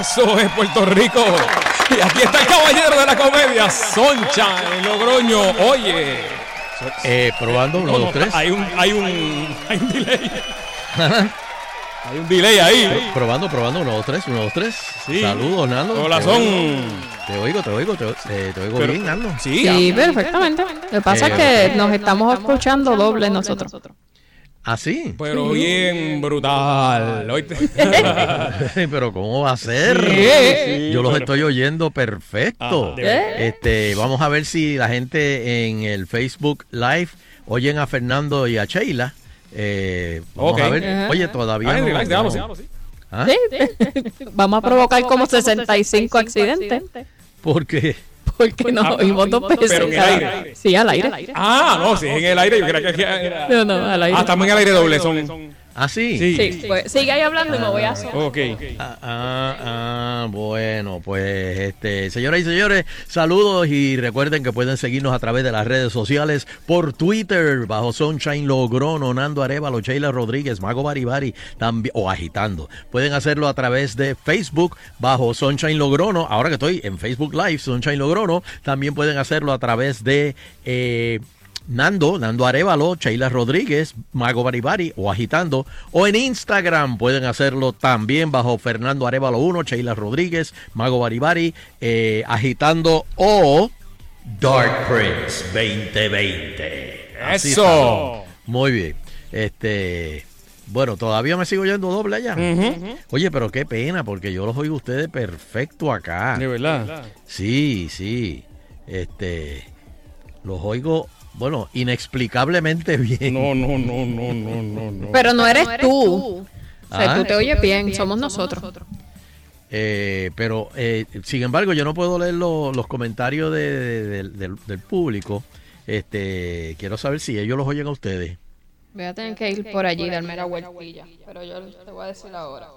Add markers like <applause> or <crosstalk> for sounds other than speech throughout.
Eso es Puerto Rico. Y aquí está el caballero de la comedia, Soncha, en Logroño. Oye. Eh, probando, uno, No, no, dos, tres. Hay un, hay un, hay un delay. hay un delay ahí. Probando, probando, uno, dos, tres, uno, dos, tres. Sí. Saludos, Nando. Hola, Te son. oigo, Te oigo, te oigo, te, eh, te oigo Pero- bien, Nando. Sí, Sí, perfectamente. Lo que pasa Eh, es que nos estamos escuchando doble nosotros. ¿Ah, sí? pero bien brutal. ¿oíste? <laughs> Pero ¿cómo va a ser? Sí, Yo los pero- estoy oyendo perfecto. Ah, este, vamos a ver si la gente en el Facebook Live oyen a Fernando y a Sheila. Eh, vamos Ok. a ver. Ajá. Oye, todavía Ay, no. relax, déjalo, no. déjalo, sí. ¿Ah? <laughs> Vamos a provocar como 65 accidentes Porque porque nos Ah, oímos dos veces. pero en el aire. Sí, al aire. Ah, no, si es en el aire, yo creía que era. No, no, al aire. Ah, también al aire doble son. ¿Ah, sí? Sí. Sí, pues, sigue ahí hablando y me voy a hacer. Ok. Ah, ah, ah, bueno, pues este, señoras y señores, saludos y recuerden que pueden seguirnos a través de las redes sociales por Twitter bajo Sunshine Logrono, Nando Arevalo, Sheila Rodríguez, Mago Baribari, también o agitando. Pueden hacerlo a través de Facebook bajo Sunshine Logrono. Ahora que estoy en Facebook Live, Sunshine Logrono, también pueden hacerlo a través de eh, Nando, Nando Arevalo, Sheila Rodríguez, Mago Baribari o Agitando. O en Instagram pueden hacerlo también bajo Fernando Arevalo 1, Sheila Rodríguez, Mago Baribari, eh, Agitando o Dark Prince 2020. Así Eso. Muy bien. Este. Bueno, todavía me sigo yendo doble allá. Oye, pero qué pena, porque yo los oigo a ustedes perfecto acá. De verdad. Sí, sí. Este. Los oigo, bueno, inexplicablemente bien. No, no, no, no, no, no, no. Pero no eres tú. O sea, Ah. tú te oyes bien, somos nosotros. Eh, pero, eh, sin embargo, yo no puedo leer lo- los comentarios de- de- del- del, del público. Este, quiero saber si ellos los oyen a ustedes. Voy a tener que ir por allí y darme la vueltilla. Pero yo te voy a decir ahora.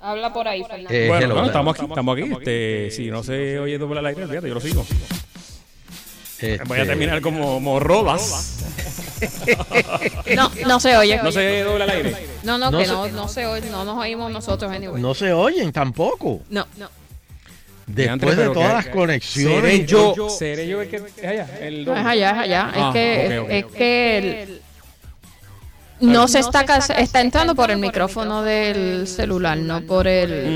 Habla por ahí, Fernando. Eh, Bueno, hello. bueno, estamos aquí, estamos aquí. Este, si no se oye doble al aire, fíjate, yo lo sigo. Este, Voy a terminar como, Rodas. <laughs> No, no se oye. No se oye doble al aire. No, no, No que se- no, no se oye, no nos oímos nosotros, anyway. No se oyen tampoco. No, no. Después de todas las Seré conexiones. yo, seré yo el que es allá. El No, es allá, es allá. Ah, es que, es que el- no se está, está entrando por el micrófono del celular, no por el,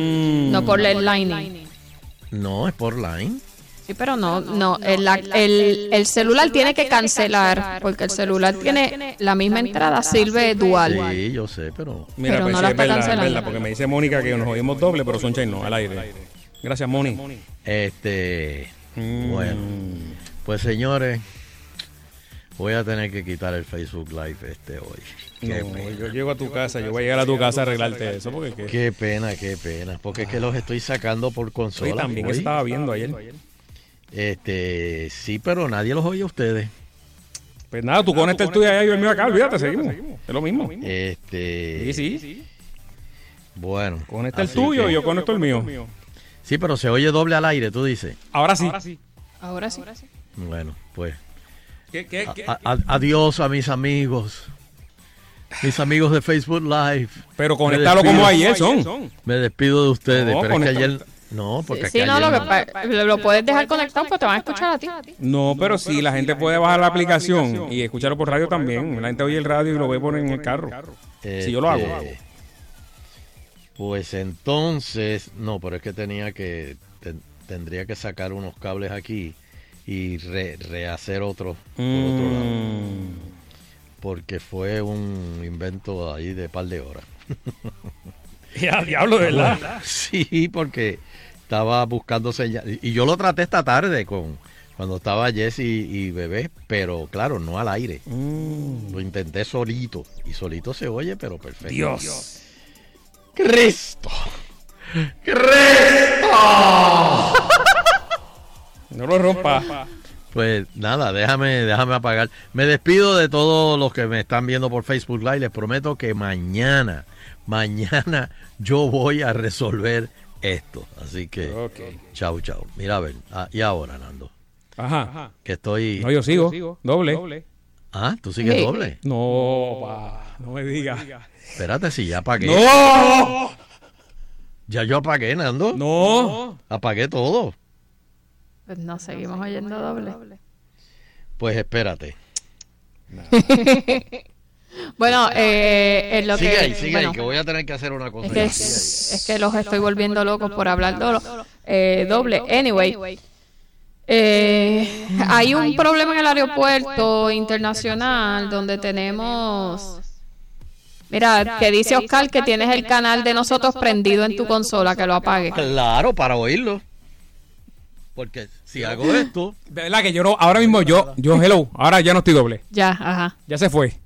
Mm. no por el lightning. No, es por line. Sí, pero no, no, el, la- el, el celular tiene que cancelar porque el celular tiene la misma entrada, sirve dual. Sí, yo sé, pero. Mira, Pero pues no sí, la es está verdad, es cancelando. verdad, porque me dice Mónica que nos oímos doble, pero Sunshine no, al aire. Gracias, Moni. Este. Mm. Bueno, pues señores, voy a tener que quitar el Facebook Live este hoy. No, yo llego a tu casa, yo voy a llegar a tu casa a arreglarte eso, porque que- qué pena, qué pena. Porque es que los estoy sacando por Sí, consola. también hoy. estaba viendo ayer. Este, sí, pero nadie los oye a ustedes. Pues nada, tú conectas el tuyo allá y yo el mío acá, olvídate, seguimos. Es lo mismo. Este, Sí, sí. bueno. Conecta el tuyo y yo conecto el mío. Sí, pero se oye doble al aire, tú dices. Ahora sí. Ahora sí. Bueno, pues. ¿Qué, qué, qué? a- a- adiós a mis amigos. Mis amigos de Facebook Live. Pero despido. como ayer son. Me despido de ustedes, No, pero es que ayer, No, porque Sí, aquí no, lo, que pa- lo, lo puedes dejar conectado, pero te van a escuchar a ti. No, pero sí, la gente puede bajar la aplicación y escucharlo por radio también. La gente oye el radio y lo ve por en el carro. Si yo lo hago. Este, Pues entonces, no, pero es que tenía que, ten- tendría que sacar unos cables aquí y re- rehacer otros por otro lado, Mm. porque fue un invento ahí de par de horas. <laughs> Ya, diablo, de verdad. <laughs> Sí, porque estaba buscando señal. Y yo lo traté esta tarde con cuando estaba Jesse y Bebé, pero claro, no al aire. Mm. Lo intenté solito. Y solito se oye, pero perfecto. Dios. ¡Cristo! <laughs> No lo rompa. Pues nada, déjame, déjame apagar. Me despido de todos los que me están viendo por Facebook Live. Les prometo que mañana, mañana yo voy a resolver esto. Así que, Ok. chau, chau. Mira, a ver. Ah, y ahora, Nando, Ajá. que estoy... No, yo sigo. Doble. Ah, tú sigues Sí. doble. No, pa, no me digas. Espérate, si ya apagué. No. Ya yo apagué, Nando. No. Apagué todo. Pues no, seguimos oyendo doble. Pues espérate. <laughs> Bueno, eh, en lo sigue que... ahí, sigue bueno, ahí, que voy a tener que hacer una cosa. Es que, ahí. es, es que los estoy volviendo locos por hablar dolo- eh, doble. Anyway, eh, hay un problema en el aeropuerto internacional donde tenemos... Mira, que dice Oscar que tienes el canal de nosotros prendido en tu consola, que lo apague. Claro, para oírlo. Porque si hago esto, De verdad que yo no, ahora mismo yo, yo, hello, ahora ya no estoy doble. Ya, ajá. Ya se fue.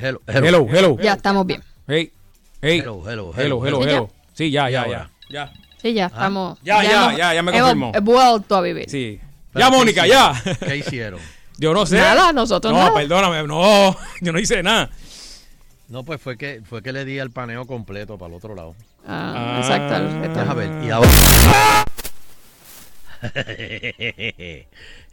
Hello, Hello, hello. Ya estamos bien. Hey, hey. hello, hello, Hello, hello, Sí, ya. hello. Sí, ya, ya, ya. Ya. Sí, ya estamos. Ya, ya, ya, ya me confirmó. vuelto a vivir. Sí. Pero Ya, ¿qué Mónica, ya. ¿Qué hicieron? <laughs> Yo no sé. Nada, nosotros No, nada. perdóname, no. <laughs> Yo no hice nada. No, pues fue que fue que le di el paneo completo para el otro lado. Ah, Ah. exacto. Deja ver. Y ahora. <laughs>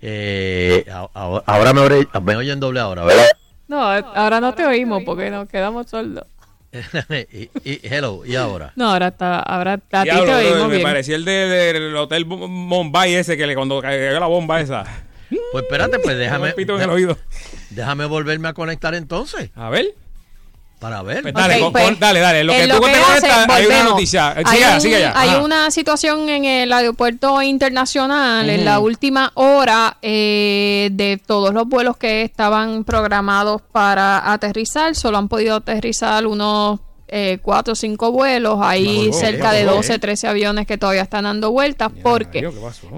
Eh, ahora me, ore- me oyen doble ahora, ¿verdad? No, ahora no te oímos porque nos quedamos sordos. <laughs> y, y- hello, y ahora. No, ahora está, ahora a ti te oímos me bien. parecía el de- del hotel Bo- Bombay ese que le cuando cayó la bomba esa. Pues espérate, pues déjame, <laughs> Un pito en el oído. déjame volverme a conectar entonces A ver. Para ver. Pues dale, Ok, con- pues, dale, dale. Lo que tú te hace, conectas, hay una noticia. Hay Sigue, allá, un- sigue allá. Hay una situación en el aeropuerto internacional en la última hora eh, de todos los vuelos que estaban programados para aterrizar. Solo han podido aterrizar unos eh, cuatro o cinco vuelos. Hay cerca de bajó, 12, eh. 13 aviones que todavía están dando vueltas porque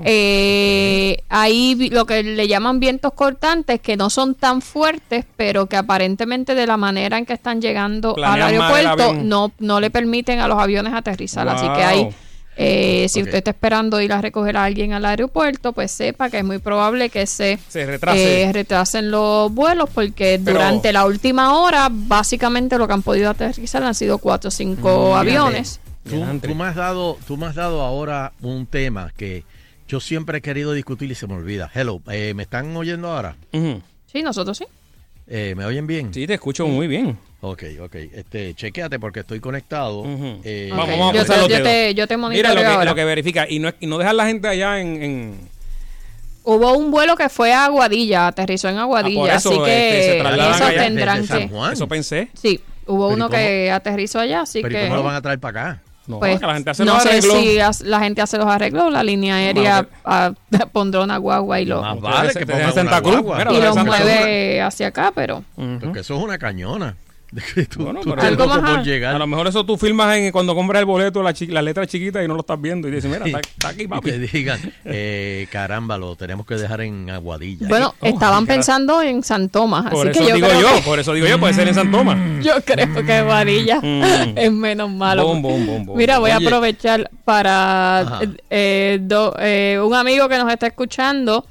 eh, hay lo que le llaman vientos cortantes que no son tan fuertes, pero que aparentemente de la manera en que están llegando al Planean aeropuerto no, no le permiten a los aviones aterrizar. Así que hay, eh, si usted está esperando ir a recoger a alguien al aeropuerto, pues sepa que es muy probable que se, Se retrase. eh, retrasen los vuelos porque Pero- durante la última hora básicamente lo que han podido aterrizar han sido cuatro o cinco Mm, aviones. Tú, tú me has dado, tú me has dado ahora un tema que yo siempre he querido discutir y se me olvida. Hello, eh, ¿me están oyendo ahora? Sí, nosotros sí. Eh, ¿Me oyen bien? Sí, te escucho muy bien. Ok, ok. Este, chequéate porque estoy conectado. Eh, Vamos, Ok, vamos a yo, pasar te, los yo te, yo te Mira lo que, ahora. lo que verifica. Y no, y no dejar la gente allá en. en- Hubo un vuelo que fue a Aguadilla, aterrizó en Aguadilla, Ah, eso, así que este, allá tendrán desde San que... Eso pensé. Sí, hubo Pero ¿y uno cómo? que aterrizó allá, así Pero ¿y que... cómo lo van a traer para acá? No, pues, que la gente hace no los sé arreglos. si as- la gente hace los arreglos, la línea aérea ah, <laughs> pondrá una guagua y lo, vale que Santa Cruz. guagua. Y lo mueve hacia acá, pero... Ujú. Porque eso es una cañona. De que tú, Bueno, tú pero- estás Algo loco más por a- llegar. A lo mejor eso tú filmas en, cuando compras el boleto, la, chi- la letra chiquita y no lo estás viendo. Y dices, mira, está, <laughs> está aquí, y papi. que digan, eh, caramba, lo tenemos que dejar en Aguadilla. Bueno, Oh, estaban cara. pensando en San Tomás, Por así eso que yo digo creo yo, que- por eso digo yo, puede ser en San Tomás. <laughs> Yo creo que Aguadilla Mm. es menos malo. Bom, bom, bom, bom. Mira, voy a aprovechar para eh, do- eh, un amigo que nos está escuchando,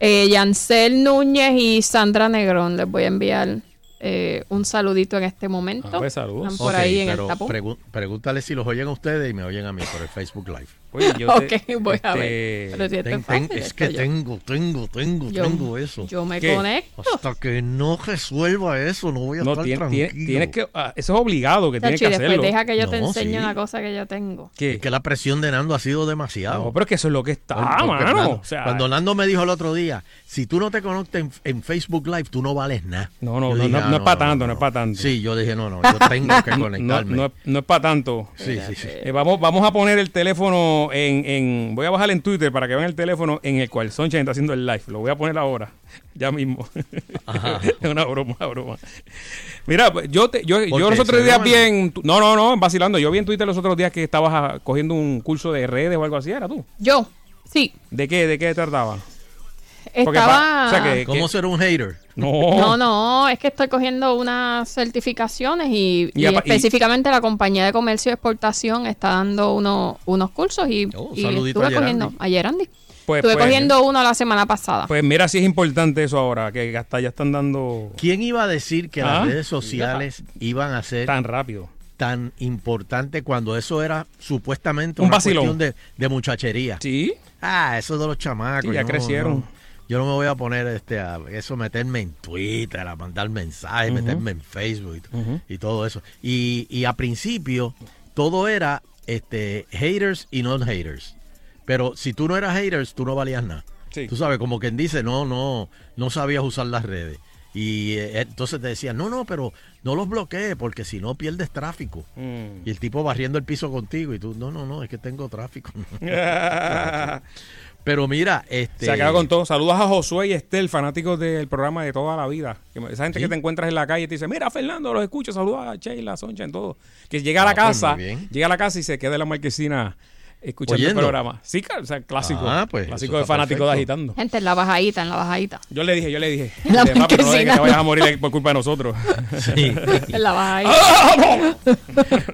eh, Yancel Núñez y Sandra Negrón. Les voy a enviar eh, un saludito en este momento. Ah, pues, saludos. Están por Ok, ahí en el pero tapón. pregúntale si los oyen a ustedes y me oyen a mí por el Facebook Live. Oye, yo <laughs> ok, voy a ver. Este, es que tengo, tengo, tengo, tengo eso. Yo me conecto. Hasta que no resuelva eso, no voy a estar tranquilo. Tienes que, ah, eso es obligado que tienes que hacerlo. deja que yo te enseñe una cosa que yo tengo. ¿Qué? Es que la presión de Nando ha sido demasiado. No, pero es que eso es lo que está, mano. cuando Nando me dijo el otro día, si tú no te conectas en, Facebook Live, tú no vales nada. No, no, no, no, es para tanto, no, es para tanto. Sí, yo dije, no, no, yo tengo <laughs> que conectarme. no, es para tanto. Sí, sí, sí. Eh, vamos, vamos a poner el teléfono en, en, Voy a bajar en Twitter para que vean el teléfono en el cual Sunshine está haciendo el live. Lo voy a poner ahora, <laughs> ya mismo. <laughs> es una broma, una broma. Mira, pues, yo, te, yo, yo los otros días bien. No, no, no, vacilando. Yo vi en Twitter los otros días que estabas ah, cogiendo un curso de redes o algo así, ¿era tú? Yo, sí. ¿De qué, de qué trataba? Estaba... ¿Cómo ser un hater? No. no, no, es que estoy cogiendo unas certificaciones y, específicamente la compañía de comercio y exportación está dando uno, unos cursos y, oh, estuve cogiendo ayer Andy. Pues, estuve pues, cogiendo uno la semana pasada. Pues mira si es importante eso ahora, que hasta ya están dando... ¿Quién iba a decir que las ah, redes sociales iban a ser... Tan rápido tan importante cuando eso era supuestamente un una cuestión de, de, muchachería. Sí. Ah, eso de los chamacos. ya crecieron yo no me voy a poner este a eso meterme en Twitter, a mandar mensajes, meterme en Facebook y, todo eso. Y, y, a principio todo era este haters y non haters. Pero si tú no eras haters, tú no valías nada. Tú sabes, como quien dice, no, no, no sabías usar las redes. Y eh, entonces te decían, no, no, pero no los bloquees porque si no pierdes tráfico. Mm. Y el tipo barriendo el piso contigo y tú, no, no, no, es que tengo tráfico. <laughs> <laughs> <laughs> Pero mira, este. Se acaba con todo. Saludos a Josué y Estel, fanáticos del programa de toda la vida. Esa gente que te encuentras en la calle y te dice, mira, Fernando, los escucho, saludos a Sheila, Soncha, en todo. Que llega a la ah, pues, casa, llega a la casa y se queda en la marquesina escuchando el programa. Sí, o sea, clásico. Ah, pues, clásico de fanático de agitando. Gente, en la bajadita, en la bajadita. Yo le dije, yo le dije. <laughs> La no que te vayas a morir por culpa de nosotros. <laughs> Sí. <laughs> en la bajadita.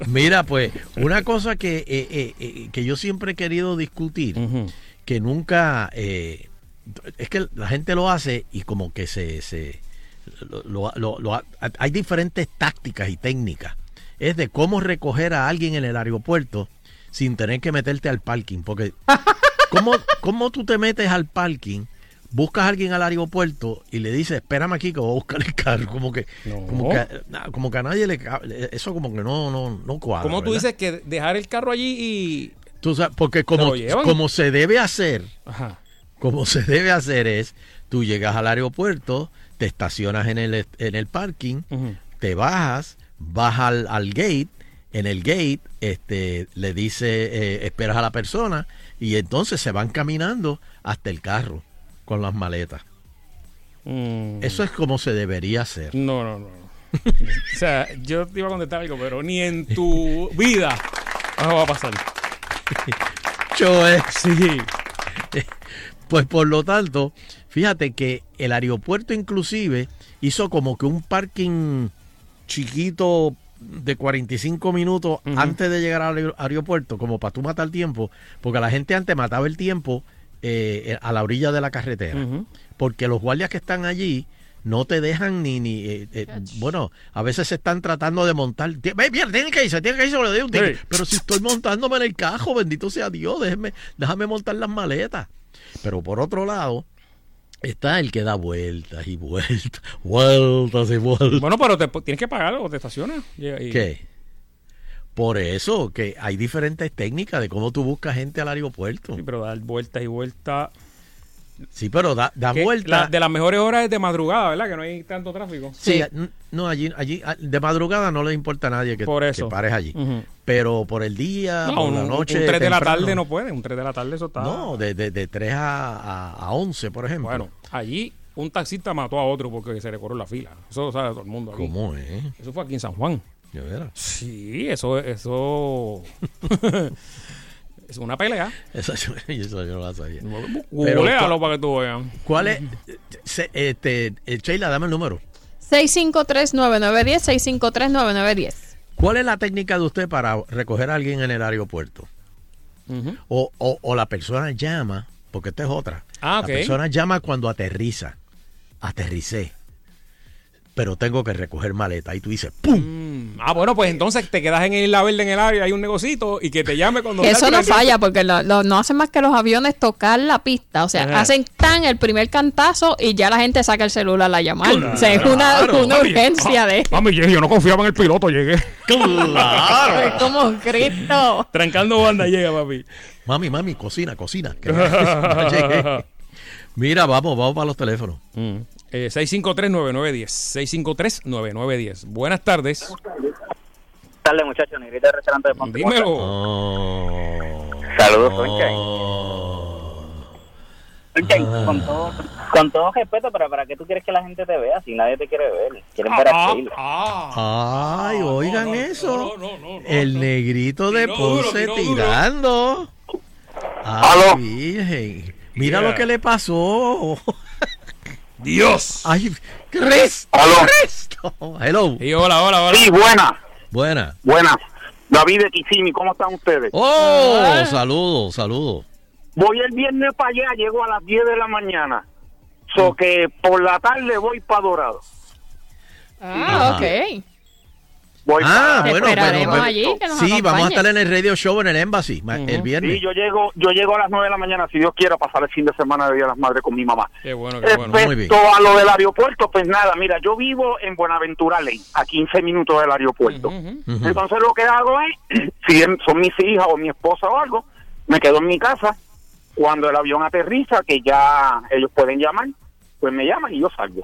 Mira, pues, una cosa que, eh, eh, eh, que yo siempre he querido discutir que nunca... Eh, es que la gente lo hace y como que se... se lo, hay diferentes tácticas y técnicas. Es de cómo recoger a alguien en el aeropuerto sin tener que meterte al parking. Porque, <laughs> ¿cómo, cómo tú te metes al parking? buscas a alguien al aeropuerto y le dices, espérame aquí que voy a buscar el carro. Como que, como, que como que a nadie le eso como que no, no, no cuadra. ¿Cómo tú dices que dejar el carro allí y porque como, como se debe hacer, como se debe hacer es, tú llegas al aeropuerto, te estacionas en el, en el parking, te bajas, vas al, al, gate, en el gate este, le dice, eh, esperas a la persona y entonces se van caminando hasta el carro con las maletas. Mm. Eso es como se debería hacer. No, no, no. <laughs> o sea, yo te iba a contestar algo, pero ni en tu vida eso va a pasar. Choe. Sí. Pues por lo tanto, fíjate que el aeropuerto inclusive hizo como que un parking chiquito de 45 minutos antes de llegar al aeropuerto, como para tú matar tiempo, porque la gente antes mataba el tiempo eh, a la orilla de la carretera, porque los guardias que están allí no te dejan ni, ni eh, eh, bueno, a veces se están tratando de montar. Ve, bien, tiene que irse, tiene que irse, un pero si estoy montándome en el cajo, bendito sea Dios, déjame, déjame montar las maletas. Pero por otro lado, está el que da vueltas y vueltas, <laughs> vueltas y vueltas. Bueno, pero te, tienes que pagar o te estacionas. ¿Qué? Por eso, que hay diferentes técnicas de cómo tú buscas gente al aeropuerto. Sí, pero dar vueltas y vueltas Sí, pero da, da vuelta. de las mejores horas es de madrugada, ¿verdad? Que no hay tanto tráfico. Sí, no, allí, allí de madrugada no le importa a nadie que, pares allí. Pero por el día, por la noche. Un 3 de la tarde no puede, un 3 de la tarde eso está. No, de, de, de 3 a, a, 11, por ejemplo. Bueno, allí un taxista mató a otro porque se le corrió la fila. Eso lo sabe todo el mundo. Aquí. ¿Cómo es? Eso fue aquí en San Juan. ¿De veras? Sí, eso. eso <laughs> Es una pelea. Eso, <laughs> eso yo no lo sabía. Googlealo para que tú veas. ¿Cuál es? este, eh, Sheila, dame el número. 653-9910, 653-9910. ¿Cuál es la técnica de usted para recoger a alguien en el aeropuerto? o, o, o, la persona llama, porque esta es otra. Ah, La persona llama cuando aterriza. Aterricé. Pero tengo que recoger maleta. Y tú dices, ¡pum! Mm, Ah, bueno, pues entonces te quedas en Isla Verde en el área, hay un negocito y que te llame cuando... Que eso no falla porque lo- lo- no hacen más que los aviones tocar la pista. O sea, Ajá. hacen tan el primer cantazo y ya la gente saca el celular a llamar. o sea, es una, Claro, una mami. urgencia Ah, de... Mami, llegué, yo no confiaba en el piloto, llegué. Es ¡Claro! como Cristo. Trancando banda llega, papi. mami, mami, cocina, cocina. que. <laughs> Mira, vamos, vamos para los teléfonos. Mm. Eh, 653-9910. 653-9910. Buenas tardes. tardes, muchachos. Negrita del restaurante de Ponte Dímelo. Oh. Saludos, Sunshine. Oh. Sunshine, con todo, con todo respeto, pero ¿para qué tú quieres que la gente te vea si nadie te quiere ver? Quieren ver a Ah, Taylor. Ay, no, oigan no, eso. no, no, no, no, El no. negrito de Ponce tirando. Ay, Aló. virgen. Mira Yeah. lo que le pasó. Dios. Ay, Cristo. Cristo. Hello. Sí, hola, hola, hola. Sí, buena, Buena. buena. David de Kissimmee, ¿cómo están ustedes? Oh, Ah. saludos, saludos. Voy el viernes para allá, llego a las 10 de la mañana. So que por la tarde voy para Dorado. Ah, Ajá. ok. Voy Ah, bueno, pero- allí, que nos Sí, vamos a estar en el radio show en el Embassy ma- el viernes. Sí, yo llego, yo llego a las 9 de la mañana, si Dios quiera, pasar el fin de semana de Día de las Madres con mi mamá. Qué bueno, qué bueno. Muy bien. Respecto a lo del aeropuerto, pues nada, mira, yo vivo en Buenaventura Ley, a 15 minutos del aeropuerto. Entonces lo que hago es, <clears throat> si son mis hijas o mi esposa o algo, me quedo en mi casa. Cuando el avión aterriza, que ya ellos pueden llamar, pues me llaman y yo salgo.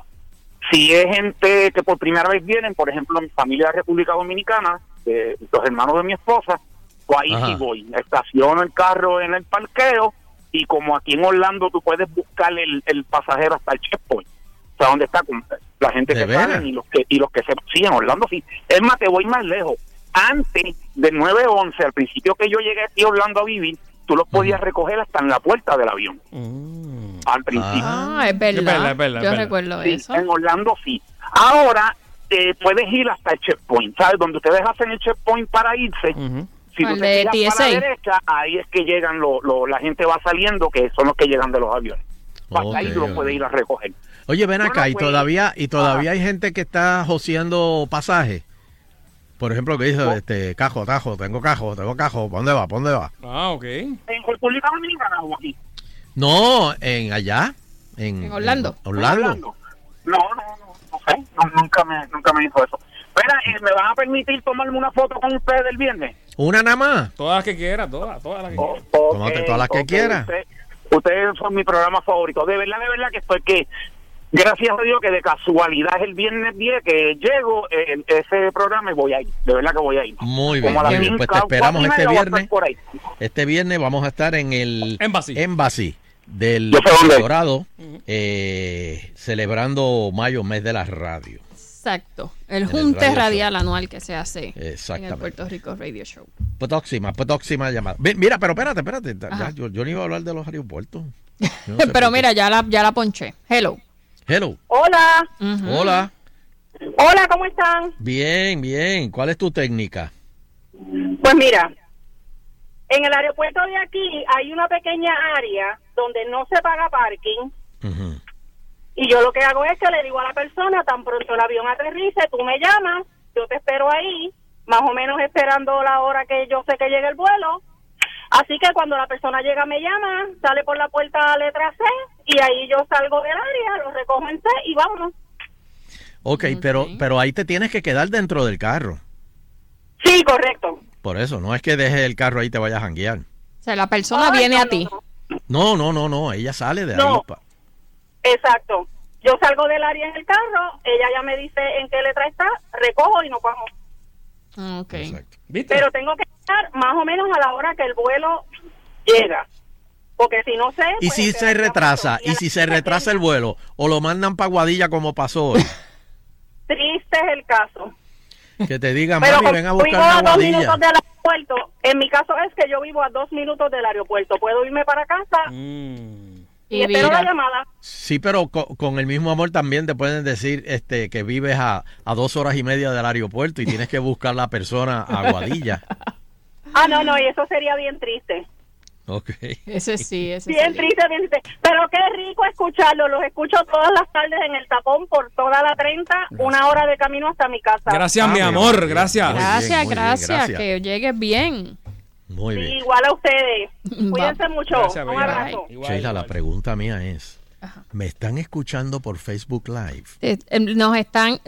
Si es gente que por primera vez vienen, por ejemplo, mi familia de República Dominicana, de los hermanos de mi esposa, pues ahí Ajá. sí voy. Estaciono el carro en el parqueo y como aquí en Orlando tú puedes buscar el, el pasajero hasta el checkpoint. O sea, donde está la gente ¿De que salen y los que y los que se sí en Orlando sí. Es más, te voy más lejos. Antes del 911, al principio que yo llegué aquí a Orlando a vivir, tú los podías recoger hasta en la puerta del avión. Mm. Al principio. Ah, es verdad. verdad, es verdad, es Yo verdad. recuerdo Sí, eso. en Orlando sí. Ahora eh, puedes ir hasta el checkpoint, ¿sabes? Donde ustedes hacen el checkpoint para irse. Ujú. Si Al tú te tiras para la derecha, ahí es que llegan, lo, lo- la gente va saliendo, que son los que llegan de los aviones. Hasta ahí Ok, lo ok. puede ir a recoger. Oye, ven acá, Bueno, y todavía, y todavía ah. hay gente que está joseando pasajes. Por ejemplo, que dice, Oh. este, cajo, tajo, tengo cajo, tengo cajo, ¿pa' dónde va? ¿Pa' dónde va? Ah, ok. ¿En República Dominicana o aquí? No, en allá, en, En Orlando. en Orlando. Orlando. No, no, no, no sé. No, nunca, me, nunca me hizo eso. Espera, eh, ¿me van a permitir tomarme una foto con ustedes el viernes? Una nada más. Todas las que quieras, todas, todas las que O- quieras. Tómate todas las que quieras. usted- ustedes son mi programa favorito. De verdad, de verdad que estoy que... Gracias a Dios que de casualidad es el viernes 10 que llego en ese programa y voy a ir. De verdad que voy a ir. Muy bien, Como a Pues te esperamos este viernes. por ahí. Este viernes vamos a estar en el Embassy. Embassy del. Dorado, eh, celebrando mayo, mes de la radio. Exacto. El el junte radio radial anual que se hace en el. Puerto Rico Radio Show. Próxima, próxima llamada. Mira, pero espérate, espérate. Ya, yo, yo no iba a hablar de los aeropuertos. Yo no <laughs> sé Pero mira, ya la, ya la ponché. Hello. Hello. Hola. Hola. hola, ¿cómo están? Bien, bien. ¿Cuál es tu técnica? Pues mira, en el aeropuerto de aquí hay una pequeña área donde no se paga parking y yo lo que hago es que le digo a la persona, tan pronto el avión aterrice, tú me llamas, yo te espero ahí, más o menos esperando la hora que yo sé que llegue el vuelo. Así que cuando la persona llega me llama, sale por la puerta letra C y ahí yo salgo del área, lo recojo en C y vámonos. ok, pero, pero ahí te tienes que quedar dentro del carro. Sí, correcto. Por eso, no es que dejes el carro ahí y te vayas a janguear. O sea, la persona Ay, viene no, a ti. no, no. No, no. Ella sale de ahí. No. pa- Exacto. Yo salgo del área en el carro, ella ya me dice en qué letra está, recojo y nos vamos. Ok. Exacto. ¿Viste? Pero tengo que estar más o menos a la hora que el vuelo llega. Porque si no sé... Y pues, si se retrasa, y si se retrasa el vuelo, o lo mandan para Guadilla como pasó hoy, <laughs> Triste es el caso. que te digan, Pero mami, ven a vivo buscar a una dos Guadilla. minutos del aeropuerto, en mi caso es que yo vivo a dos minutos del aeropuerto. Puedo irme para casa Mm. Y, espero la llamada. Sí, pero co- con, el mismo amor también te pueden decir este que vives a, a dos horas y media del aeropuerto y tienes que buscar la persona a Guadilla. <laughs> Ah, no, no, y eso sería bien triste. Ok. Ese sí, ese Bien triste, bien triste. Pero qué rico escucharlo. Los escucho todas las tardes en el tapón por toda la 30, una hora de camino hasta mi casa. Gracias, Ah, mi amor, gracias. Bien, Gracias, bien, gracias, gracias. que llegues bien. Muy Sí, bien. igual a ustedes. Va. <laughs> Cuídense mucho. Gracias, Un abrazo. Igual, Sheila, la pregunta mía es, Ajá. ¿me están escuchando por Facebook Live? Eh, eh, Nos están,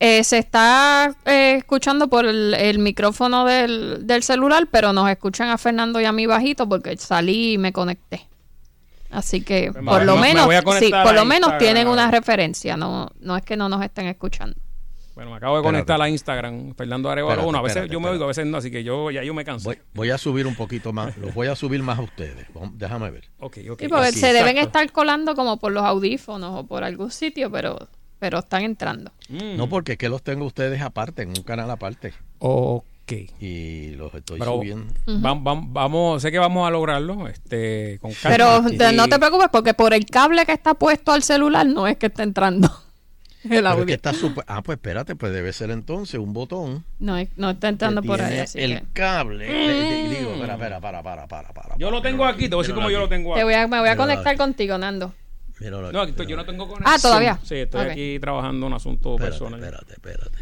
eh, se está eh, escuchando por el, el micrófono del, del celular, pero nos escuchan a Fernando y a mí bajito porque salí y me conecté. Así que Pues, por me- lo me menos, sí, por lo menos tienen una referencia, no, no es que no nos estén escuchando. Bueno, me acabo de Espérate. conectar a Instagram, Fernando Arevalo. Espérate, Bueno, a veces espérate, yo me espérate. oigo, a veces no, así que yo ya yo me canso. Voy, voy a subir un poquito más, los voy a subir más a ustedes. Vamos, Déjame ver. Ok, ok. Sí, porque así, se deben estar colando como por los audífonos o por algún sitio, pero, pero están entrando. Mm. No, porque es que los tengo ustedes aparte, en un canal aparte. Ok. Y los estoy Pero subiendo. vam- vam- vamos, sé que vamos a lograrlo, este, con calma. Pero Y- no te preocupes porque por el cable que está puesto al celular no es que está entrando <laughs> el es audio. que está super- Ah, pues espérate, pues debe ser entonces un botón. No, no está entrando por ahí. Así el que cable. Eh, eh, Digo, espera, espera, para, para, para, para. Yo lo tengo aquí, te voy a decir cómo yo lo aquí. tengo te aquí. voy a, me voy a conectar aquí. contigo, Nando. Míralo No, aquí, esto- yo no tengo aquí. conexión. Ah, ¿todavía? Sí, estoy Ok. aquí trabajando un asunto Espérate, personal. espérate, espérate.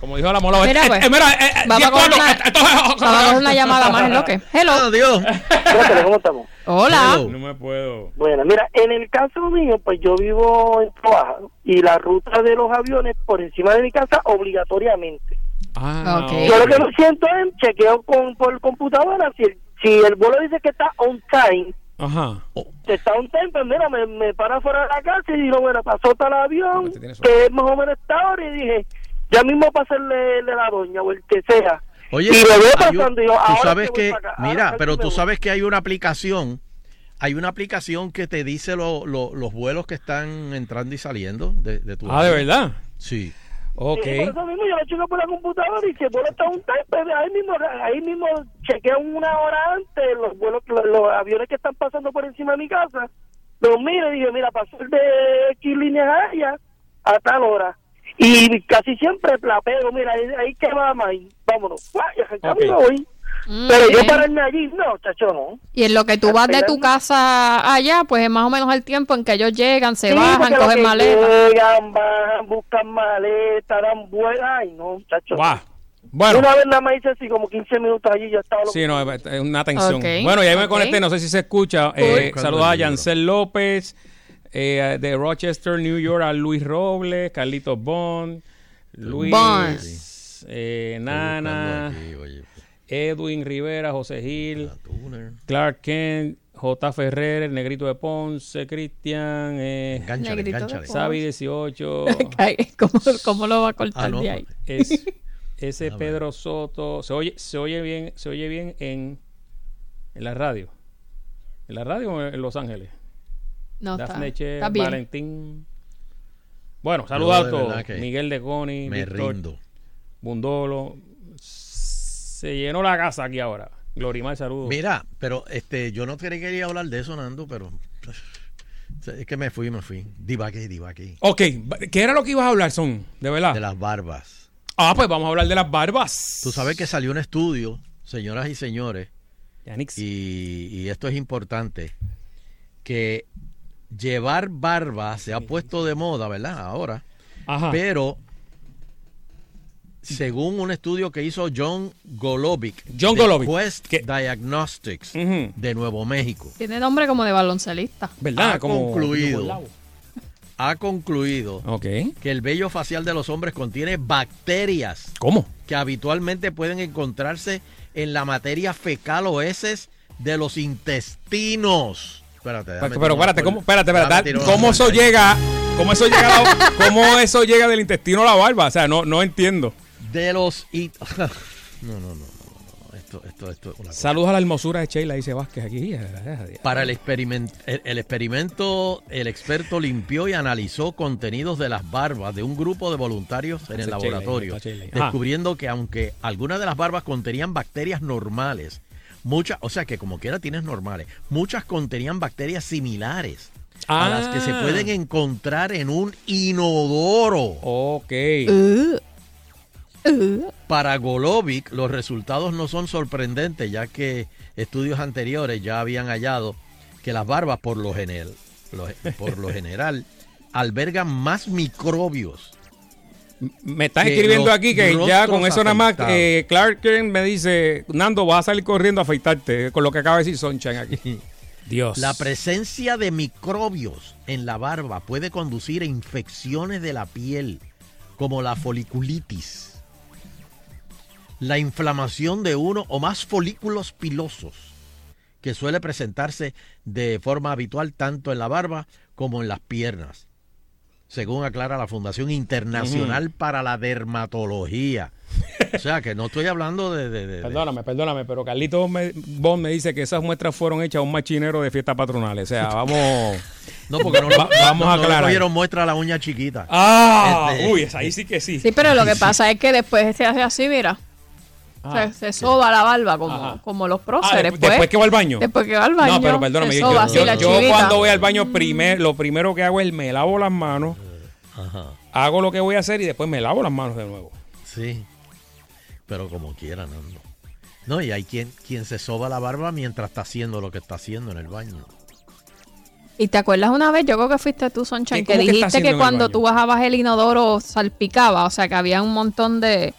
Como dijo la mola, Mira, eh, pues, eh, mira, eh, eh, vamos a una- eh, esto es- Vamos a coger una llamada más en lo que. Hello. Adiós. Espérate, ¿cómo estamos? Hola. Hello. No me puedo. Bueno, mira, en el caso mío, pues yo vivo en Toaja y la ruta de los aviones por encima de mi casa obligatoriamente. Ah, Ok. Yo lo que me siento es chequeo con, por computadora si el, si el vuelo dice que está on time, Ajá. que está on time, pues mira, me, me para fuera de la casa y digo, bueno, pasó tal avión, que es más o menos esta hora, y dije, ya mismo pasa el de la doña o el que sea. Oye, y lo veo hay un- pasando y yo, tú sabes que acá, mira, pero tú sabes que hay una aplicación, hay una aplicación que te dice lo- lo- los vuelos que están entrando y saliendo de, de tu Ah, ¿de verdad? Sí. Ok. Sí, por eso mismo yo lo chequeo por la computadora y si el vuelo está un time, ahí mismo, ahí mismo chequeo una hora antes los vuelos, los, los aviones que están pasando por encima de mi casa, los miro y digo, mira, pasó el de X líneas aéreas a tal hora. Y casi siempre la pego, mira, ahí, ahí que va, ahí, vámonos. ¡Guau! Y arrancamos y Ok. me voy. Mm, Pero yo bien. pararme allí, no, chacho, no. Y en lo que tú vas de tu casa allá, pues es más o menos el tiempo en que ellos llegan, se Sí, bajan, cogen maletas. Llegan, bajan, buscan maletas, dan vueltas. Ay, no, chacho. Guau. Bueno. Una vez nada más hice así como 15 minutos allí ya estaba lo Sí, no, es una tensión. Ok, Bueno, y ahí me conecté, no sé si se escucha. Eh, saludos a. Yancel López, eh, de Rochester, New York, a Luis Robles, Carlitos Bond, Luis, Bond. eh, Nana, buscando aquí, oye, Edwin Rivera, José Gil. Clark Kent, J. Ferrer, el Negrito de Ponce, Cristian, eh. Sabi 18, Ay, ¿Cómo, ¿Cómo lo va a cortar Ah, no. de ahí? es, <laughs> ese. Pedro Soto, se oye, se oye bien, se oye bien en, en la radio. ¿En la radio o en Los Ángeles? No, está, Dafne Che, está bien. Valentín. Bueno, saludos a todos. Miguel de Coni, Me Víctor rindo. Bundolo. Se llenó la casa aquí ahora. Glorimar, saludos. Mira, pero este, yo no quería, quería hablar de eso, Nando, pero es que me fui, me fui. Divagué, divagué. Ok, ¿qué era lo que ibas a hablar, Son? ¿De verdad? De las barbas. Ah, pues vamos a hablar de las barbas. Tú sabes que salió un estudio, señoras y señores, y, y esto es importante, que llevar barba se ha puesto de moda, ¿verdad? Ahora. Ajá. Pero, según un estudio que hizo John Golovic, John de Golovic, Quest Diagnostics de Nuevo México, Tiene nombre como de baloncelista. ¿Verdad? ha Como concluido. Ha concluido Ok. que el vello facial de los hombres contiene bacterias ¿Cómo? que habitualmente pueden encontrarse en la materia fecal o heces de los intestinos. Espérate, Pero, espérate, ¿cómo, espérate, espérate. ¿Cómo eso llega? ¿Cómo eso llega, la- cómo eso llega del intestino a la barba? O sea, no, no entiendo. De los... <laughs> no, no, no. Esto, esto, esto. Saludos a la hermosura de Sheila, dice Vázquez aquí. Para el, experiment- el, el experimento, el experto limpió y analizó contenidos de las barbas de un grupo de voluntarios en el laboratorio, descubriendo que aunque algunas de las barbas contenían bacterias normales, muchas, o sea que como quiera tienes normales, muchas contenían bacterias similares a las que se Ah. pueden encontrar en un inodoro. Ok. Uh, uh. Para Golovic, los resultados no son sorprendentes, ya que estudios anteriores ya habían hallado que las barbas, por lo general, lo- por lo general <laughs> albergan más microbios. Me estás que escribiendo aquí que ya con eso nada más, eh, Clark Kent me dice, Nando, vas a salir corriendo a afeitarte, con lo que acaba de decir Sunshine aquí. <laughs> Dios. La presencia de microbios en la barba puede conducir a infecciones de la piel, como la foliculitis, la inflamación de uno o más folículos pilosos, que suele presentarse de forma habitual tanto en la barba como en las piernas, según aclara la Fundación Internacional para la Dermatología. O sea, que no estoy hablando de... de- de- de- Perdóname, perdóname, pero Carlito me, Bon me dice que esas muestras fueron hechas a un machinero de fiestas patronales. O sea, vamos. <laughs> No, porque no, Va- vamos no- a no aclarar. le cogieron muestra a la uña chiquita. ¡Ah! Este- Uy, esa ahí sí que sí. Sí, pero lo que pasa es que después se hace así, mira. Ah. se, se soba la barba como, como los Ah, próceres. después, pues. después que va al baño. Después que va al baño. no, pero perdóname, se yo, soba yo- así yo- la yo cuando voy al baño, primer, lo primero que hago es me lavo las manos, Ajá. hago lo que voy a hacer y después me lavo las manos de nuevo. Sí. Pero como quiera, Nando. No, y hay quien, quien se soba la barba mientras está haciendo lo que está haciendo en el baño. Y te acuerdas una vez, yo creo que fuiste tú, ¿Qué- que dijiste que cuando tú bajabas el inodoro salpicaba, o sea que había un montón de,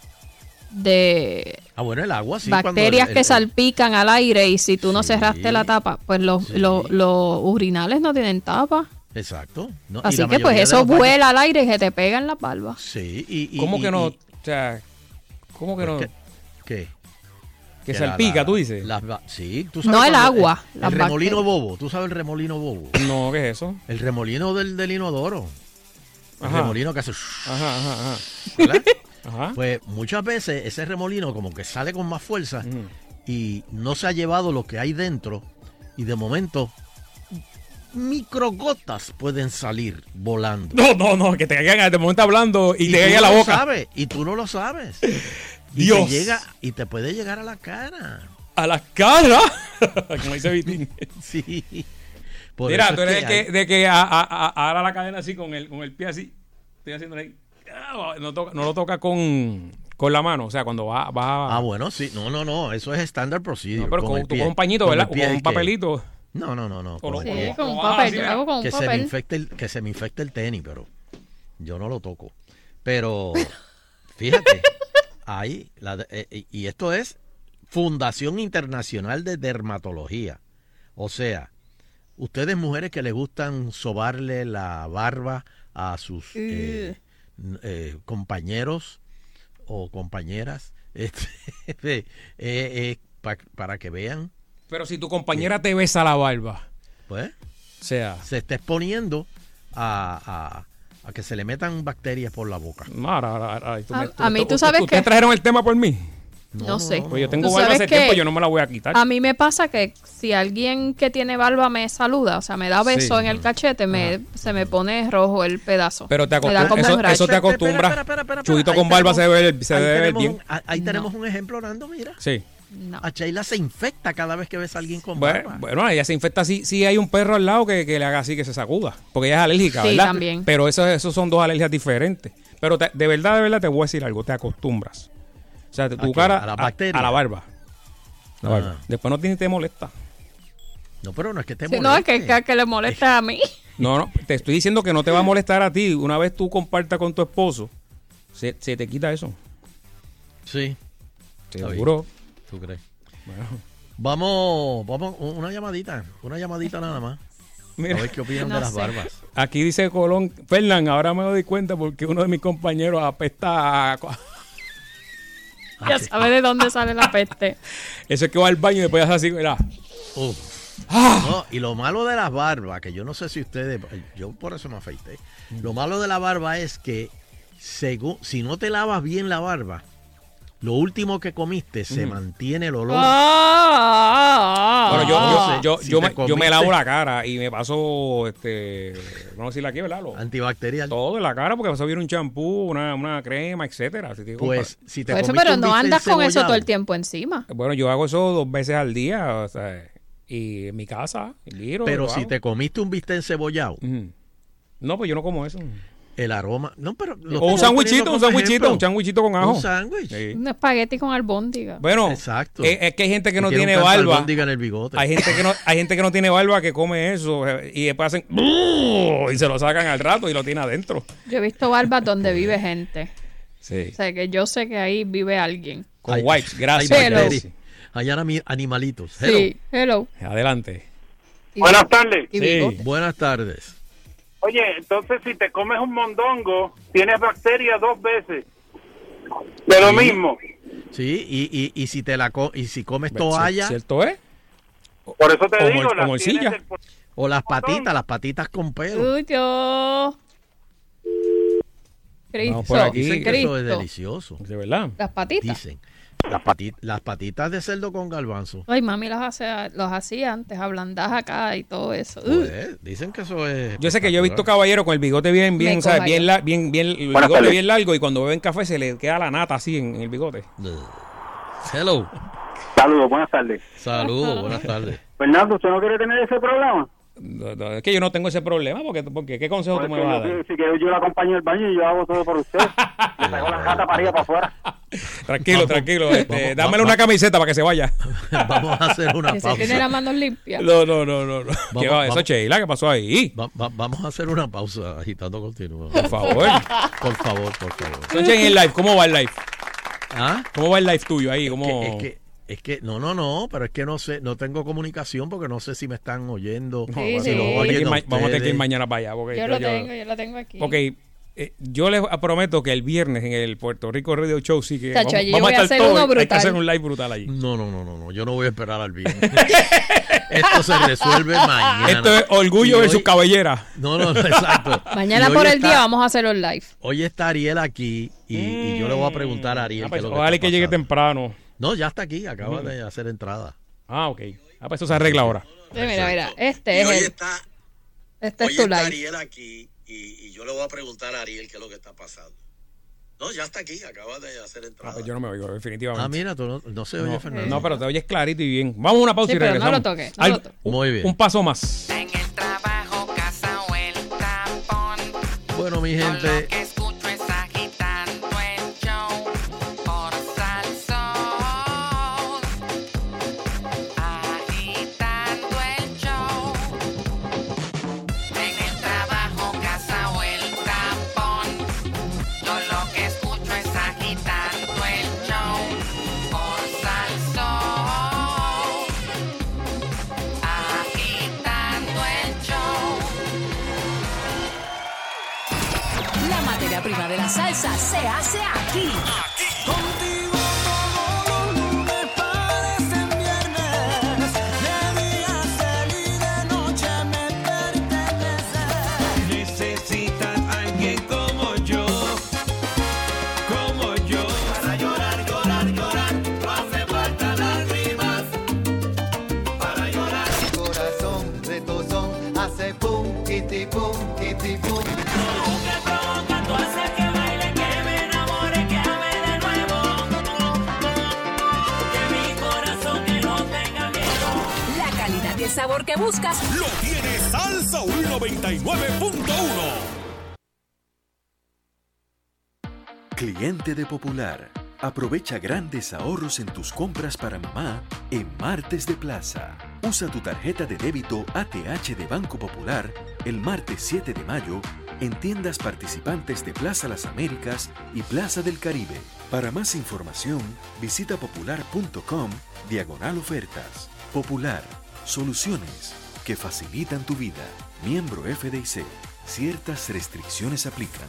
de Ah, bueno, el agua sí. bacterias el- el- que el- salpican al aire y si tú no cerraste la tapa, pues los, Sí. los, los urinales no tienen tapa. Exacto. No, Así que pues eso vuela al aire y se te pega en la barba. Sí. Y, y- ¿Cómo y- que no? O sea, ¿cómo que pues no? ¿Qué? Que salpica, la- tú dices. sí, tú No sabes el cuando- agua, El, remolino bacterias. bobo. ¿Tú sabes el remolino bobo? No, ¿qué es eso? El remolino del, del inodoro. El Ajá. remolino que hace... Ajá, ajá, ajá. ¿verdad? Ajá. Pues muchas veces ese remolino como que sale con más fuerza y no se ha llevado lo que hay dentro y de momento microgotas pueden salir volando. No, no, no, que te caigan de momento hablando y, Y te tú caiga no la boca. sabes, y tú no lo sabes. <laughs> Y Dios. te llega y te puede llegar a la cara. A la cara. <laughs> Como dice Vitín. <laughs> Sí. Por Mira, tú es eres hay- que, de que a- a- a- ahora la cadena así con el, con el pie así. Estoy haciendo ahí. Ah, No, toca- no lo toca con, con la mano. O sea, cuando va, va Ah, bueno, sí. No, no, no. Eso es estándar procedure. No, pero con con, con un pañito, Con ¿verdad? Con un que- papelito. No, no, no, no. Con Sí, el pie. con un como papel. así, Yo mira. hago con un que se me infecte el, que se me infecte el tenis, pero yo no lo toco. Pero <laughs> fíjate, ahí, la eh, eh, y esto es Fundación Internacional de Dermatología. O sea, ustedes mujeres que les gustan sobarle la barba a sus eh, n- eh, compañeros o compañeras, <laughs> este, eh, eh, pa- para que vean, Pero si tu compañera te besa la barba. pues, O sea, se está exponiendo a, a- a que se le metan bacterias por la boca. no, ahora- ahora- ahora, tú A- me- a mí tú ¿Ustedes sabes ustedes que- trajeron el tema por mí? No, sé. Pues yo tengo Tú barba hace que tiempo, yo no me la voy a quitar. A mí me pasa que si alguien que tiene barba me saluda, o sea, me da beso Sí. en el cachete, me, se me pone rojo el pedazo. Pero te acostumbras, eso, te Espera, espera, espera, espera, ahí con barba se ve, se ahí debe ver tenemos bien. un- ah, ahí No. tenemos un ejemplo, Nando, mira. Sí. No. A Sheila se infecta cada vez que ves a alguien con Bueno, barba. bueno, ella se infecta si, si hay un perro al lado que, que le haga así, que se sacuda. Porque ella es alérgica, Sí, ¿verdad? también. Pero eso, eso son dos alergias diferentes. Pero te- de verdad, de verdad, te voy a decir algo. Te acostumbras. O sea, tu cara ¿A la barba. La barba. Ah. Después no tiene, te molesta. No, pero no es que te Sí, no, es que, moleste. que, que le molesta a mí. <laughs> No, no, te estoy diciendo que no te va a molestar a ti. Una vez tú compartas con tu esposo, se, se te quita eso. Sí, Seguro. ¿Tú crees? Bueno, Vamos, vamos, una llamadita, una llamadita nada más. mira, A ver qué opinan No de las sé. barbas. aquí dice Colón, Fernán, ahora me doy cuenta porque uno de mis compañeros apesta a... Ya sabe de dónde sale la peste. Eso es que va al baño y después hace así, mira. Ah. No, y lo malo de las barbas, que yo no sé si ustedes, yo por eso me afeité. Lo malo de la barba es que según, si no te lavas bien la barba, lo último que comiste se mantiene el olor. Ah, Bueno, yo, Ah, yo, yo, si yo, te me, yo me comiste- lavo la cara y me paso, este, vamos a decir aquí, ¿verdad? Lo- Antibacterial. todo en la cara porque vas a subir un champú, una, una crema, etcétera. Si que Pues si te Por eso, comiste pero un no andas con eso todo el tiempo encima. Bueno, yo hago eso dos veces al día, o sea, y en mi casa, en Liro, Pero lo si hago. te comiste un bistec encebollado, Ujú. No, pues yo no como eso. El aroma. No, pero. O un sandwichito, un sandwichito, un sandwichito con ajo. Un sándwich. Sí. Un espagueti con albóndiga. Bueno, Exacto. es, es que hay gente que no tiene barba. albóndiga en el bigote. Hay gente que no, hay gente que no tiene barba que come eso y después hacen y se lo sacan al rato y lo tiene adentro. Yo he visto barbas donde vive gente. Sí. O sea, que yo sé que ahí vive alguien. Con Hay- wipes, hay gracias. Hello. Hay animi- animalitos. Hello. Sí, hello. Adelante. Y- Buenas tardes. Sí. Buenas tardes. Oye, entonces si te comes un mondongo, tienes bacterias dos veces. De lo Sí. mismo. Sí, y, y, y si te la co- y si comes toalla ¿Cierto es? Por eso te O digo, o las o las patitas, las patitas con pelo. Uy, yo. Cristo. Vamos por aquí. Dicen que eso es Cristo. delicioso. De verdad. Las patitas. Dicen. Las, pati- las patitas de cerdo con garbanzo. Ay, mami las hace, los hacía antes, ablandás acá y todo eso. Pues, dicen que eso es. Yo sé que yo he visto caballeros con el bigote bien, bien, Bien, la- bien, bien, el bigote tardes. bien largo y cuando beben café se le queda la nata así en, en el bigote. Hello. Saludos, buenas tardes. Saludos, buenas tardes. Fernando, ¿usted no quiere tener ese programa? Es que yo no tengo ese problema porque, porque ¿qué consejo tú me Porque vas a dar? si quieres yo la acompaño al baño y yo hago todo por usted. <laughs> Le saco la jata para arriba para afuera. Tranquilo, Vamos, tranquilo. Este, vamos, dámele vamos. una camiseta para que se vaya. <laughs> Vamos a hacer una Que se tiene las pausa. manos limpias. No, no, no, no. no. ¿Qué va? Eso. Sheila, ¿qué pasó ahí? Va- va- vamos a hacer una pausa agitando continuo. Por favor. Por favor, por favor. En el live, ¿cómo va el live? ¿Ah? ¿Cómo va el live tuyo ahí? ¿Cómo? Que- es que es que no no no pero es que no sé no tengo comunicación porque no sé si me están oyendo Sí, sí. vamos, a tener que ir oyen a ma- vamos a tener que ir ustedes. mañana para allá. Porque Yo lo tengo, yo lo tengo aquí. Ok, eh, yo les prometo que el viernes en el Puerto Rico Radio Show sí que Chacho, vamos, vamos a a hacer estar uno todos. Hay que hacer un live brutal allí. no no no no no yo no voy a esperar al viernes <laughs> esto se resuelve <laughs> mañana Esto es orgullo versus hoy- cabellera. no no no, exacto <laughs> Mañana por el está- día vamos a hacer los live. hoy está Ariel aquí y, y yo le voy a preguntar a Ariel Ah, pues, lo que está que llegue temprano. No ya está aquí acaba de hacer entrada Ah, ok. Ah, pues eso se arregla ahora. Sí, mira, mira, este es el, está este es tu live. Ariel aquí y, y yo le voy a preguntar a Ariel qué es lo que está pasando no ya está aquí acaba de hacer Ah, entrada pues yo no me oigo, Ah, definitivamente. mira, tú no, no se oye, no, Fernando. no, pero te oyes clarito y bien. Vamos a una pausa Sí, y pero no regresamos. lo toques, no Al- lo toques. Muy bien. Un paso más. En el trabajo, casa o el tapón. Bueno, mi gente, hace De Popular. Aprovecha grandes ahorros en tus compras para mamá en Martes de Plaza. Usa tu tarjeta de débito ATH de Banco Popular el martes 7 de mayo en tiendas participantes de Plaza Las Américas y Plaza del Caribe. Para más información, visita popular.com diagonal ofertas. Popular, soluciones que facilitan tu vida. Miembro FDIC. Ciertas restricciones aplican.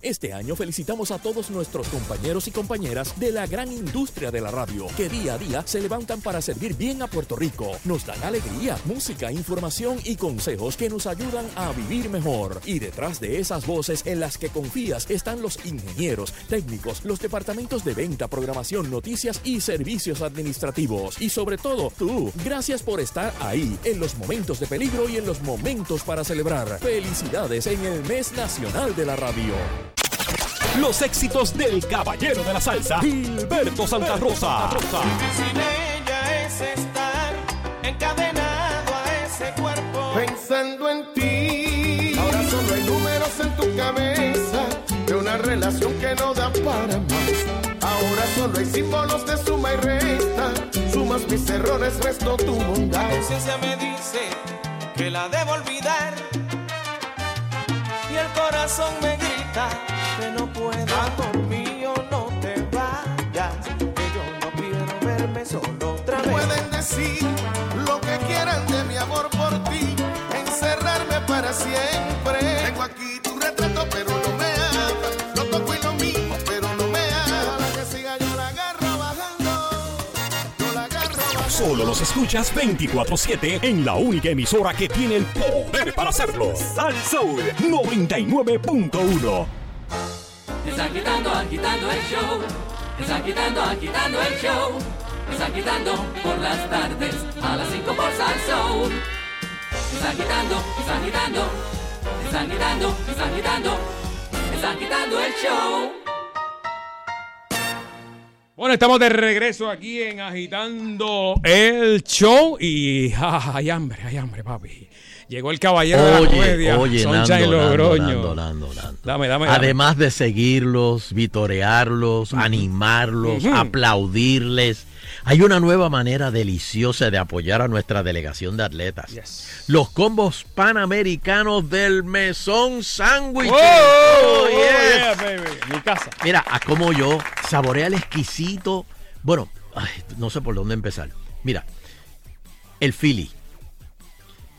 Este año felicitamos a todos nuestros compañeros y compañeras de la gran industria de la radio, que día a día se levantan para servir bien a Puerto Rico. Nos dan alegría, música, información y consejos que nos ayudan a vivir mejor. Y detrás de esas voces en las que confías están los ingenieros, técnicos, los departamentos de venta, programación, noticias y servicios administrativos. Y sobre todo, tú. Gracias por estar ahí, en los momentos de peligro y en los momentos para celebrar. Felicidades en el mes nacional de la radio. Los éxitos del caballero de la salsa, Gilberto Santa Rosa. Sin ella es estar encadenado a ese cuerpo. Pensando en ti. Ahora solo hay números en tu cabeza de una relación que no da para más. Ahora solo hay símbolos de suma y resta. Sumas mis errores, resto tu bondad. La conciencia me dice que la debo olvidar. Y el corazón me grita que no puedo. Amor mío, no te vayas. Que yo no quiero verme solo otra vez. Pueden decir lo que quieran de mi amor por ti. Encerrarme para siempre. Tengo aquí tu retrato, pero no me ama. Lo toco y lo mismo, pero no me ama. Para que siga yo la agarro bajando. Yo la agarro bajando. Solo los escuchas 24-7 en la única emisora que tiene el poder para hacerlo. Sal Soul 99.1. Está quitando, agitando el show. Está quitando, agitando el show. Está quitando por las tardes a las 5 por Salsoul. Está quitando, está quitando. Está quitando, está quitando. Está quitando el show. Bueno, estamos de regreso aquí en Agitando el Show y <laughs> ah, hay hambre, hay hambre, papi. Llegó el caballero de la Oye, comedia, oye, Sunshine Nando, Logroño. Nando, Nando. Dame, dame, dame. Además de seguirlos, vitorearlos, animarlos, aplaudirles, hay una nueva manera deliciosa de apoyar a nuestra delegación de atletas. Los combos panamericanos del mesón sándwich. ¡Oh! Oh, yes. yeah, baby. Mi casa. Mira, a como yo saborea el exquisito. Bueno, ay, no sé por dónde empezar. Mira, el Philly.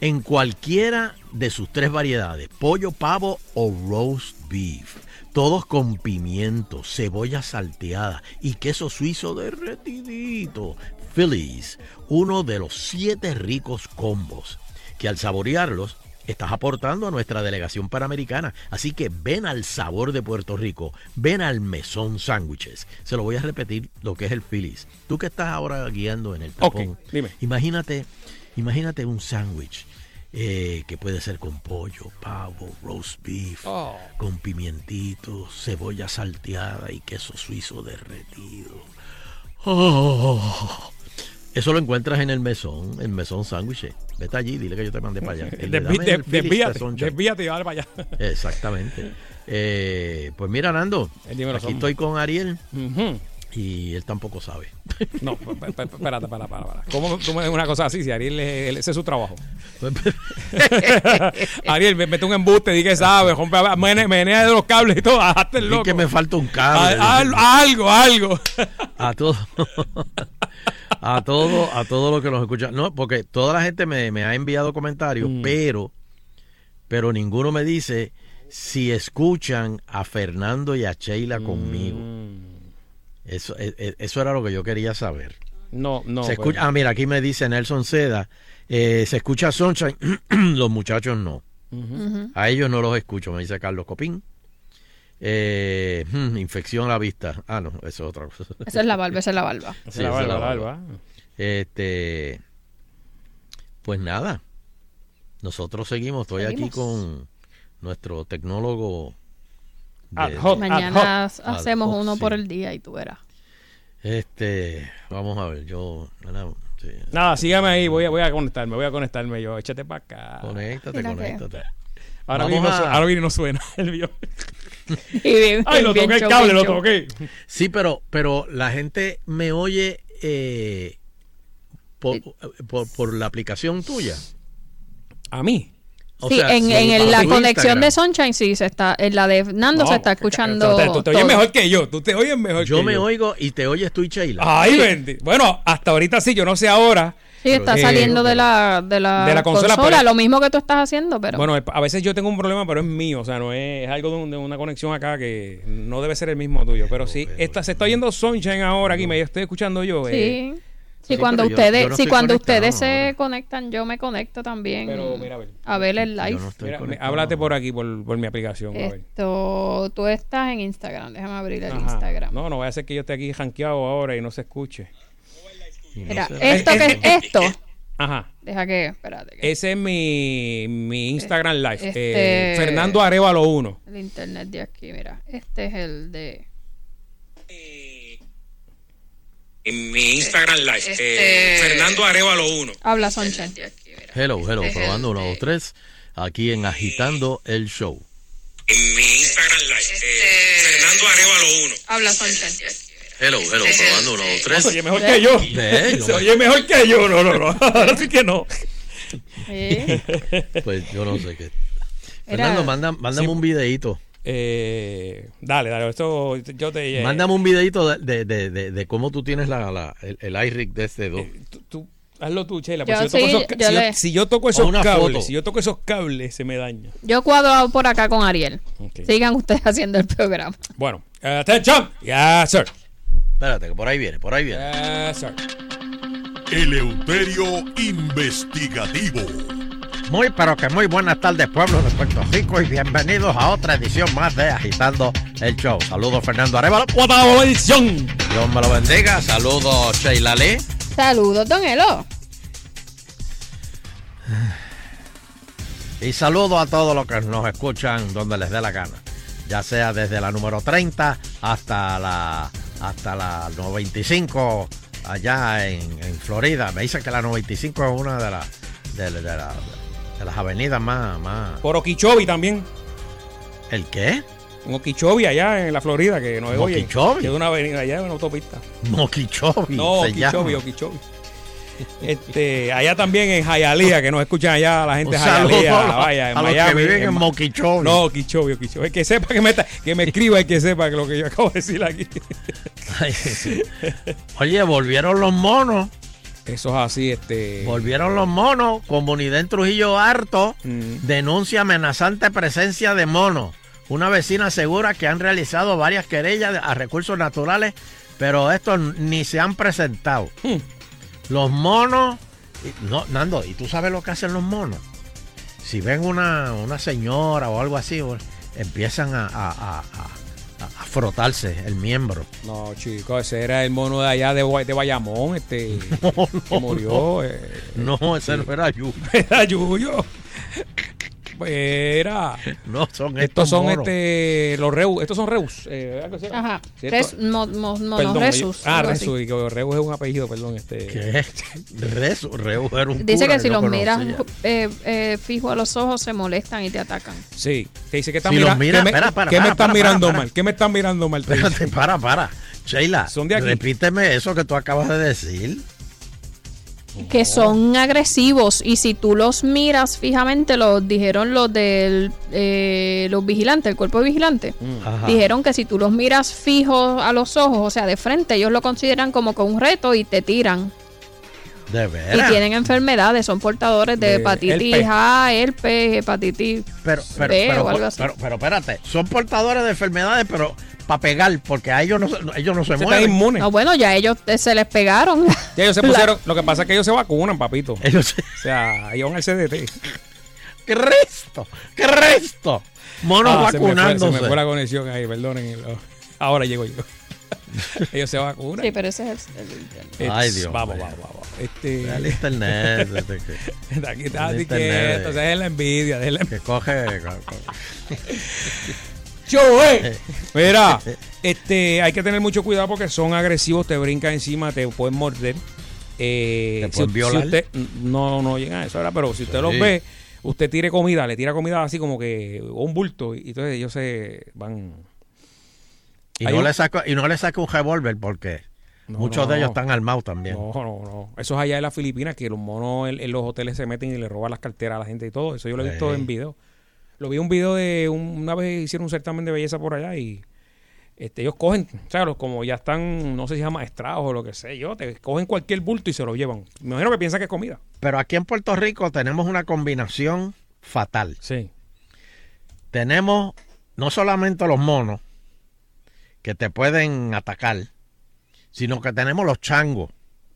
En cualquiera de sus tres variedades, pollo, pavo o roast beef. Todos con pimiento, cebolla salteada y queso suizo derretidito. Phillies, uno de los siete ricos combos que al saborearlos estás aportando a nuestra delegación panamericana. Así que ven al sabor de Puerto Rico, ven al mesón sándwiches. Se lo voy a repetir lo que es el Phillies. Tú que estás ahora guiando en el tapón, dime. imagínate, imagínate un sándwich eh, que puede ser con pollo, pavo, roast beef, Oh. con pimientitos, cebolla salteada y queso suizo derretido. Oh. Eso lo encuentras en el mesón, el mesón sándwiches. Vete allí, dile que yo te mandé para allá. <laughs> Dile, Desví- "Dame de- el Phillies desvíate, de Sunshine". desvíate y dale para allá. <laughs> Exactamente. Eh, pues mira, Nando, Eh, aquí estoy con Ariel Ujú. Y él tampoco sabe. <laughs> No, espérate, para, para, para. ¿Cómo tú me una cosa así? Si Ariel, ese es su trabajo. <laughs> Ariel, me- mete un embuste, di que sabe, menea de los cables y todo, <laughs> hazte el loco. que me falta un cable. Algo, algo. a todo a todo a todo lo que nos escucha no porque toda la gente me, me ha enviado comentarios Mm. pero pero ninguno me dice si escuchan a Fernando y a Sheila conmigo Mm. Eso e- e- eso era lo que yo quería saber No, no. se pues. escucha ah mira aquí me dice Nelson Seda eh, se escucha Sunshine <clears throat> los muchachos no a ellos no los escucho me dice Carlos Copín Eh, hmm, infección a la vista ah no eso es otra cosa <laughs> Esa es la barba, esa es la barba. Esa es Sí, la barba. Este, pues nada, nosotros seguimos. Estoy aquí con nuestro tecnólogo. Ad hoc. Mañana Ad hacemos hoc, uno sí. por el día y tú verás. Este, vamos a ver, yo. Nada, sígame ahí, voy a, voy a conectarme, voy a conectarme yo. Échate para acá. Conéctate, conéctate. Ahora Vamos a- su- ahora mismo no suena <laughs> el. <laughs> Y bien- Ay, lo bien toqué el cable, lo toqué. Sí, pero, pero la gente me oye eh, por, por, por la aplicación tuya. A mí. O sí, sea, en, sí, en la conexión Instagram. de Sunshine sí se está, en la de Nando No, se está escuchando. Te, tú te oyes todo. mejor que yo. Tú te oyes mejor Yo que me yo. oigo y te oyes tú y Sheila. Ay, bendito. Bueno, hasta ahorita sí, yo no sé ahora. Sí, está Eh, saliendo de la, de la, de la consola, pero- lo mismo que tú estás haciendo, pero Bueno, a veces yo tengo un problema, pero es mío. O sea, no es, es algo de, un- de una conexión acá que no debe ser el mismo tuyo. Pero sí, esta, se está oyendo Sunshine ahora aquí, me estoy escuchando yo. eh, sí. Sí, cuando yo- ustedes, yo no si cuando ustedes se conectan, yo me conecto también Pero mira, a ver. a ver el live. mira, me- háblate por aquí, por, por mi aplicación. a ver. Esto, tú estás en Instagram, déjame abrir el Ajá. Instagram. No, no vaya a ser que yo esté aquí janqueado ahora y no se escuche. Mira, esto que esto, Ajá. deja que, espérate, que Ese es mi, mi Instagram Live. Este- Eh, Fernando Arevalo 1. el internet de aquí, mira, este es el de En mi Instagram Live. Este- Fernando Arevalo 1. Habla Sunshine. Hello, hello, Este es probando uno, dos, tres. Aquí en Agitando el Show. En mi Instagram Live. Fernando Arevalo 1. Habla Sunshine. Hello, hello, probando uno, dos, tres. Se oye mejor que yo. Se oye mejor que yo. No, no, no. <laughs> Ahora sí que no. <laughs> Pues yo no sé qué. Era- Fernando, manda, mándame Sí. un videito. Eh, dale, dale. Esto yo te. eh, Mándame un videito de, de, de, cómo tú tienes la, la- el, el iRig de este 2. Hazlo tú, Sheila. Yo porque si, yo sí, toco esos, ca- yo si, yo, le- si yo toco O esos una cables, foto. si yo toco esos cables, se me daña. Yo cuadro por acá con Ariel. Ok. Sigan ustedes haciendo el programa. Bueno, atención. Yes, sir. Espérate, que por ahí viene, por ahí viene. Yes, sir. Eleuterio Investigativo. Muy, pero que muy buenas tardes, pueblo de Puerto Rico, y bienvenidos a otra edición más de Agitando el Show. Saludos, Fernando Arevalo. ¡Otra edición! Dios me lo bendiga. Saludos, Sheila Lee. Saludos, Don Elo. Y saludos a todos los que nos escuchan donde les dé la gana. Ya sea desde la número 30 hasta la hasta la 95 allá en, en Florida. Me dicen que la 95 es una de, las de, de la- de las avenidas más, más... Por Okeechobee también. ¿El qué? En Okeechobee, allá en la Florida, que no es oye. Okeechobee. Que es una avenida allá, es una autopista. Moquichobi. No, Okeechobee. Okeechobee. Este, allá también en Hialeah, que nos escuchan allá la gente de Un Hialeah, vaya, en a los que Miami. viven en Ma- Moquichobi. No, Okeechobee, Okeechobee. El que sepa que me, está- que me escriba, el que sepa que lo que yo acabo de decir aquí. <laughs> Ay, sí. Oye, volvieron los monos. Eso es así, este. Volvieron los monos. Comunidad en Trujillo Harto Mm. denuncia amenazante presencia de monos. Una vecina asegura que han realizado varias querellas a recursos naturales, pero estos ni se han presentado. Hmm. Los monos. No, Nando, ¿y tú sabes lo que hacen los monos? Si ven una, una señora o algo así, empiezan a, a- a- a- a frotarse el miembro. No, chicos, ese era el mono de allá de, Guay- de Bayamón, este. <laughs> que murió. eh, No, ese no era Yu. <laughs> Era Yuyo. Era. No, son Estos estos son monos. este los Reus, estos son Reus. eh. Ajá. Res, mo, mo, Perdón, Resus, Ah. Resus, y que Reus es un apellido, perdón, este. ¿Qué? <laughs> Resu, Reus era un Dice cura que si los miras eh, eh, fijo a los ojos se molestan y te atacan. Sí, te dice que están Si los mirando. mira- ¿Qué espera, qué me para, están para, mirando para, mal? ¿Qué me están mirando mal? Espérate, para, para. Sheila, Son de aquí. repíteme eso que tú acabas de decir. Que son agresivos y si tú los miras fijamente, los dijeron los del eh, los vigilantes, el cuerpo de vigilante. Ajá. Dijeron que si tú los miras fijos a los ojos, o sea, de frente, ellos lo consideran como que un reto y te tiran. De Y veras. tienen enfermedades, son portadores de, De hepatitis herpes. A, herpes, hepatitis Pero, pero, B pero, o algo así. pero, pero espérate, son portadores de enfermedades, pero para pegar, porque a ellos no, se- ellos no se, Se mueren. están inmunes. No, bueno, ya ellos eh, se les pegaron. <laughs> Ya ellos se La- pusieron. Lo que pasa es que ellos se vacunan, papito. Ellos O sea, ellos van al CDT. ¡Qué <laughs> resto! ¡Qué resto! Monos Ah, se me fue- vacunándose. Se me fue la conexión ahí, perdonen. Ahora llego yo. <laughs> ellos se vacunan. Sí, pero ese es el, el. It's- Ay, Dios Vamos, vamos, vamos. Este, El internet. <laughs> Aquí está, quieto, es la envidia. Es la Que coge. <laughs> Yo, eh. Mira, este, hay que tener mucho cuidado porque son agresivos, te brincan encima, te pueden morder. Eh, ¿Te pueden si, violar? si usted no, no llega a eso, ¿verdad? pero si usted Sí. los ve, usted tire comida, le tira comida así como que un bulto y entonces ellos se van. Y no, un- le saca, y no le saca un revólver porque No, muchos no. de ellos están armados también. No, no, no. Eso es allá en las Filipinas que los monos en, en los hoteles se meten y le roban las carteras a la gente y todo. Eso yo lo he visto Sí. en video. Lo vi en un video de un- una vez hicieron un certamen de belleza por allá y este, ellos cogen, o sea, los como ya están, no sé si maestrados o lo que sé yo, te cogen cualquier bulto y se lo llevan. Me imagino que piensan que es comida. Pero aquí en Puerto Rico tenemos una combinación fatal. Sí. Tenemos no solamente los monos que te pueden atacar, sino que tenemos los changos.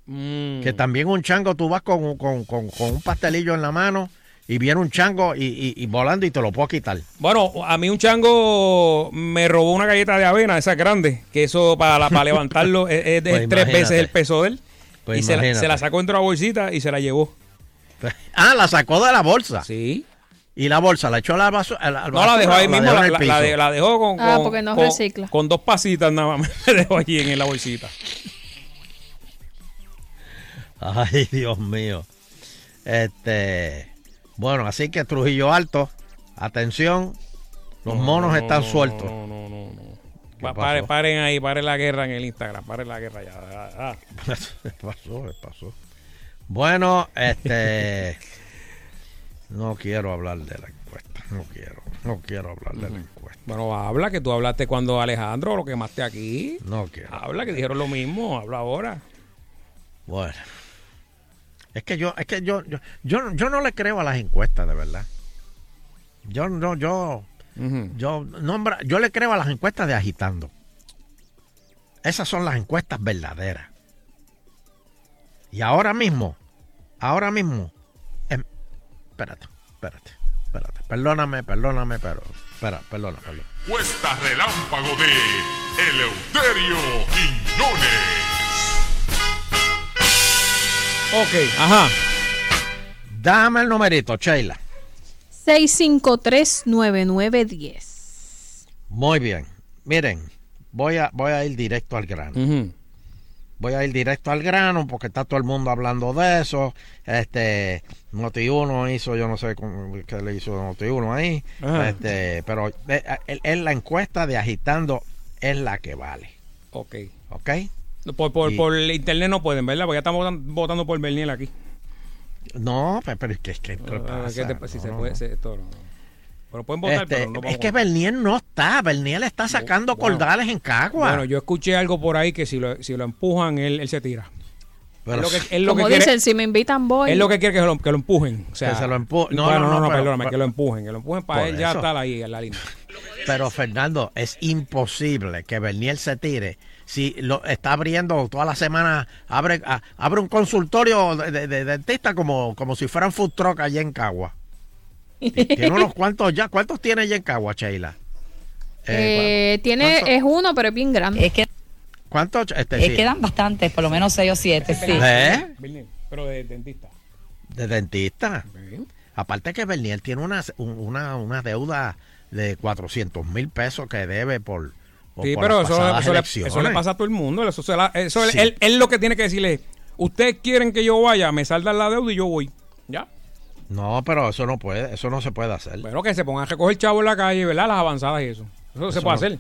Mm. Que también un chango, tú vas con, con- con- con un pastelillo en la mano y viene un chango y, y- y volando y te lo puedo quitar. Bueno, a mí un chango me robó una galleta de avena, esa grande, que eso para, la- para levantarlo <laughs> es, Pues tres veces el peso de él. Pues y se la, se la sacó dentro de la bolsita y se la llevó. <laughs> Ah, la sacó de la bolsa. Sí. Y la bolsa la echó a la basu- al- al No, la dejó ahí basura mismo, dejó la, en el la- la piso? de- la dejó con, Ah, con- porque no con- recicla. con dos pasitas nada más, <laughs> me dejó allí en la bolsita. Ay, Dios mío. Este, bueno, así que Trujillo Alto, atención, los monos no, están no, sueltos. No, no, no, no. ¿Qué Pa- pare- paren ahí, paren la guerra en el Instagram, paren la guerra ya. ah, ah. ¿Qué <laughs> pasó? ¿Qué pasó? Bueno, este, <laughs> no quiero hablar de la encuesta, no quiero, no quiero hablar de la encuesta, Bueno, habla que tú hablaste cuando Alejandro lo quemaste aquí. no quiero. Habla que dijeron lo mismo, habla ahora. Bueno, es que yo, es que yo, yo, yo, yo no le creo a las encuestas, de verdad. Yo no, yo, yo, nombra, yo le creo a las encuestas de agitando. Esas son las encuestas verdaderas. Y ahora mismo, ahora mismo, espérate, espérate, espérate, perdóname, perdóname, pero, espera, perdona, perdona. Cuesta relámpago de Eleuterio Quiñones. Ok, ajá. Dame el numerito, Sheila. 653-9910. Muy bien. Miren, voy a, voy a ir directo al grano. Voy a ir directo al grano porque está todo el mundo hablando de eso. Este, Noti1 hizo, yo no sé qué le hizo Noti1 ahí. Ajá. Este, pero eh, eh, eh, la encuesta de agitando es la que vale. Ok. ¿Ok? Por, por, Y- por internet no pueden, ¿verdad? Porque ya estamos votan- votando por Berniel aquí. No, pe- pero es que, es que ¿qué Ah, pasa? ¿qué te- si se puede, no. se- esto no. Pero pueden votar, Este, pero no es que Bernier no está. Bernier está sacando Bueno. cordales en Cagua. Bueno, yo escuché algo por ahí que si lo, si lo empujan, él, él se tira. Pero- es lo que, él lo Como que quiere, dicen, si me invitan voy. él lo que quiere que lo, que lo empujen. O sea, Que se lo empu- no, bueno, no, no, no, no, pero- perdóname, pero- que lo empujen, que lo empujen para él ya estar ahí en la línea. Pero Fernando, es imposible que Bernier se tire si lo está abriendo toda la semana, abre, a- abre un consultorio de, de- de dentista como, como si fueran food truck allá en Cagua. <laughs> Tiene unos cuantos ya. ¿Cuántos tiene allá en Cagua, Sheila? Eh, Eh, tiene, ¿cuánto? es uno, pero es bien grande. Es que, ¿Cuántos? Este, es sí, que dan bastantes, por lo menos seis o siete, sí. ¿Eh? Pero de dentista. De dentista. Aparte que Bernier tiene una, un- una, una deuda de 400 mil pesos que debe por, por, Sí, por pero las eso, eso le, elecciones. eso le pasa a todo el mundo. Eso, se la- eso Sí. él, él lo que tiene que decirle es, ustedes quieren que yo vaya, me saldan la deuda y yo voy. Ya. No, pero eso no puede, eso no se puede hacer. Pero que se pongan a recoger chavo en la calle, ¿verdad? Las avanzadas y eso. Eso, se puede no. hacer.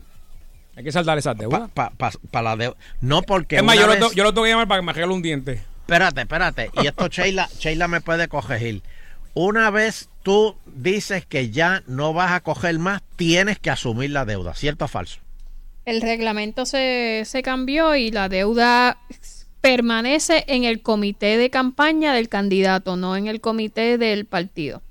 Hay que saldar esas deudas. Para la deuda. No porque. es más, yo, lo vez- tengo- yo lo tengo que llamar para que me regale un diente. Espérate, espérate. Y esto Sheila, Sheila me puede corregir. Una vez tú dices que ya no vas a coger más, tienes que asumir la deuda, ¿cierto o falso? El reglamento se, se cambió y la deuda permanece en el comité de campaña del candidato, no en el comité del partido.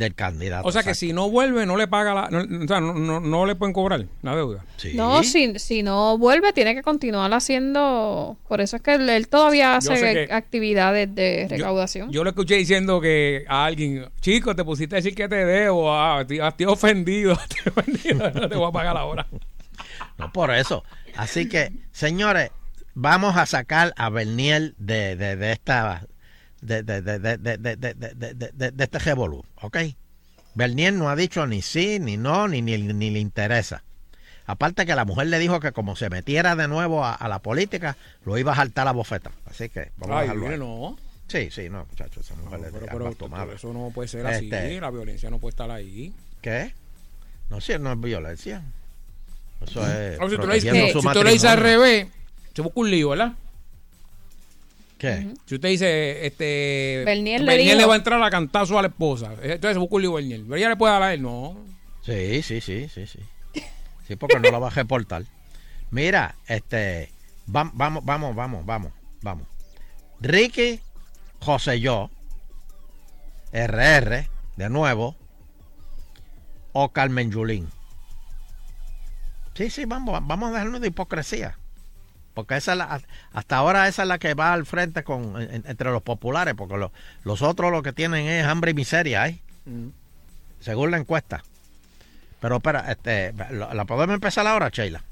Del candidato. O sea que exacto. si no vuelve, no le paga la. no- o sea, no, no- no le pueden cobrar la deuda. No, si, si no vuelve, tiene que continuar haciendo. Por eso es que él, él todavía Yo hace que- actividades de recaudación. Yo lo escuché diciendo que a alguien, chico, te pusiste a decir que te debo, ah, estoy, estoy ofendido, <laughs> estoy ofendido, no te voy a pagar ahora. <laughs> No por eso. Así que, señores, vamos a sacar a Bernier de, de, de esta de, de, de este revolú, ¿ok? Bernier no ha dicho ni sí, ni no, ni, ni, ni, le interesa. Aparte que la mujer le dijo que como se metiera de nuevo a, la política, lo iba a saltar la bofeta. Así que vamos Ay, a dejarlo. Sí, sí, no, muchachos, esa mujer no, pero, pero, pero, Eso no puede ser así, la violencia no puede estar ahí. ¿Qué? No, si no es violencia. Eso es. Si tú le dices al revés, se busca un lío, ¿verdad? ¿Qué? Si usted dice, este. Bernier le dijo- le va a entrar a cantazo a la esposa. Entonces busca un lío Bernier. Bernier le puede dar a él, no. Sí, sí, sí, sí, sí. Sí, porque no la va a reportar. Mira, este, vam- vamos, vamos, vamos, vamos, vamos. Ricky José Yo, RR, de nuevo, o Carmen Yulín. Sí, sí, vamos, vamos a dejarnos de hipocresía. Porque esa es la, hasta ahora esa es la que va al frente con, en- entre los populares, porque los, los otros lo que tienen es hambre y miseria, ¿eh? según la encuesta. Pero espera, este, ¿la la podemos empezar ahora, Sheila?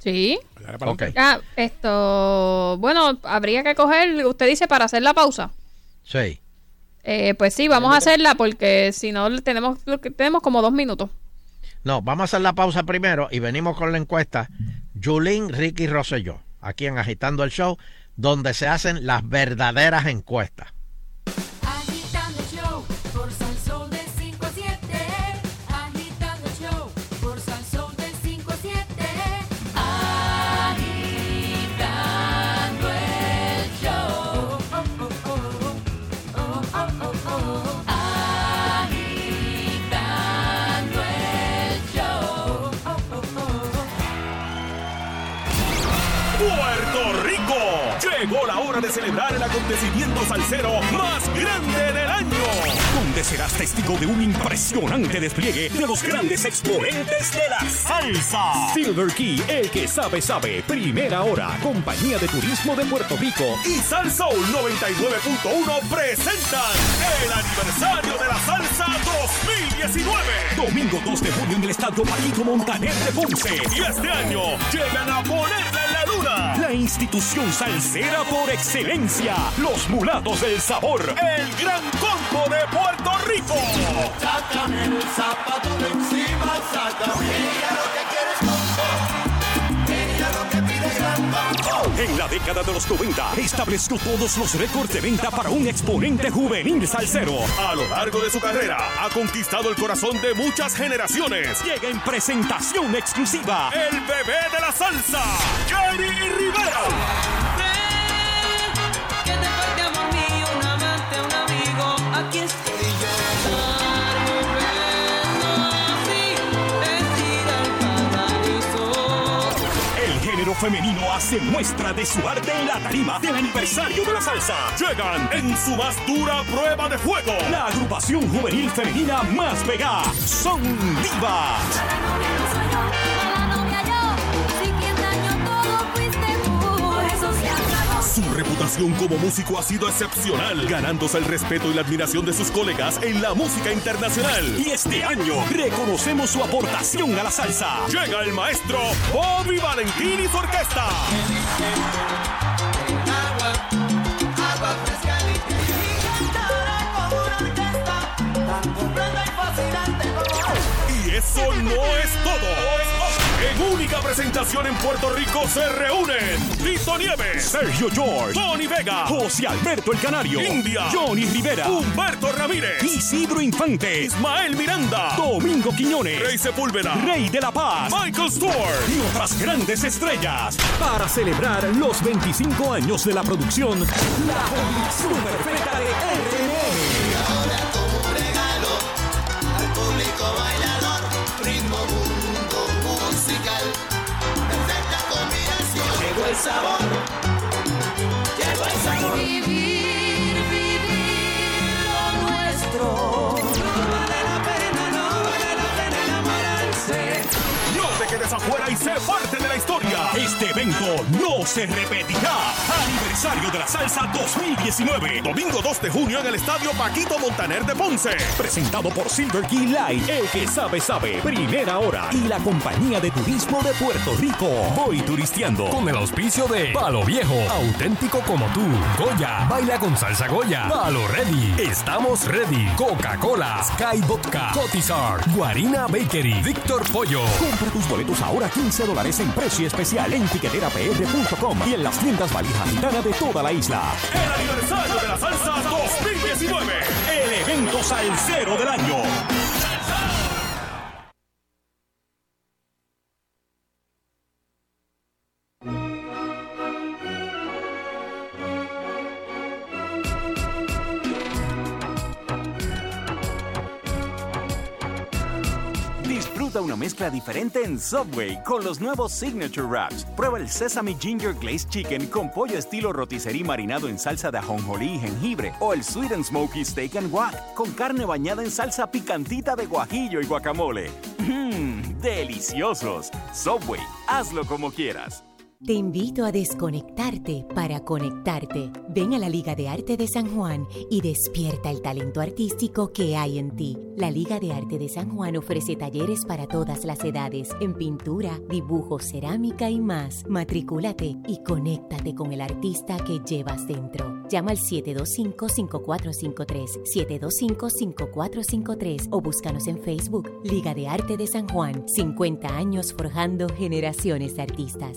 Sí. Ok. Ah, esto, bueno, habría que coger, usted dice para hacer la pausa. Sí. Eh, pues sí, vamos a hacerla porque si no tenemos tenemos como dos minutos. No, vamos a hacer la pausa primero y venimos con la encuesta. Julín, Ricky Rosselló, aquí en Agitando el Show, donde se hacen las verdaderas encuestas. Celebrar el acontecimiento salsero más grande del año. Serás testigo de un impresionante despliegue de los grandes exponentes de la salsa. Silver Key, el que sabe, sabe. Primera hora, Compañía de Turismo de Puerto Rico. Y Salsa 99.1 presentan el aniversario de la salsa 2019. Domingo 2 de junio en el Estadio Paquito Montaner de Ponce. Y este año llegan a ponerla en la luna. La institución salsera por excelencia. Los mulatos del sabor. El gran combo de Puerto Rico. Sácame el zapato de encima, sácame. Ella lo que quiere es combo. Ella lo que pide es gran combo. En la década de los 90 estableció todos los récords de venta para un exponente juvenil salsero. A lo largo de su carrera ha conquistado el corazón de muchas generaciones. Llega en presentación exclusiva el bebé de la salsa, Jerry Rivera. Femenino hace muestra de su arte en la tarima del aniversario de la salsa. Llegan en su más dura prueba de fuego. La agrupación juvenil femenina más pegada. Son divas. Reputación como músico ha sido excepcional, ganándose el respeto y la admiración de sus colegas en la música internacional. Y este año reconocemos su aportación a la salsa. Llega el maestro Bobby Valentín y su orquesta. Y eso no es todo. En única presentación en Puerto Rico se reúnen Tito Nieves, Sergio George, Tony Vega, José Alberto el Canario, India, Johnny Rivera, Humberto Ramírez, Isidro Infante, Ismael Miranda, Domingo Quiñones, Rey Sepúlveda, Rey de la Paz, Michael Stewart y otras grandes estrellas para celebrar los 25 años de la producción La. El sabor, llegó el sabor. Vivir, vivir lo nuestro. No vale la pena, no vale la pena enamorarse. No te quedes afuera y sé parte. Este evento no se repetirá. Aniversario de la Salsa 2019. Domingo 2 de junio en el Estadio Paquito Montaner de Ponce. Presentado por Silver Key Light. El que sabe, sabe. Primera hora. Y la Compañía de Turismo de Puerto Rico. Voy turisteando con el auspicio de Palo Viejo, auténtico como tú. Goya, baila con salsa Goya. Palo Ready, estamos ready. Coca-Cola, Sky Vodka, Cotizar, Guarina Bakery, Víctor Pollo. Compra tus boletos ahora 15 dólares en precio especial en tiqueterapr.com y en las tiendas valija gitana de toda la isla. El aniversario de la salsa 2019. El evento salsero del año. Diferente en Subway con los nuevos Signature Wraps. Prueba el Sesame Ginger Glazed Chicken con pollo estilo rotisserie marinado en salsa de ajonjolí y jengibre o el Sweet and Smoky Steak and Guac con carne bañada en salsa picantita de guajillo y guacamole. Mmm, deliciosos. Subway, hazlo como quieras. Te invito a desconectarte para conectarte. Ven a la Liga de Arte de San Juan y despierta el talento artístico que hay en ti. La Liga de Arte de San Juan ofrece talleres para todas las edades en pintura, dibujo, cerámica y más. Matricúlate y conéctate con el artista que llevas dentro. Llama al 725-5453, 725-5453 o búscanos en Facebook. Liga de Arte de San Juan, 50 años forjando generaciones de artistas.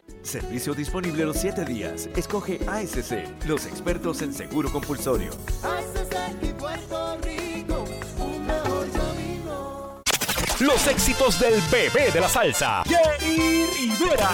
Servicio disponible los 7 días. Escoge ASC, los expertos en seguro compulsorio. y Puerto Rico, un mejor camino. Los éxitos del bebé de la salsa, Jerry Rivera.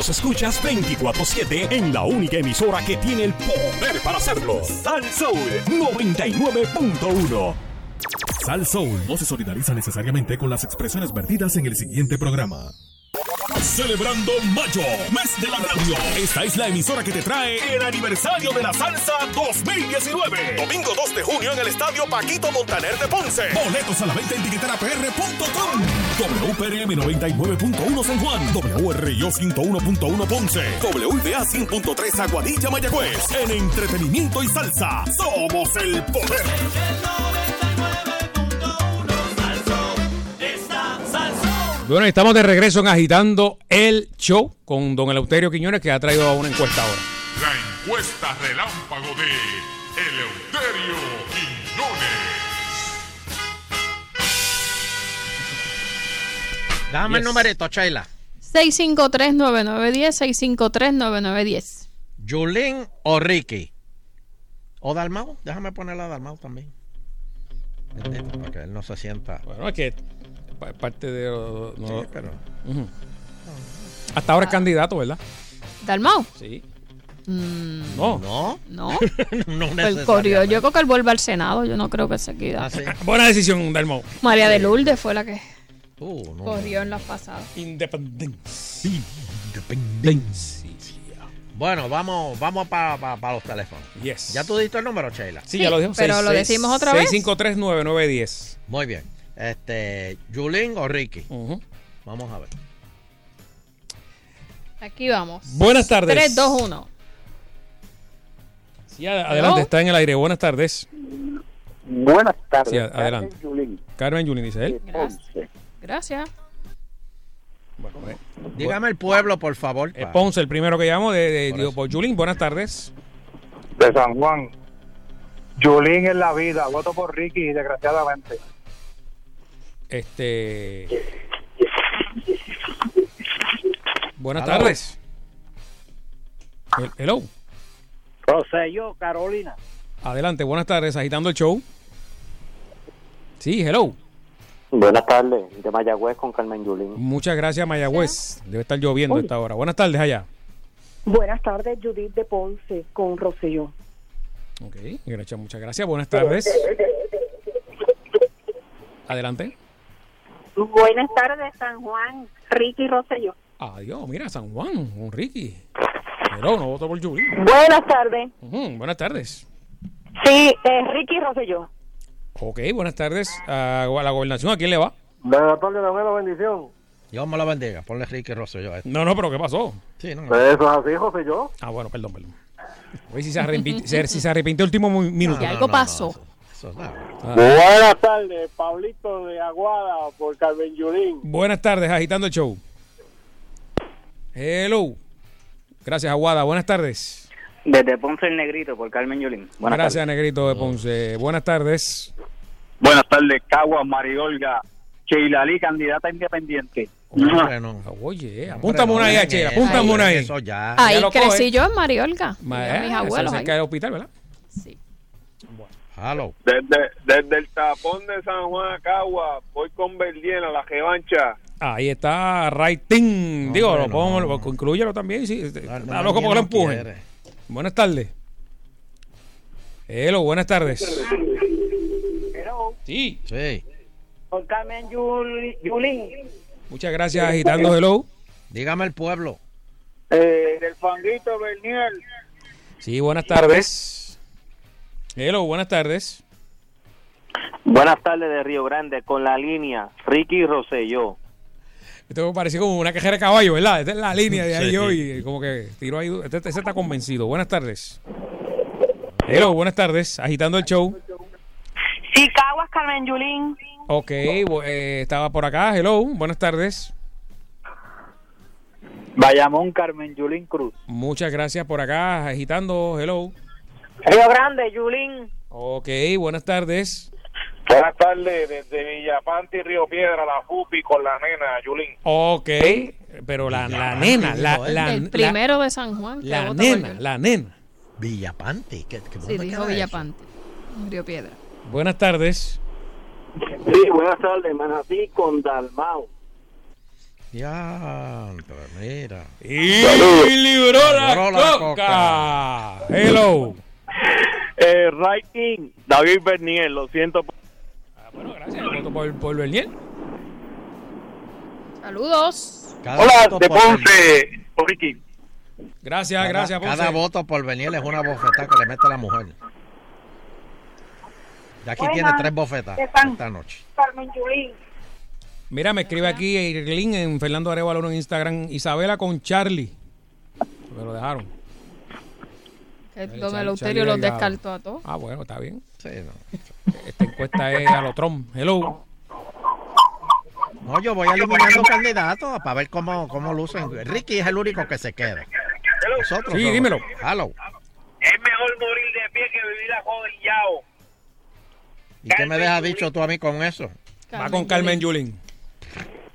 Los escuchas 24-7 en la única emisora que tiene el poder para hacerlo. Sal Soul 99.1. Sal Soul no se solidariza necesariamente con las expresiones vertidas en el siguiente programa. Celebrando Mayo, mes de la radio. Esta es la emisora que te trae el aniversario de la salsa 2019. Domingo 2 de junio en el estadio Paquito Montaner de Ponce. Boletos a la venta en tiqueterapr.com. WPRM 99.1 San Juan. WRIO 101.1 Ponce. WBA 100.3 Aguadilla Mayagüez. En entretenimiento y salsa, somos el poder. Bueno, estamos de regreso en Agitando el Show con don Eleuterio Quiñones que ha traído una encuesta ahora. La encuesta relámpago de Eleuterio Quiñones. Dame el numerito, Sheila. 653-9910, 653-9910. Julín o Ricky. O Dalmau. Déjame ponerla a Dalmau también. Para que él no se sienta. Bueno, es que pa- parte de... no- Sí, pero-. Hasta ahora es candidato, ¿verdad? ¿Dalmau? Sí. Mm, No. No. No. <laughs> no El corrió. Yo creo que él vuelve al Senado. Yo no creo que se quede. Buena decisión, Dalmau. María de Lourdes fue la que Uh, no. corrió en las pasadas. Independencia. Bueno, vamos, vamos para los teléfonos. Yes. ¿Ya tú diste el número, Sheila? Sí, ya lo dijimos. pero lo decimos otra vez. 653-9910. Muy bien. Este, Julín o Ricky. Vamos a ver. Aquí vamos. Buenas tardes. 3, 2, 1. Sí, ad- adelante, está en el aire. Buenas tardes. Buenas tardes. Sí, adelante. Carmen Yulín, Carmen Yulín, dice él. De Ponce. Gracias. Dígame el pueblo, por favor. Eh, Ponce, el primero que llamo, de, de, digo, por Yulín. Buenas tardes. de San Juan. Julín en la vida, voto por Ricky, desgraciadamente. Este. Buenas Hello. tardes. Hel- Hello. Rosselló, Carolina. Adelante, buenas tardes. Agitando el show. Sí, hello. Buenas tardes, de Mayagüez con Carmen Yulín. Muchas gracias, Mayagüez. Debe estar lloviendo a esta hora. Buenas tardes allá. Buenas tardes, Judith de Ponce, con Rosselló. Ok, gracias, muchas gracias. Buenas tardes. Adelante. Buenas tardes, San Juan, Ricky Rosselló. Adiós, mira, San Juan, un Ricky. Pero no voto por Julie. Buenas tardes. Buenas tardes. Sí, eh, Ricky Rosselló. Ok, buenas tardes. A la gobernación, ¿a quién le va? Buenas tardes, dame la bendición. Dios me la bendiga. Ponle Ricky Rosselló a esto. No, no, pero ¿qué pasó? Sí, no. Eso es así, José yo. Ah, bueno, perdón, perdón. A ver si se arrepintió, <laughs> si se arrepintió el último mu- minuto. Y algo pasó. Ah. Buenas tardes, Pablito de Aguada por Carmen Yulín. Buenas tardes, agitando el show. Hello. Gracias, Aguada. Buenas tardes. Desde Ponce el Negrito, por Carmen Yulín. Buenas Gracias, Negrito de Ponce. Buenas tardes. Buenas tardes, Caguas, Mariolga, Sheila Lee, candidata independiente. Oye, apúntame una ahí, Chela. Apúntame una ahí. Eso ya. Ahí Ya crecí coge. yo en Mariolga. Ma- Mira, mis eh, abuelos. cerca del hospital, ¿verdad? Hello. Desde, desde el tapón de San Juan a Cagua, voy con Berlien a la revancha. Ahí está Raitín. Digo, Hombre, lo pongo, lo- inclúyelo también. Sí, está no, loco no, porque lo no empujen. quiere. Buenas tardes. Hello, buenas tardes. Sí. Sí. Por Carmen Yul- Yulín. Muchas gracias, agitando hello. Dígame el pueblo. Eh, del fanguito Bernier. Sí, buenas tardes. Hello, buenas tardes. Buenas tardes de Río Grande, con la línea Ricky Rosselló. Esto me pareció como una cajera de caballo, ¿verdad? Esta es la línea de ahí Sí. hoy. Como que tiró ahí. Este, este está convencido. Buenas tardes. Hello, buenas tardes. Agitando el show. Sí, Carmen Yulín. Ok, eh, estaba por acá. Hello, buenas tardes. Bayamón, Carmen Yulín Cruz. Muchas gracias por acá. Agitando, hello. Río Grande, Yulín. Ok, buenas tardes. Buenas tardes, desde Villapante y Río Piedra, la Fupi con la nena Yulín. Ok, pero la, la nena, la, la, el la- primero de San Juan. la nena, la nena. Villapante. ¿Qué, qué, Sí, dijo Villapante. Río Piedra. Buenas tardes. Sí, buenas tardes, Manatí con Dalmau. Ya, mira. Y libró la, Libró la coca. Hello. Eh, right King, David Bernier, lo siento. Bueno, gracias. Voto por, por Bernier. Saludos. Cada Hola, de Ponce, Ricky. Gracias, Cada- gracias, Ponce. Cada voto por venir es una bofetada que le mete la mujer. Y aquí Buenas. tiene tres bofetas esta noche. Carmen Yulín. Mira, me escribe aquí Irlin en Fernando Arevalo en Instagram. Isabela con Charlie. Me lo dejaron. Don Eleuterio los descartó a todos. Ah, bueno, está bien. Esta encuesta es a lo Trump. Hello. No, yo voy eliminando candidatos para ver cómo, cómo lucen. Ricky es el único que se queda. Nosotros Sí, no. dímelo. Hello. Es mejor morir de pie que vivir ajodillado. ¿Y qué me dejas dicho tú a mí con eso? Va con Carmen Yulín.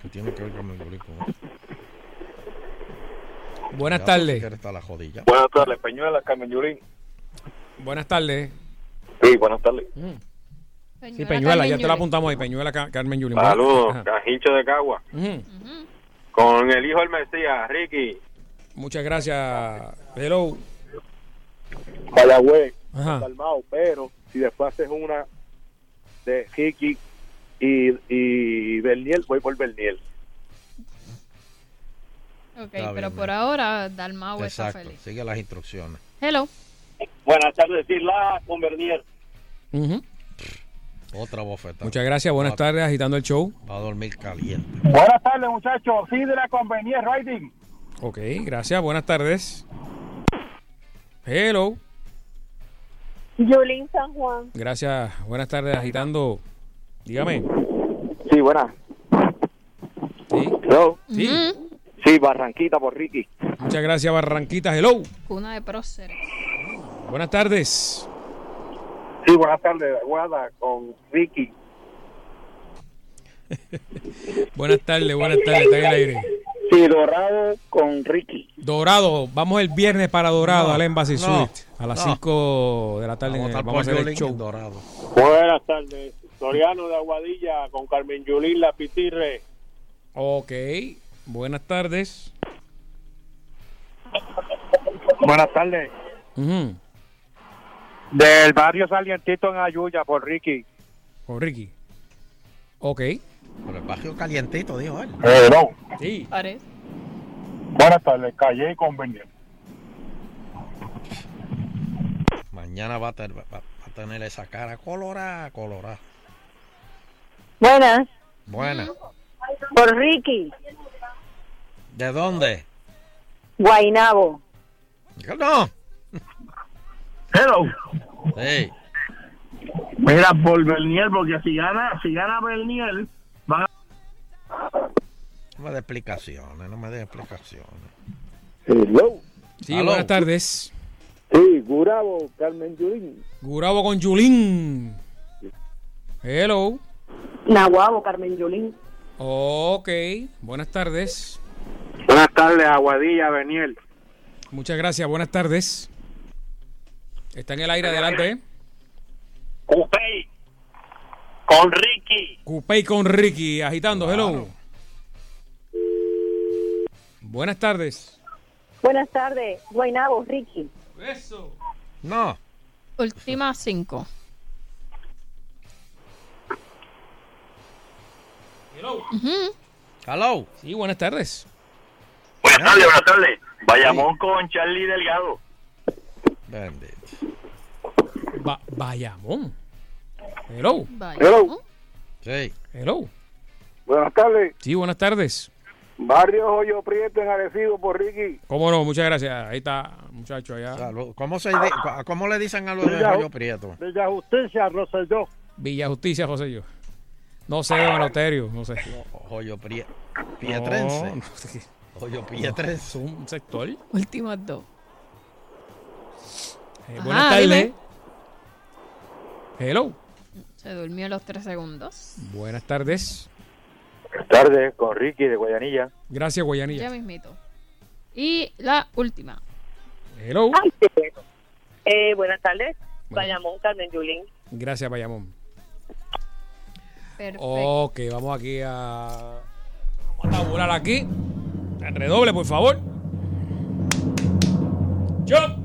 ¿Qué tiene que ver Carmen Yulín con eso? Buenas tardes. si quieres, está la jodilla. Buenas tardes, Peñuela, Carmen Yulín. Buenas tardes. Sí, buenas tardes. Sí, Peñuela, ya te la apuntamos ahí. Peñuela, Ca- Carmen Yulín. Saludos. Cajincho de Cagua. Con el hijo del Mesías, Ricky. Muchas gracias. Hello. Mayagüez, Ajá. Dalmau, pero si después haces una de Ricky y, y Berniel, voy por Berniel. Ok, Está pero bien, por ahora Dalmau está Exacto. feliz. Sigue las instrucciones. Hello. Buenas tardes, Isla con Bernier. Ujú. Otra bofetada. Muchas gracias. Buenas tardes. Agitando el show. Va a dormir caliente. Buenas tardes, muchachos. Sidra con Bernier Riding. Ok, gracias. Buenas tardes. Hello. Yulín San Juan. Gracias. Buenas tardes. Agitando. Dígame. Sí, buenas. Sí. Hello. Sí. Sí, Barranquita por Ricky. Muchas gracias, Barranquita. Hello. Cuna de próceres. Buenas tardes. Sí, buenas tardes, Aguada con Ricky. <laughs> Buenas tardes. Buenas tardes. Está en el aire. Sí, Dorado con Ricky. Dorado. Vamos el viernes para Dorado No, al Embassy no, Suite. A las no. 5 de la tarde. en el- Vamos a por hacer el show. en Dorado. Buenas tardes, Soriano de Aguadilla con Carmen Yulín La Pitirre. Ok. Buenas tardes. Buenas tardes. Del barrio Salientito en Ayuya por Ricky. Con Ricky. Ok. Por el barrio calientito, dijo él. Hello. Sí. Buenas tardes, Calle con Bernier. Mañana va a, ter- va- va a tener esa cara colorada, colorada. Buenas. Buena. Por Ricky, ¿De dónde? Guainabo. No. Hello. Sí. Mira, por Bernier, porque si gana, si gana Bernier, van a... No me dé explicaciones, no me dé explicaciones. Hello. Sí, buenas tardes. Sí, Gurabo, Carmen Yulín. Gurabo con Yulín. Hello. Nahuabo, Carmen Yulín. Ok, buenas tardes. Buenas tardes, Aguadilla, Beniel. Muchas gracias, buenas tardes. Está en el aire adelante, ¿eh? Cupey. Con Cupey con Ricky, agitando, hello. Buenas tardes. Buenas tardes, Guainabo, Ricky. Eso. No. Última cinco. Hello. Hello. Sí, buenas tardes. Buenas tardes, buenas tardes. Bayamón con Charlie Delgado. Bendito. Ba- Bayamón. Hello. Hello. Sí. Hello. Buenas tardes. Sí, buenas tardes. Barrio Hoyo Prieto en Arecibo por Ricky. ¿Cómo no? Muchas gracias. Ahí está, muchacho, allá. Salud. ¿Cómo, se cu- ¿Cómo le dicen a los de Villa- Rollo Prieto? Villa Justicia, Roselló. Villa Justicia, José yo. No sé, don no sé. Hoyo Prie- Pietrense. No, no sé. Hoyo Pietrense. Es un sector. Eh, Últimas dos. buenas Ajá, tardes. Hello. Se durmió los tres segundos. Buenas tardes. Buenas tardes, con Ricky de Guayanilla. Gracias, Guayanilla. Ya mismito. Y la última. Hello. Eh, buenas tardes, Bayamón, Carmen Yulín. Gracias, Bayamón. Perfecto. Ok, vamos aquí a. Vamos a tabular aquí. Redoble, por favor. Yo.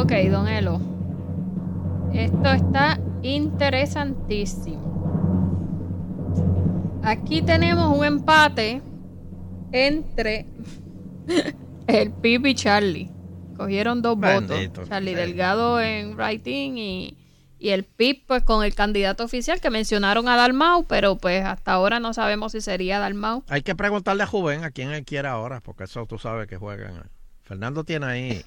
Ok, don Elo. Esto está interesantísimo. Aquí tenemos un empate entre <laughs> el Pip y Charlie. Cogieron dos Bendito. votos. Charlie. Delgado en writing y, y el Pip pues con el candidato oficial que mencionaron a Dalmau, pero pues hasta ahora no sabemos si sería Dalmau. Hay que preguntarle a Juven a quién él quiere ahora, porque eso tú sabes que juegan. Fernando tiene ahí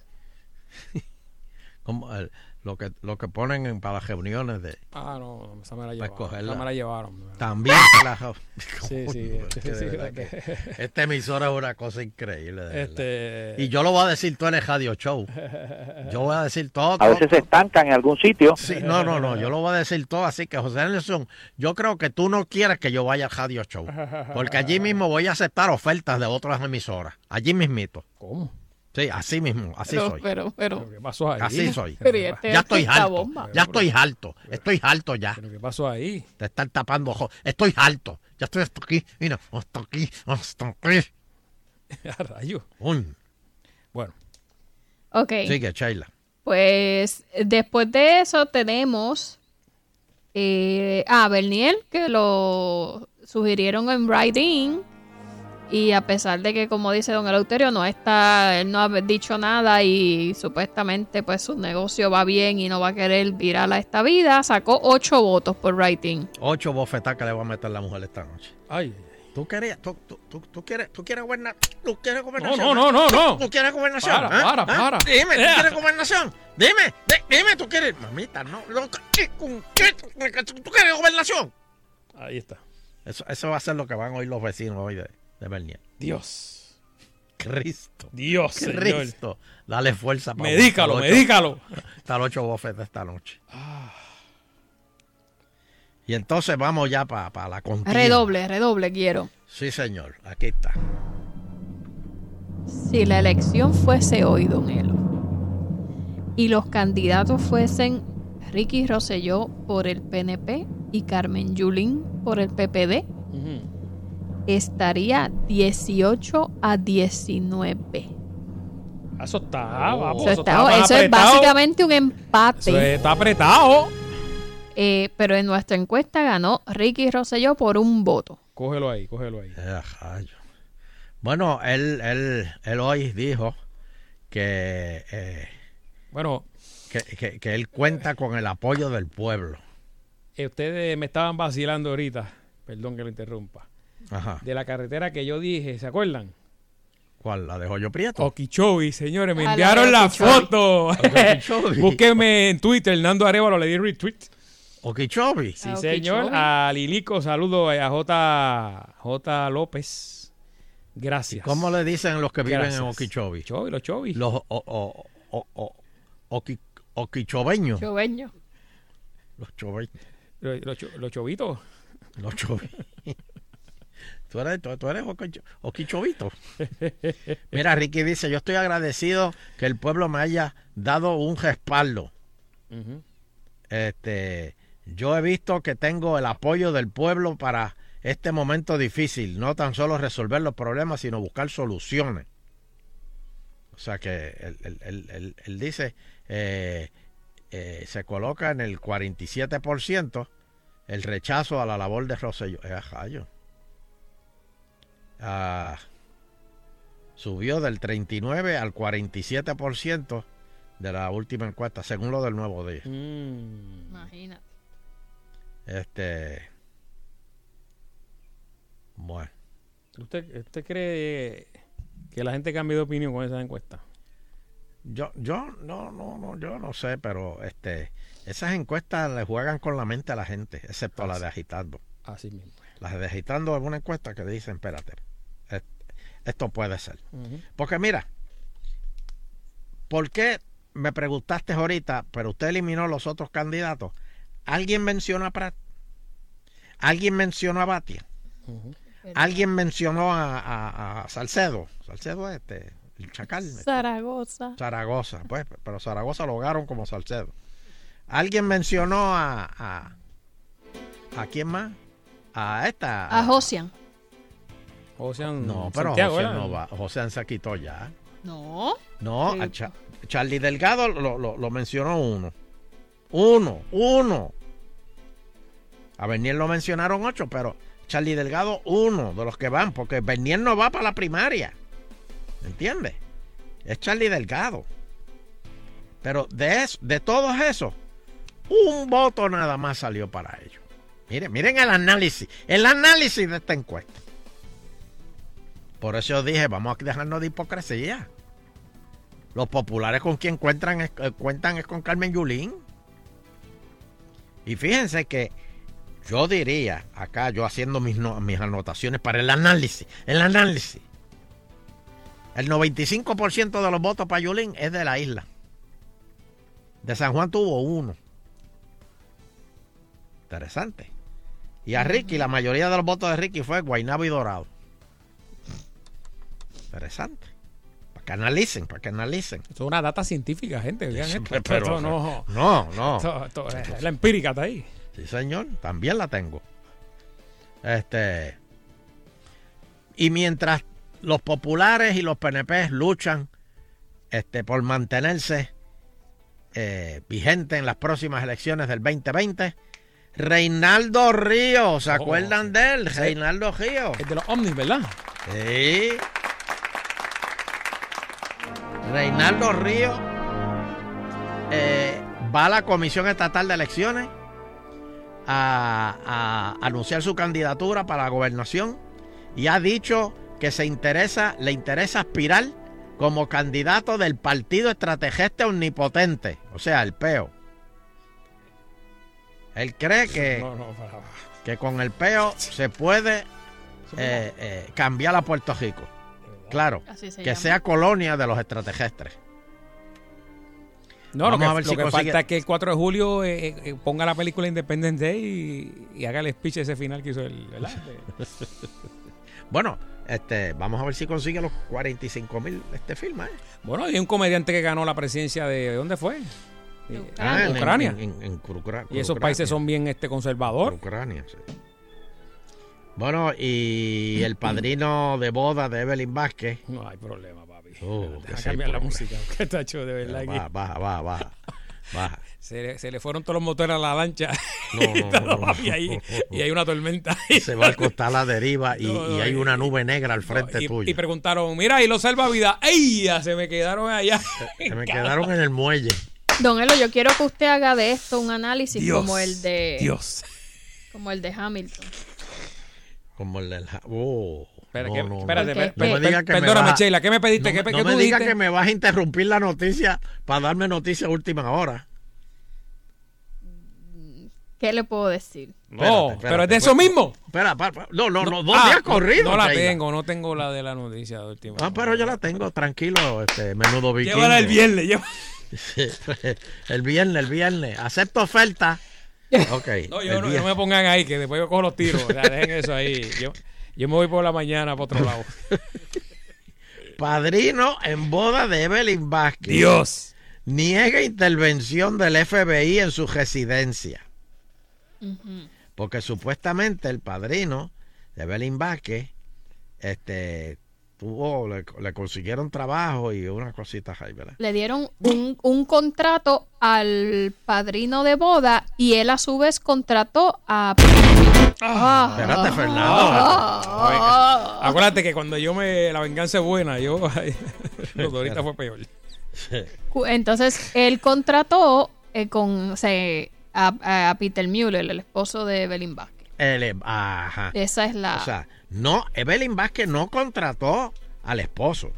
como el- lo que lo que ponen en- para las reuniones de Ah, no, esa me la llevaron. Esa me la llevaron. También la- <laughs> <laughs> Sí, sí. Que Esta emisora es una cosa increíble. Este- Y yo lo voy a decir todo en el radio show. Yo voy a decir todo. A todo, veces se estancan en algún sitio. Sí, no, no, no, yo lo voy a decir todo, así que José Nelson, yo creo que tú no quieres que yo vaya al radio show, porque allí mismo voy a aceptar ofertas de otras emisoras, allí mismito. ¿Cómo? Sí, así mismo, así Pero, soy. pero, pero. ¿Qué pasó ahí? Así soy. <laughs> Pero este- ya estoy bomba. ya estoy alto, estoy alto ya. ¿Qué pasó ahí? Te están tapando ojos, estoy alto, ya estoy hasta aquí, mira, hasta aquí, hasta aquí. <laughs> A rayo. Uy, Bueno. Ok. Sigue, Sheila. Pues después de eso tenemos eh, a Bernier, que lo sugirieron en writing. Y a pesar de que, como dice don Eleuterio, no está, él no ha dicho nada y supuestamente pues su negocio va bien y no va a querer virar a esta vida, sacó ocho votos por writing. Ocho bofetadas que le va a meter la mujer esta noche. Ay. ¿Tú querías, tú, tú, tú, tú quieres, tú quieres gobernar, tú quieres No, gobernación? no, no, no, no. ¿Tú quieres gobernación? Para, ¿Ah? para, ¿Ah? para. Dime, ¿tú quieres gobernación? Dime, di- dime, ¿tú quieres? Mamita, no, no. ¿tú quieres gobernación? Ahí está. Eso, eso va a ser lo que van a oír los vecinos hoy de, de Bernier. Dios. Cristo. Dios, señor. Cristo. Dale fuerza. para Medícalo, hasta medícalo. Hasta el ocho <laughs> bofetas esta noche. Y entonces vamos ya para la contienda. Redoble, redoble quiero. Sí, señor. Aquí está. Si la elección fuese hoy, don Elo, y los candidatos fuesen Ricky Rosselló por el PNP y Carmen Yulín por el PPD, estaría 18 a 19. Eso está, vamos. Eso, está- eso es básicamente un empate. Eso está apretado. Eh, pero en nuestra encuesta ganó Ricky Rosselló por un voto. Cógelo ahí, cógelo ahí. Eh. Bueno, él, él, él hoy dijo que, eh, Bueno, que, que- que él cuenta con el apoyo del pueblo. eh, ustedes me estaban vacilando ahorita, perdón que lo interrumpa, Ajá. de la carretera que yo dije, ¿se acuerdan? ¿Cuál? ¿La de Joyo Prieto? Okeechobee, señores, me Ah, la enviaron la, Okeechobee. foto. <laughs> Búsqueme en Twitter, Hernando Arevalo, le di retweet. Okeechobee. Sí, A señor. Okeechobee. A Lilico, saludo a J. J. López. Gracias. ¿Cómo le dicen los que viven Gracias. en Okeechobee? Chovi, los chovis. Los o, o, o, o- oqui- oquichobeños. Choveño. Los choveños. Los, los cho- los chovitos. Los chovi. <laughs> Tú eres, tú, tú eres oquichovito. <laughs> Mira, Ricky dice, yo estoy agradecido que el pueblo me haya dado un respaldo. Este, yo he visto que tengo el apoyo del pueblo para este momento difícil, no tan solo resolver los problemas, sino buscar soluciones. O sea que él, él- él- él- él dice, eh, eh, se coloca en el 47% el rechazo a la labor de Rosselló. Eh, Ah, subió del 39 al 47% de la última encuesta, según lo del nuevo día. Mm. Imagínate. Este. Bueno. ¿Usted, ¿Usted cree que la gente cambie de opinión con esa encuesta? Yo, yo, no, no, no, yo no sé, pero este, esas encuestas le juegan con la mente a la gente, excepto la de agitando. Así mismo. Las de agitando es una encuesta que dicen, espérate, esto puede ser. Porque mira, ¿por qué me preguntaste ahorita, pero usted eliminó los otros candidatos? ¿Alguien mencionó a Prat? ¿Alguien mencionó a Batia? ¿Alguien mencionó a, a- a Salcedo? Salcedo este, el chacal. este. Zaragoza. Zaragoza, pues, pero Zaragoza lo hogaron como Salcedo. ¿Alguien mencionó a, a, a quién más? A esta. A Josian. Ocean No, pero Santiago, ¿verdad? no va. José se quitó ya. No. No, Sí. a Cha- Charlie Delgado lo, lo- lo mencionó uno. Uno, uno. A Bernier lo mencionaron ocho, pero Charlie Delgado uno de los que van, porque Bernier no va para la primaria. ¿Entiendes? Es Charlie Delgado. Pero de, eso, de todos esos, un voto nada más salió para ellos. Miren, miren el análisis, el análisis de esta encuesta. Por eso dije, vamos a dejarnos de hipocresía. Los populares con quien eh, cuentan es con Carmen Yulín. Y fíjense que yo diría, acá yo haciendo mis, mis anotaciones para el análisis, el análisis. El 95% de los votos para Yulín es de la isla. De San Juan tuvo uno. Interesante. Y a Ricky, la mayoría de los votos de Ricky fue Guaynabo y Dorado. Interesante. Para que analicen, para que analicen. Eso es una data científica, gente. Vean esto. pero- Esto no, no, no. Esto- esto es la empírica está ahí. Sí, señor, también la tengo. Este. Y mientras los populares y los PNP luchan este, por mantenerse eh, vigentes en las próximas elecciones del 2020, Reinaldo Ríos, ¿se Oh, acuerdan de él? Sí. Reinaldo Ríos. Es de los ovnis, ¿verdad? Sí. Reinaldo Ríos eh, va a la Comisión Estatal de Elecciones a, a anunciar su candidatura para la gobernación y ha dicho que se interesa, le interesa aspirar como candidato del Partido Estrategista Omnipotente, o sea, el PEO. Él cree que, No, no, para- que con el PEO se puede eh, eh, cambiar a Puerto Rico. Claro, se que llama. sea colonia de los extraterrestres. No, lo Vamos que, a ver lo si que consigue- falta es que el 4 de julio eh, ponga la película Independence Day y, y haga el speech ese final que hizo el. <laughs> De- Bueno, este, vamos a ver si consigue los 45 mil este filma. ¿eh? Bueno, hay un comediante que ganó la presidencia de, ¿de dónde fue? De Ah, en- Ucrania. en- en- en Ucra- y esos países son bien este conservador. Ucrania, sí. Bueno, y el padrino de boda de Evelyn Vázquez. No hay problema, papi. Oh, Deja cambiar la música. <laughs> Que está hecho de verdad. Baja, aquí. baja, baja, baja. Baja. Se le, se le fueron todos los motores a la lancha. No, <laughs> Y no, no, no. y, hay, y hay una tormenta. Se va a acostar a la deriva y, No, no, y hay y- una nube negra al frente y, tuyo. y preguntaron, mira, ¿y los salvavidas? ¡Ey! Se me quedaron allá. Se <laughs> me quedaron en el muelle. Don Elo, yo quiero que usted haga de esto un análisis Dios, como el de Dios. como el de Hamilton. Como el del... Oh, Espera, no, que- no, no. espérate, No per- me per- diga que me perdóname, vas Sheila, ¿qué me pediste? No, ¿Qué, me- qué no tú me diga dijiste? que me vas a interrumpir la noticia para darme noticia a última hora. ¿Qué le puedo decir? No, Espérate, pero es de espérate, eso pues, mismo. Espera, no, no, no, dos Ah, días corridos. No la Sheila. tengo, no tengo la de la noticia de última. Ah, pero yo la tengo, tranquilo, este menudo vikingo. Llévala el viernes, lleva- Sí, <laughs> el viernes, el viernes. Acepto oferta. Ok. No, yo no, no me pongan ahí, que después yo cojo los tiros. O sea, dejen eso ahí. Yo, yo me voy por la mañana para otro lado. <laughs> Padrino en boda de Evelyn Vázquez. Dios. Niega intervención del FBI en su residencia. Porque supuestamente el padrino de Evelyn Vázquez este, tuvo, le, le consiguieron trabajo y unas cositas ahí, ¿verdad? Le dieron un, un contrato al padrino de boda y él a su vez contrató a... Ah. Espérate, Fernando. Ah. Oye, acuérdate que cuando yo me. La venganza es buena, yo. <laughs> Ahorita fue peor. Entonces, él contrató eh, con, se- a, a Peter Mueller, el esposo de Evelyn Vázquez. El- ajá. Esa es la... O sea, no, Evelyn Vázquez no contrató al esposo,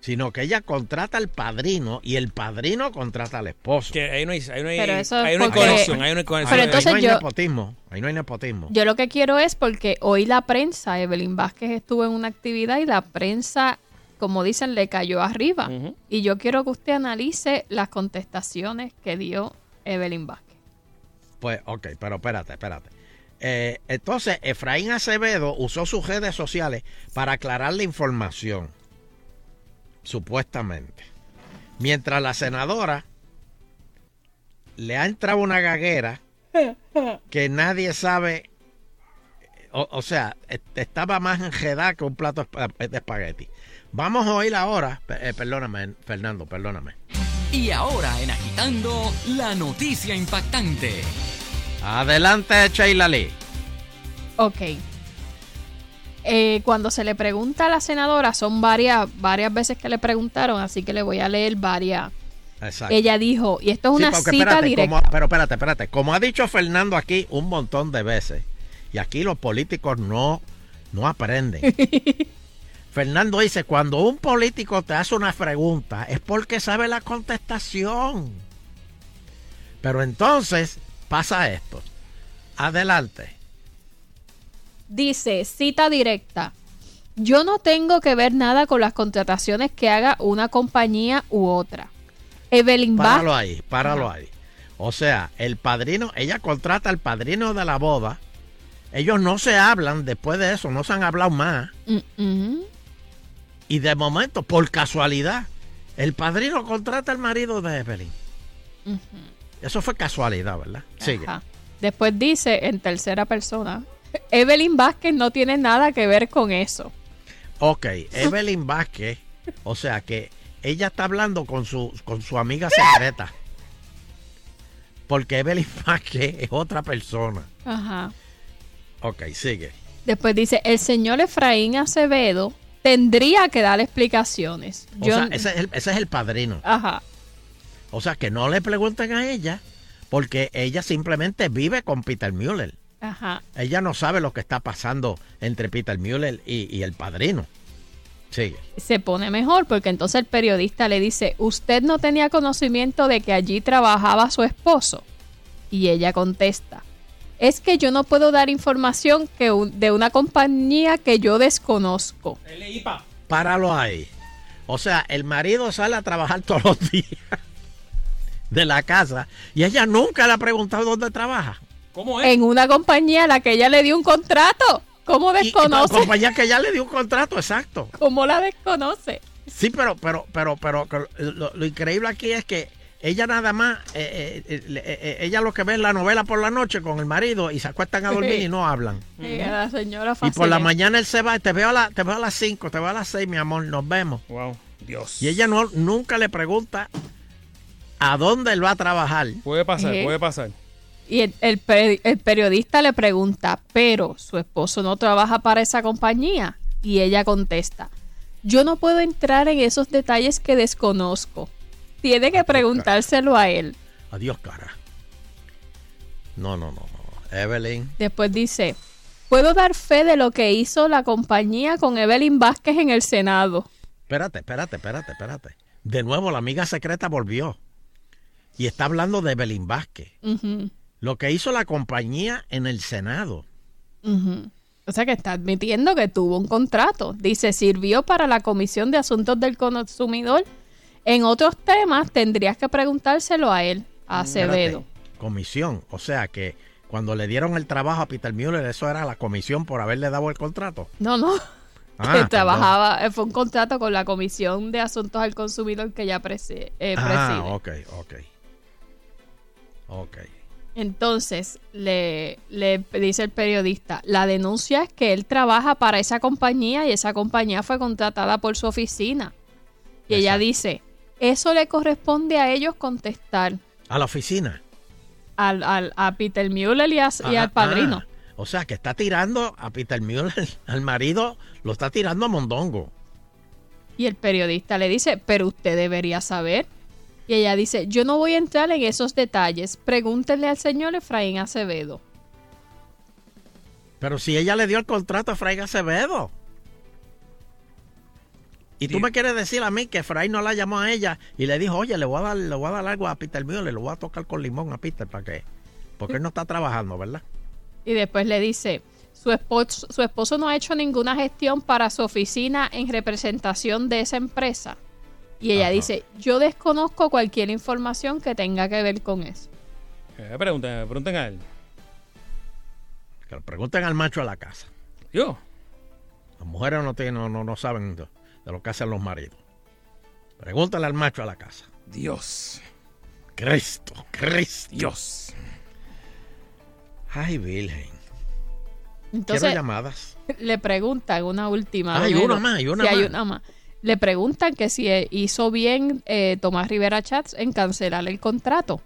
sino que ella contrata al padrino y el padrino contrata al esposo. Que ahí no hay, ahí no hay, Pero eso es ahí no hay conexión, ahí no hay conexión. Pero Ahí no hay yo- nepotismo, ahí no hay nepotismo. Yo lo que quiero es porque hoy la prensa, Evelyn Vázquez estuvo en una actividad y la prensa, como dicen, le cayó arriba. Y yo quiero que usted analice las contestaciones que dio Evelyn Vázquez. Pues, ok, pero espérate, espérate. Eh, entonces, Efraín Acevedo usó sus redes sociales para aclarar la información, supuestamente. Mientras la senadora le ha entrado una gaguera <laughs> que nadie sabe, o, o sea, est- estaba más enredada que un plato de espagueti. Vamos a oír ahora, eh, perdóname, Fernando, perdóname. Y ahora en Agitando, la noticia impactante. Adelante, Sheila Lee. Ok. Eh, cuando se le pregunta a la senadora, son varias, varias veces que le preguntaron, así que le voy a leer varias. Exacto. Ella dijo, y esto es Sí, una cita espérate, directa. como- pero espérate, espérate. Como ha dicho Fernando aquí un montón de veces, y aquí los políticos no, no aprenden. <laughs> Fernando dice, cuando un político te hace una pregunta es porque sabe la contestación. Pero entonces pasa esto. Adelante. Dice, cita directa. Yo no tengo que ver nada con las contrataciones que haga una compañía u otra. Evelyn Páralo ahí, páralo ahí. O sea, el padrino, ella contrata al padrino de la boda. Ellos no se hablan después de eso, no se han hablado más. Y de momento, por casualidad, el padrino contrata al marido de Evelyn. Eso fue casualidad, ¿verdad? Sigue. Ajá. Después dice en tercera persona, Evelyn Vázquez no tiene nada que ver con eso. Ok, Evelyn Vázquez, o sea que ella está hablando con su, con su amiga secreta. Porque Evelyn Vázquez es otra persona. Ajá. Ok, sigue. Después dice, el señor Efraín Acevedo tendría que dar explicaciones. O Yo- sea, ese es, el, ese es el padrino. Ajá. O sea, que no le pregunten a ella, porque ella simplemente vive con Peter Mueller. Ajá. Ella no sabe lo que está pasando entre Peter Mueller y, y el padrino. Sigue. Se pone mejor porque entonces el periodista le dice, ¿usted no tenía conocimiento de que allí trabajaba su esposo? Y ella contesta, es que yo no puedo dar información que un- de una compañía que yo desconozco. Páralo ahí. O sea, el marido sale a trabajar todos los días de la casa y ella nunca le ha preguntado dónde trabaja. ¿Cómo En una compañía a la que ella le dio un contrato. ¿Cómo Y, y desconoce? compañía que ya le dio un contrato, exacto. ¿Cómo la desconoce? Sí, pero, pero, pero, pero, que lo, lo increíble aquí es que ella nada más, eh, eh, eh, eh, ella lo que ve es la novela por la noche con el marido y se acuestan a dormir y no hablan. <laughs> Sí, la señora Y por la mañana él se va, te veo a, la, te veo a las 5, te veo a las 6, mi amor, nos vemos. Wow, Dios. Y ella no, nunca le pregunta a dónde él va a trabajar. Puede pasar, Eh. puede pasar. Y el, el pe- el periodista le pregunta, pero su esposo no trabaja para esa compañía. Y ella contesta, yo no puedo entrar en esos detalles que desconozco. Tiene que preguntárselo a él. Adiós, cara. No, no, no, no. Evelyn. Después dice, puedo dar fe de lo que hizo la compañía con Evelyn Vázquez en el Senado. Espérate, espérate, espérate, espérate. De nuevo, la amiga secreta volvió. Y está hablando de Belín Vázquez. Lo que hizo la compañía en el Senado. O sea que está admitiendo que tuvo un contrato. Dice, sirvió para la Comisión de Asuntos del Consumidor. En otros temas tendrías que preguntárselo a él, a Acevedo. Espérate, comisión. O sea que cuando le dieron el trabajo a Peter Mueller, eso era la comisión por haberle dado el contrato. No, no. Ah, que trabajaba, eh, fue un contrato con la Comisión de Asuntos al Consumidor que ya eh, preside. Ah, ok, ok. Ok. Entonces, le, le dice el periodista, la denuncia es que él trabaja para esa compañía y esa compañía fue contratada por su oficina. Y ella dice, eso le corresponde a ellos contestar A la oficina. al, al- a Peter Mueller y, a- y al padrino. ah, o sea que está tirando a Peter Mueller, <laughs> al marido, lo está tirando a Mondongo. Y el periodista le dice, pero usted debería saber. Y ella dice, yo no voy a entrar en esos detalles. Pregúntenle al señor Efraín Acevedo. Pero si ella le dio el contrato a Fray Acevedo. Y tú me quieres decir a mí que Fray no la llamó a ella y le dijo, oye, le voy a dar, le voy a dar algo a Peter Mueller, le voy a tocar con limón a Peter para que, porque él no está trabajando, ¿verdad? Y después le dice, su esposo, su esposo no ha hecho ninguna gestión para su oficina en representación de esa empresa. Y ella dice, yo desconozco cualquier información que tenga que ver con eso. Eh, pregunten, pregunten a él. Que pregunten al macho a la casa. Yo. Las mujeres no, tienen, no, no, no saben de, de lo que hacen los maridos. Pregúntale al macho a la casa. Dios. Cristo, Cristo. Dios. Ay, Virgen. Entonces, Quiero llamadas. <laughs> le preguntan una última. Ah, hay una más, hay una Sí, hay más. una más. Le preguntan que si eh, hizo bien eh, Tomás Rivera Chats en cancelar el contrato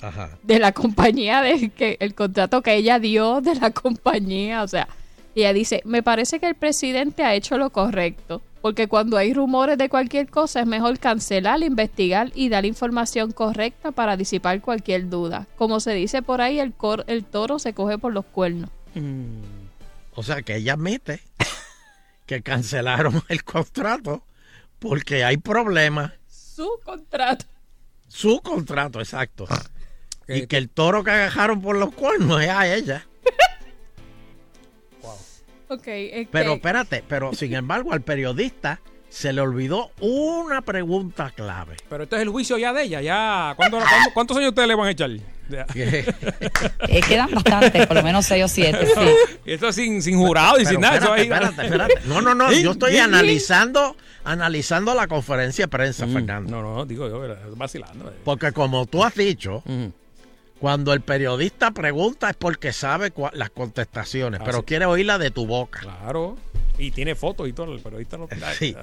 Ajá. de la compañía, de que el contrato que ella dio de la <laughs> compañía. O sea, y ella dice, me parece que el presidente ha hecho lo correcto. Porque cuando hay rumores de cualquier cosa es mejor cancelar, investigar y dar información correcta para disipar cualquier duda. Como se dice por ahí, el, cor- el toro se coge por los cuernos. O sea que ella admite <laughs> que cancelaron <laughs> el contrato porque hay problemas. Su contrato. Su contrato, exacto. Y que el toro que agarraron por los cuernos es a ella. <laughs> Ok, es Pero espérate, pero sin embargo al periodista se le olvidó una pregunta clave. Pero este es el juicio ya de ella. Ya, ¿cuándo- cuándo- ¿Cuántos años ustedes le van a echar? Ya. <laughs> Eh, quedan bastantes, por lo menos 6 o 7, sí. Y esto sin, sin jurado y Pero sin nada. eso espérate, ahí- espérate, espérate. No, no, no. <laughs> Yo estoy analizando, analizando la conferencia de prensa, Fernando. No, no, digo yo, vacilando. eh. Porque como tú has dicho, cuando el periodista pregunta es porque sabe las contestaciones, Ah, pero sí. quiere oírla de tu boca. Claro. Y tiene fotos y todo, el periodista lo <laughs> Sí,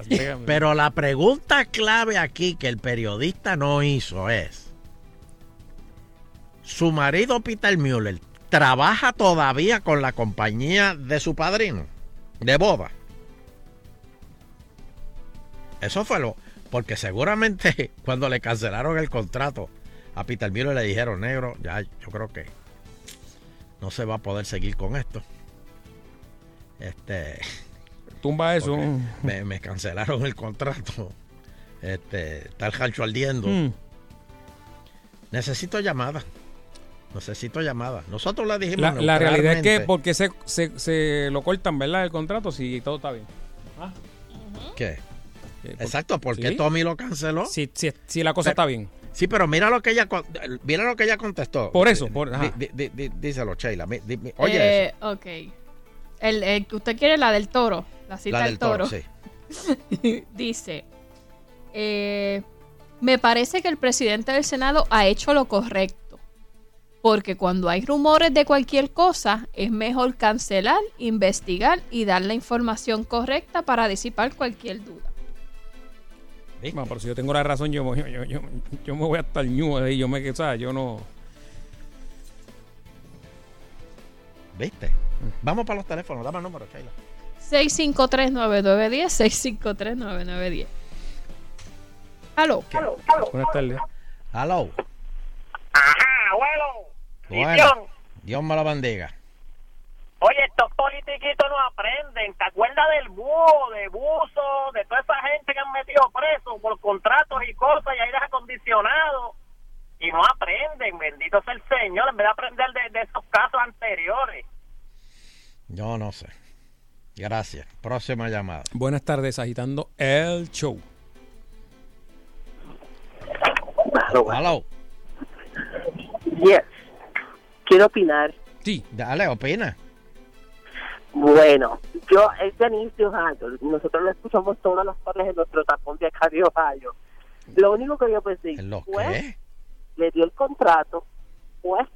pero la pregunta clave aquí que el periodista no hizo es, ¿su marido Peter Mueller trabaja todavía con la compañía de su padrino de boda? Eso fue lo, porque seguramente <laughs> cuando le cancelaron el contrato a Peter Mueller le dijeron, negro, ya yo creo que no se va a poder seguir con esto. Este, <laughs> Tumba eso. me, me cancelaron el contrato. Este, está el rancho ardiendo. Mm. Necesito llamada. Necesito llamada. Nosotros le dijimos. La, la realidad es que porque se, se, se lo cortan, ¿verdad? El contrato, si todo está bien. Ah. ¿Qué? Eh, por- Exacto, porque ¿Sí? Tommy lo canceló. Si, si, si la cosa Pero- está bien. Sí, pero mira lo que ella mira lo que ella contestó. Por eso, por- ajá. Di- di- di- díselo, Sheila. Mi- di- mi- Oye, Eh, ok. El, el que usted quiere la del toro, la eso. cita La del del toro, toro. sí. <laughs> Dice, eh, me parece que el presidente del Senado ha hecho lo correcto, porque cuando hay rumores de cualquier cosa, es mejor cancelar, investigar y dar la información correcta para disipar cualquier duda. Bueno, pero si yo tengo la razón, yo, yo, yo, yo, yo me voy a estar ñu ahí. Yo me, o sea, yo no. ¿Viste? Vamos para los teléfonos. Dame el número, Sheila. 653-9910, 653-9910. Aló. Buenas tardes. Hello. Ajá, abuelo. Bueno. Dios me lo bendiga. Oye, estos politiquitos no aprenden. ¿Te acuerdas del búho, de buzo, de toda esa gente que han metido preso por contratos y cosas y aires acondicionados? Y no aprenden, bendito sea el Señor, en vez de aprender de, de esos casos anteriores. Yo no sé. Gracias. Próxima llamada. Buenas tardes, agitando el show. Hello. Yes. Quiero opinar. Sí. Dale, opina. Bueno, yo, es Janice Ohio. Nosotros lo escuchamos todas las tardes en nuestro tapón de acá de Ohio. Lo único que yo pensé ¿Lo fue, qué? le dio el contrato, pues.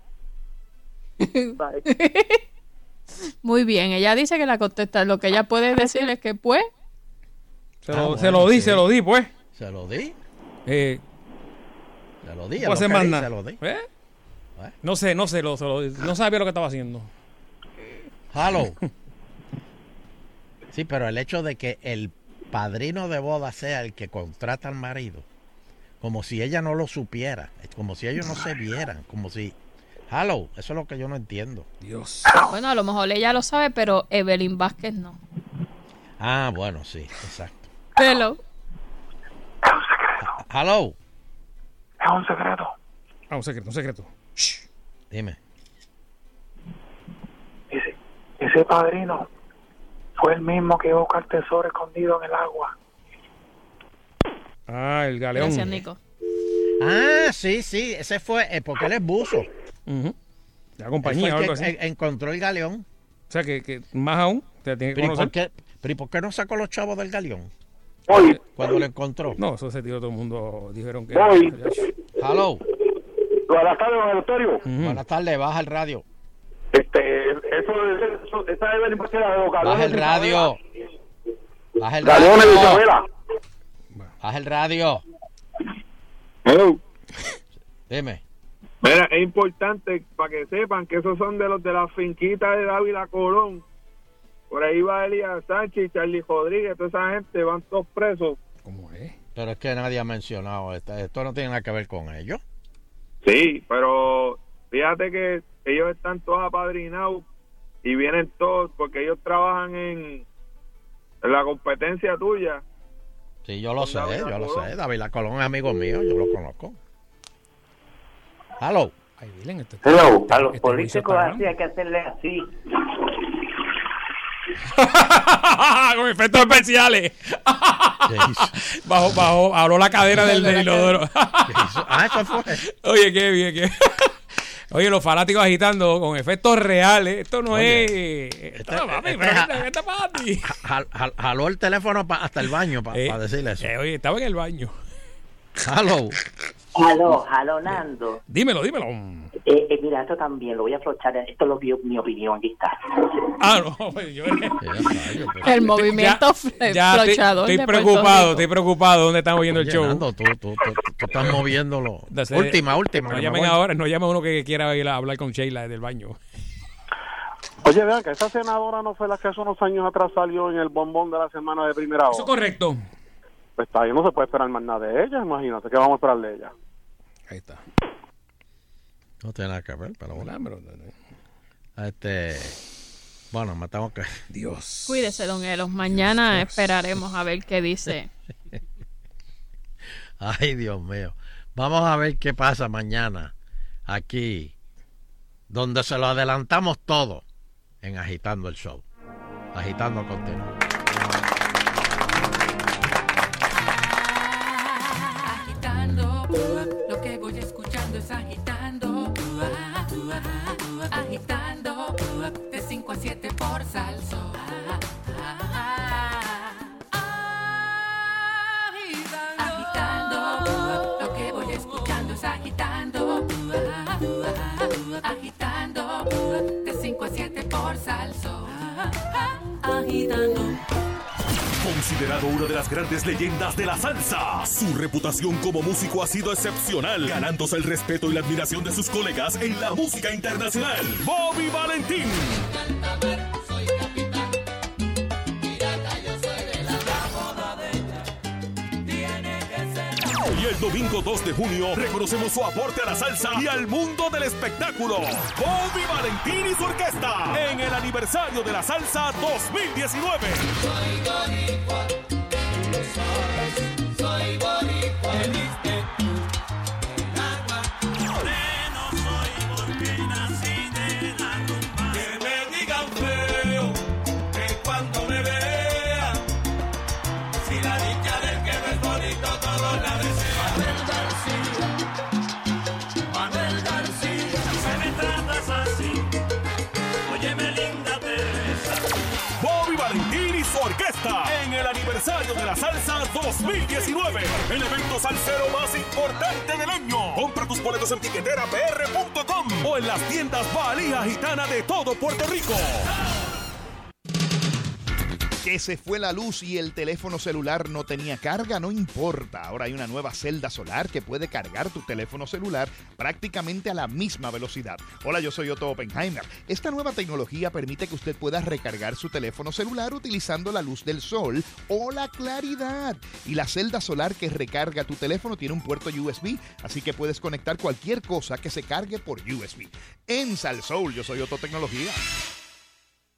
<laughs> Bye. Muy bien, ella dice que la contesta. Lo que ella puede decir es que, pues, Se Ah, lo, bueno, se lo di, sí. se lo di, pues. Se lo di. Eh, Se lo di. no puedo es lo hacer que más di, nada. Se lo di. ¿Eh? No sé, no sé, lo, se lo- no sabía lo que estaba haciendo. Hello. <laughs> Sí, pero el hecho de que el padrino de boda sea el que contrata al marido, como si ella no lo supiera, como si ellos no se vieran, como si... Hello, eso es lo que yo no entiendo. Dios. bueno, a lo mejor ella lo sabe, pero Evelyn Vázquez no. Ah, bueno, sí, exacto. Hello. Hello, Es un secreto. Ah, un secreto, un secreto. Dime. Ese, ese padrino fue el mismo que iba a buscar tesoro escondido en el agua. Ah, el galeón. Gracias, Nico. Ah, sí, sí, ese fue, eh, porque él es buzo. La compañía o fue el algo que así. en- encontró el galeón. O sea, que, que más aún, te tiene que Pero ¿y, por qué, pero ¿y por qué no sacó los chavos del galeón? Cuando lo encontró. No, eso se tiró todo el mundo. Dijeron que. Hello. Buenas tardes, don Eleuterio. Buenas tardes, baja el radio. Este, eso, eso, esa es la impresión de los Baja galones el radio. Baja el de radio. Isabela. Baja el radio. Hello. Dime. Mira, es importante para que sepan que esos son de los de la finquita de Dávila Colón. Por ahí va Elías Sánchez y Charlie Rodríguez, toda esa gente van todos presos. Pero es que nadie ha mencionado esto. Esto no tiene nada que ver con ellos. Sí, pero fíjate que ellos están todos apadrinados y vienen todos porque ellos trabajan en, en la competencia tuya. Sí, yo lo sé, yo lo Colón. sé. David Colón es amigo mío, yo lo conozco. Hello. Ay, este- Hello, a este los juicio políticos así hay que hacerle así. <laughs> Con efectos especiales. <laughs> bajo, bajo, habló la cadera del, del inodoro. ah, eso fue. <laughs> Oye, qué bien, qué Oye, los fanáticos agitando con efectos reales. Esto no Oye, es. Papi, este pero ja- ¿qué- qué te pasa a ti? Jal- jal- jaló el teléfono pa- hasta el baño para Eh, decirle eso. eh, oye, estaba en el baño. Hello. Aló, aló, Nando. Dímelo, dímelo. Eh, eh, mira, esto también lo voy a flochar. Esto es lo que mi opinión, aquí está. Ah, no, <laughs> pues yo. <laughs> El movimiento Ya, ya estoy, flochador preocupado, estoy preocupado. ¿Dónde están oyendo el show? Nando, tú, tú, tú, tú estás moviéndolo. Entonces, última, última. No llamen ahora, no llame a uno que quiera ir a hablar con Sheila desde el baño. Oye, vean que esa senadora no fue la que hace unos años atrás salió en el bombón de la semana de primera hora. Eso correcto. Pues está ahí, no se puede esperar más nada de ella, imagínate, ¿qué vamos a esperar de ella? Ahí está. No tiene nada que ver, pero bueno. Este. Bueno, me tengo que. Dios. Cuídese, don Elos. Mañana esperaremos a ver qué dice. <laughs> Ay, Dios mío. Vamos a ver qué pasa mañana aquí, donde se lo adelantamos todo en Agitando el Show. Agitando continuo. Por salso. Agitando. Lo que voy escuchando es agitando. Agitando. De 5 a 7 por salso. Agitando. Considerado una de las grandes leyendas de la salsa, su reputación como músico ha sido excepcional, ganándose el respeto y la admiración de sus colegas en la música internacional. Bobby Valentín. Domingo 2 de junio reconocemos su aporte a la salsa y al mundo del espectáculo. Bobby Valentín y su orquesta en el aniversario de la salsa 2019. En el aniversario de la salsa 2019. El evento salsero más importante del año. Compra tus boletos en tiqueterapr.com o en las tiendas Valija Gitana de todo Puerto Rico. Que se fue la luz y el teléfono celular no tenía carga, no importa. Ahora hay una nueva celda solar que puede cargar tu teléfono celular prácticamente a la misma velocidad. Hola, yo soy Otto Oppenheimer. Esta nueva tecnología permite que usted pueda recargar su teléfono celular utilizando la luz del sol o la claridad. Y la celda solar que recarga tu teléfono tiene un puerto USB, así que puedes conectar cualquier cosa que se cargue por USB. En Salsoul, yo soy Otto Tecnología.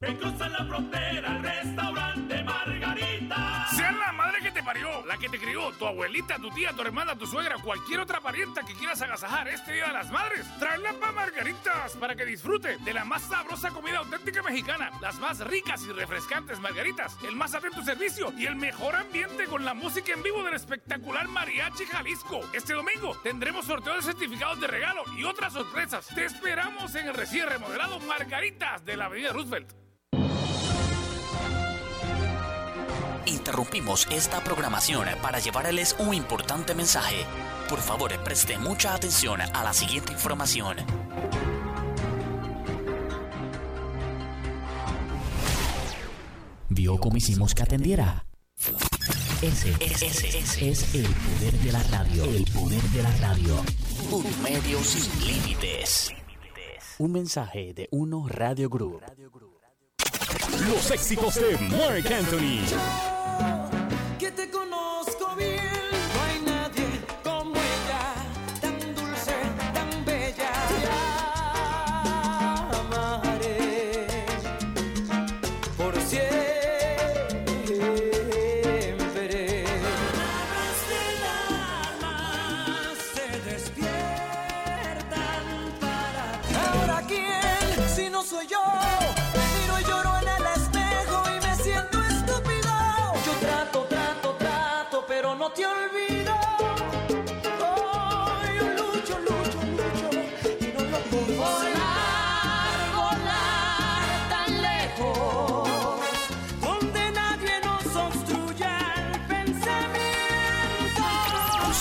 En Cruza la Frontera, restaurante Margarita. Sea la madre que te parió, la que te crió, tu abuelita, tu tía, tu hermana, tu suegra, cualquier otra parienta que quieras agasajar este Día de las Madres, tráela pa' Margaritas para que disfrute de la más sabrosa comida auténtica mexicana, las más ricas y refrescantes margaritas, el más atento servicio y el mejor ambiente con la música en vivo del espectacular Mariachi Jalisco. Este domingo tendremos sorteo de certificados de regalo y otras sorpresas. Te esperamos en el recién remodelado Margaritas de la Avenida Roosevelt. Interrumpimos esta programación para llevarles un importante mensaje. Por favor, preste mucha atención a la siguiente información. ¿Vio cómo hicimos que atendiera? Ese, es el poder de la radio. El poder de la radio. Un medio sin límites. Un mensaje de Uno Radio Group. Los éxitos de Mark Anthony. Que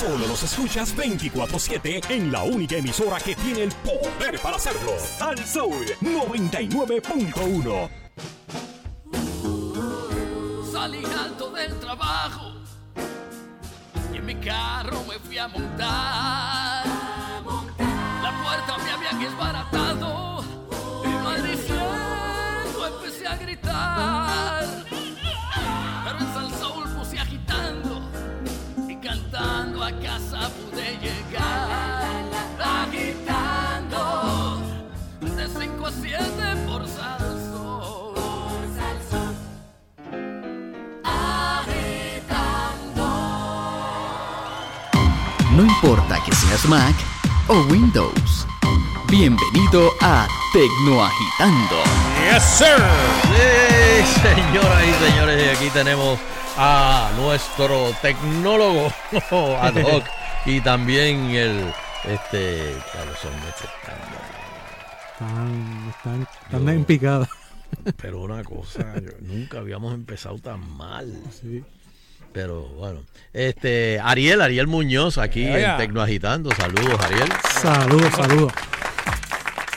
Solo los escuchas 24-7 en la única emisora que tiene el poder para hacerlo. Al Soul 99.1. Tecnoagitando. Yes, sir. señoras y señores, y aquí tenemos a nuestro tecnólogo <laughs> ad hoc y también el este ya los hombres están- Están, están, en picada. pero una cosa, yo- nunca habíamos empezado tan mal. Pero bueno, este Ariel, Ariel Muñoz aquí Oiga. en Tecno Agitando. Saludos, Ariel. Saludos, saludos.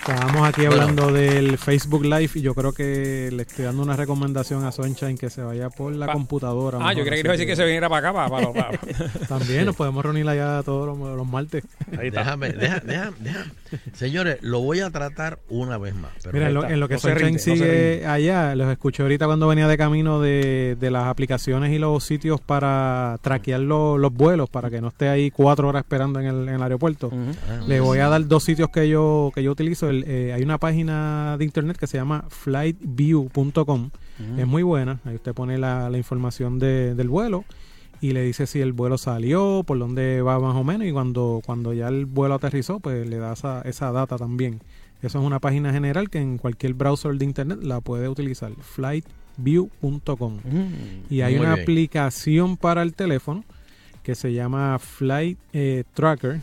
Estábamos aquí Bueno. hablando del Facebook Live y yo creo que le estoy dando una recomendación a Sunshine que se vaya por la Pa- computadora. Ah, yo creía que iba a decir que se viniera para acá, para, para, para- <laughs> También nos podemos reunir allá todos los, los martes. Déjame, déjame, déjame, déjame. Señores, lo voy a tratar una vez más. pero Mira, en lo, en lo que no se Sunshine rinde, sigue allá, los escuché ahorita cuando venía de camino de, de las aplicaciones y los sitios para traquear lo- los vuelos, para que no esté ahí cuatro horas esperando en el, en el aeropuerto. Ah, Le voy a dar dos sitios que yo que yo utilizo. El, eh, hay una página de internet que se llama flightview.com. Mm. Es muy buena. Ahí usted pone la, la información de- del vuelo y le dice si el vuelo salió, por dónde va más o menos y cuando, cuando ya el vuelo aterrizó, pues le da esa, esa data también. Eso es una página general que en cualquier browser de internet la puede utilizar. flightview.com. Y hay una bien. aplicación para el teléfono que se llama Flight eh, Tracker.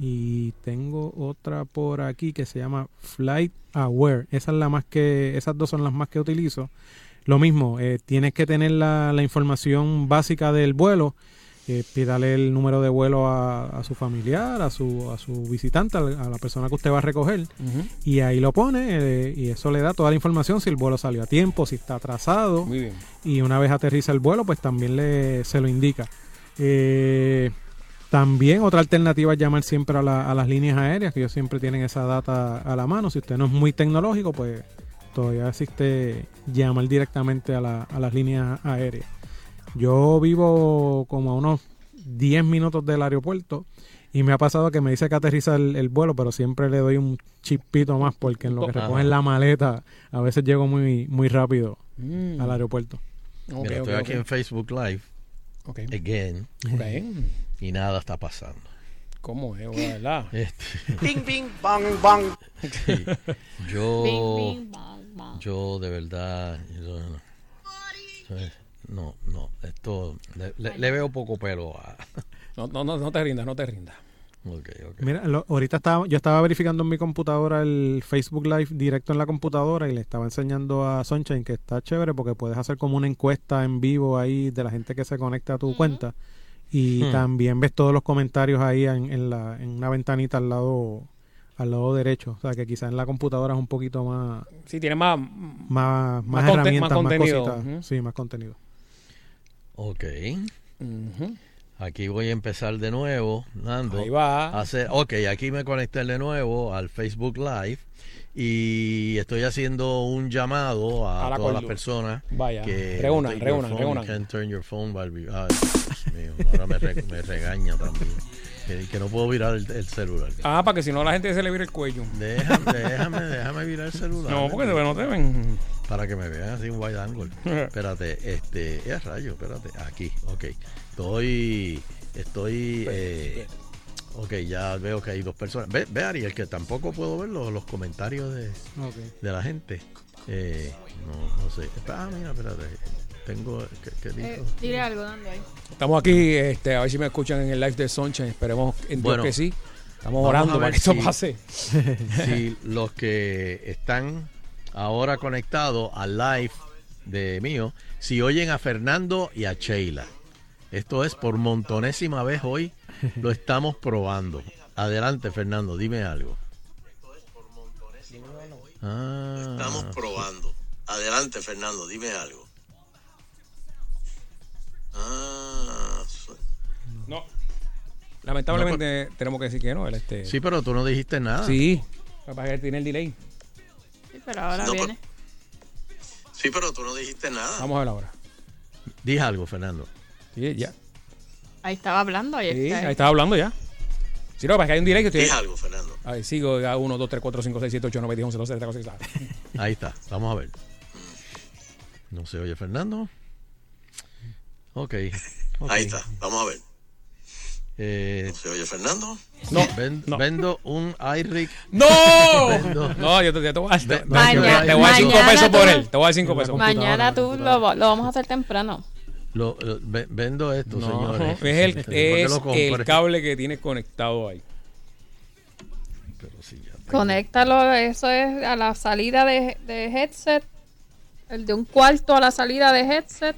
Y tengo otra por aquí que se llama Flight Aware. Esa es la más que, esas dos son las más que utilizo. Lo mismo, eh, tienes que tener la, la información básica del vuelo. Eh, pídale el número de vuelo a, a su familiar, a su, a su visitante, a la persona que usted va a recoger. Y ahí lo pone eh, y eso le da toda la información si el vuelo salió a tiempo, si está atrasado. Muy bien. Y una vez aterriza el vuelo, pues también le, se lo indica. Eh, también otra alternativa es llamar siempre a, la- a las líneas aéreas, que ellos siempre tienen esa data a la mano. Si usted no es muy tecnológico, pues todavía existe llamar directamente a, la- a las líneas aéreas. Yo vivo como a unos 10 minutos del aeropuerto y me ha pasado que me dice que aterriza el, el vuelo, pero siempre le doy un chispito más porque en lo que recogen la maleta a veces llego muy, muy rápido Mm. al aeropuerto. Mira, estoy aquí en Facebook Live. Ok. Again. Y nada está pasando. ¿Cómo es, verdad? <laughs> Este, Bing, bing, bang, bang. Sí. Yo, <laughs> Bing, bing, yo de verdad, yo no, no, no, esto le, le- le veo poco pelo a. <laughs> No, no, no, no te rindas, no te rindas. Ok, ok. Mira, lo- ahorita estaba, yo estaba verificando en mi computadora el Facebook Live directo en la computadora y le estaba enseñando a Sunshine que está chévere porque puedes hacer como una encuesta en vivo ahí de la gente que se conecta a tu cuenta y Hmm. también ves todos los comentarios ahí en, en la, en una ventanita al lado al lado derecho, o sea que quizás en la computadora es un poquito más Sí, tiene más. más, más, Más herramientas, más más, contenido. sí, más contenido. Ok. Aquí voy a empezar de nuevo, Nando. Ahí va. a Hacer, ok, aquí me conecté de nuevo al Facebook Live y estoy haciendo un llamado a A la todas las personas Vaya, que reúnan, reúnan, reúnan. <laughs> ahora me, re- me regaña también. Que, que no puedo virar el, el celular. Ah, para que si no la gente se le vire el cuello. Déjame, déjame, déjame virar el celular. No, porque no te ven. Para que me vean así un wide angle. <laughs> espérate, este, es rayo, espérate. Aquí, ok. Estoy, estoy, eh, ok, ya veo que hay dos personas. Ve, ve Ariel, que tampoco puedo ver los, los comentarios de, de la gente. Eh, no, no sé. Ah, mira, espérate. Tengo, ¿qué, qué dijo? Eh, dile algo, dando ahí. Estamos aquí, este, a ver si me escuchan en el live de Sunshine. Esperemos en Dios Bueno, que sí. Estamos orando para que esto si- pase. <laughs> Si los que están ahora conectados al live de mío, si oyen a Fernando y a Sheila. Esto es por montonésima vez hoy, <laughs> lo estamos probando. Adelante, Fernando, dime algo. Ah, estamos probando. Adelante, Fernando, dime algo. Ah, No. Lamentablemente tenemos que decir que no. El, este... Sí, pero tú no dijiste nada. Sí. Que es que tiene el delay. Sí, pero ahora No, viene. Sí, pero tú no dijiste nada. Vamos a ver ahora. Dije algo, Fernando. Sí, ya. Ahí estaba hablando. Ahí, Sí, está. ahí estaba hablando ya. Sí, no, para que hay un que estoy. Dije algo, Fernando. A ver, sigo a 1, 2, 3, 4, 5, 6, 7, 8, 9, 10, 11, 12, 13, 14, 15. Ahí está, vamos a ver. No se oye Fernando. Ok. Ahí está, vamos a ver. Eh, ¿Se oye Fernando? No, ven- no. Vendo un iRig. ¡No! Vendo- <laughs> No, yo te, yo te voy a, te, te- Mañana- te voy a dar 5 mañana pesos por tú- él. Te voy a dar 5 pesos. Mañana tú lo, lo vamos a hacer temprano. Lo, lo- ve- vendo esto, No, señores. es el, ¿Por qué es lo compré? el cable que tienes conectado ahí. Conéctalo, eso es a la salida de, de headset. El de un cuarto a la salida de headset.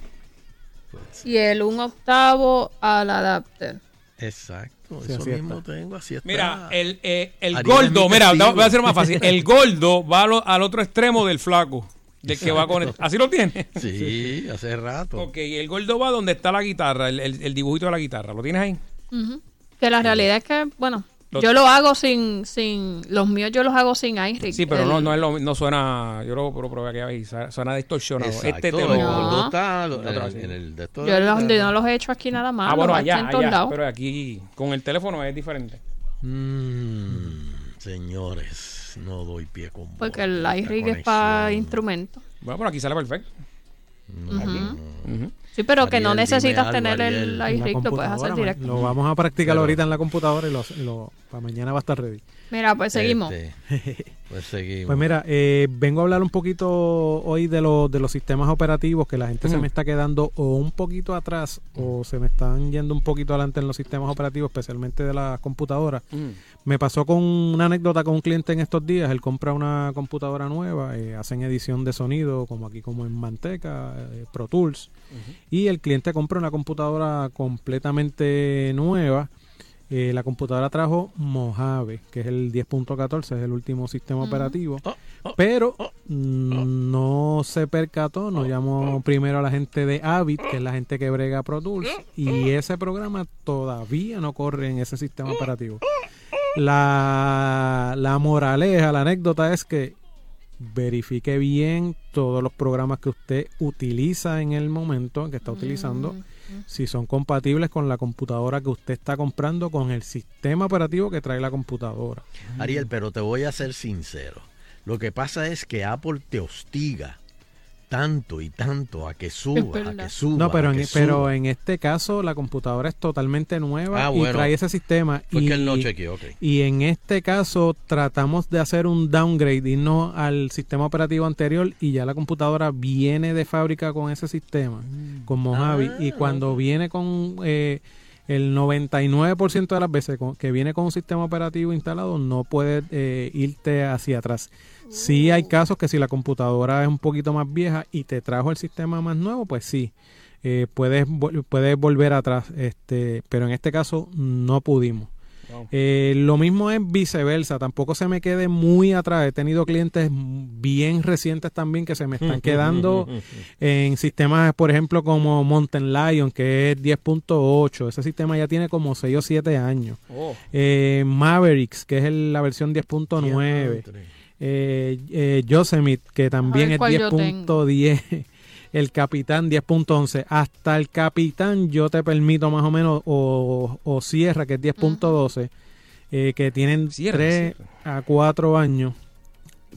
Y el un octavo al adapter. Exacto, Sí, eso mismo está. tengo, así está. Mira, el, eh, el gordo, mi mira, voy a hacer más fácil. El gordo va al otro extremo del flaco. Del que va con Así lo tiene. Sí, hace rato. Ok, el gordo va donde está la guitarra, el, el- el dibujito de la guitarra. ¿Lo tienes ahí? Ujú. Que la realidad es que, bueno, yo lo hago sin, sin, los míos yo los hago sin iRig. Sí, pero El- no, no, es lo- no suena. Yo lo, lo probé aquí ahí, suena distorsionado. Exacto, Este te lo. gordo está en el- así. en el de esto Yo de- los, yo no los he hecho aquí nada más. Ah, bueno, allá, allá. Pero aquí, con el teléfono es diferente. Mm, señores, no doy pie con Porque el bola, esta iRig es para instrumentos. Bueno, pero aquí sale perfecto. Ujú. Sí, pero que no necesitas algo, tener Ariel. el la iRig, lo puedes hacer directo. Lo vamos a practicar Pero- ahorita en la computadora y lo, lo- para mañana va a estar ready. Mira, pues seguimos. Este, pues seguimos. Pues mira, eh, vengo a hablar un poquito hoy de, los de los sistemas operativos que la gente se Mm. me está quedando o un poquito atrás o se me están yendo un poquito adelante en los sistemas operativos, especialmente de las computadoras. Me pasó con una anécdota con un cliente en estos días. Él compra una computadora nueva, eh, hacen edición de sonido, como aquí, como en Manteca, eh, Pro Tools. Y el cliente compra una computadora completamente nueva. Eh, la computadora trajo Mojave, que es el 10.14, es el último sistema operativo. pero mm, no se percató, nos llamó primero a la gente de Avid, que es la gente que brega Pro Tools, y ese programa todavía no corre en ese sistema operativo. La, la moraleja, la anécdota es que verifique bien todos los programas que usted utiliza en el momento en que está utilizando, si son compatibles con la computadora que usted está comprando, con el sistema operativo que trae la computadora. Ariel, pero te voy a ser sincero. Lo que pasa es que Apple te hostiga tanto y tanto a que suba, a que suba. No, pero a en, que pero en este caso la computadora es totalmente nueva Ah, y trae ese sistema. Fue y, que él no chequeó, y en este caso tratamos de hacer un downgrade, irnos al sistema operativo anterior y ya la computadora viene de fábrica con ese sistema, con Mojave. y cuando viene con eh, el 99% de las veces con- que viene con un sistema operativo instalado, no puedes eh, irte hacia atrás. Sí hay casos que si la computadora es un poquito más vieja y te trajo el sistema más nuevo, pues sí, eh, puedes, puedes volver atrás, este, pero en este caso no pudimos. Eh, lo mismo es viceversa, tampoco se me quede muy atrás. He tenido clientes bien recientes también que se me están quedando en sistemas, por ejemplo, como Mountain Lion, que es 10.8. Ese sistema ya tiene como 6 o 7 años. Oh. Eh, Mavericks, que es el- la versión 10.9. Eh, eh, Yosemite, que también es cuál yo 10.10. <laughs> El Capitán 10.11. Hasta el Capitán yo te permito más o menos, o, o Sierra, que es 10.12, eh, que tienen 3 a 4 años.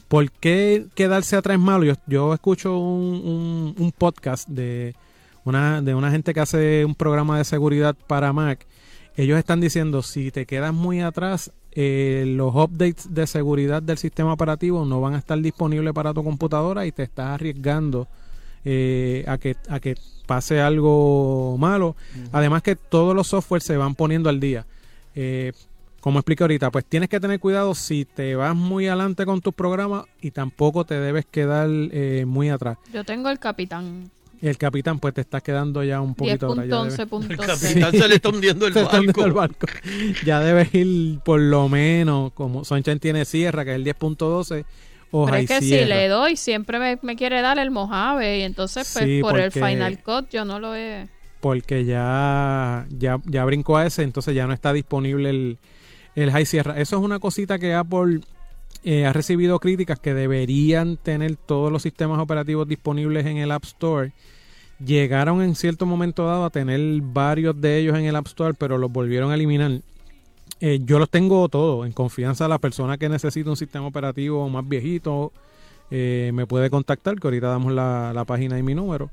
¿Por qué quedarse atrás es malo? Yo, yo escucho un, un- un podcast de una, de una gente que hace un programa de seguridad para Mac. Ellos están diciendo, si te quedas muy atrás, eh, los updates de seguridad del sistema operativo no van a estar disponibles para tu computadora y te estás arriesgando eh, a, que, a que pase algo malo. Además que todos los softwares se van poniendo al día. Eh, como expliqué ahorita, pues tienes que tener cuidado si te vas muy adelante con tus programas y tampoco te debes quedar eh, muy atrás. Yo tengo el capitán. El capitán, pues te estás quedando ya un poquito atrás. ya debes- 10.11.6. El capitán se le está hundiendo el Se está hundiendo barco. el barco. Ya debes ir por lo menos, como Sunshine tiene Sierra, que es el 10.12, o Pero es que si le doy, siempre me, me quiere dar el Mojave. Y entonces, pues, Sí, por el Final Cut, yo no lo he. porque ya, ya, ya brincó a ese, entonces ya no está disponible el, el High Sierra. Eso es una cosita que Apple eh, ha recibido críticas que deberían tener todos los sistemas operativos disponibles en el App Store. Llegaron en cierto momento dado a tener varios de ellos en el App Store, pero los volvieron a eliminar. Eh, yo los tengo todos en confianza. La persona que necesita un sistema operativo más viejito eh, me puede contactar, que ahorita damos la, la página y mi número.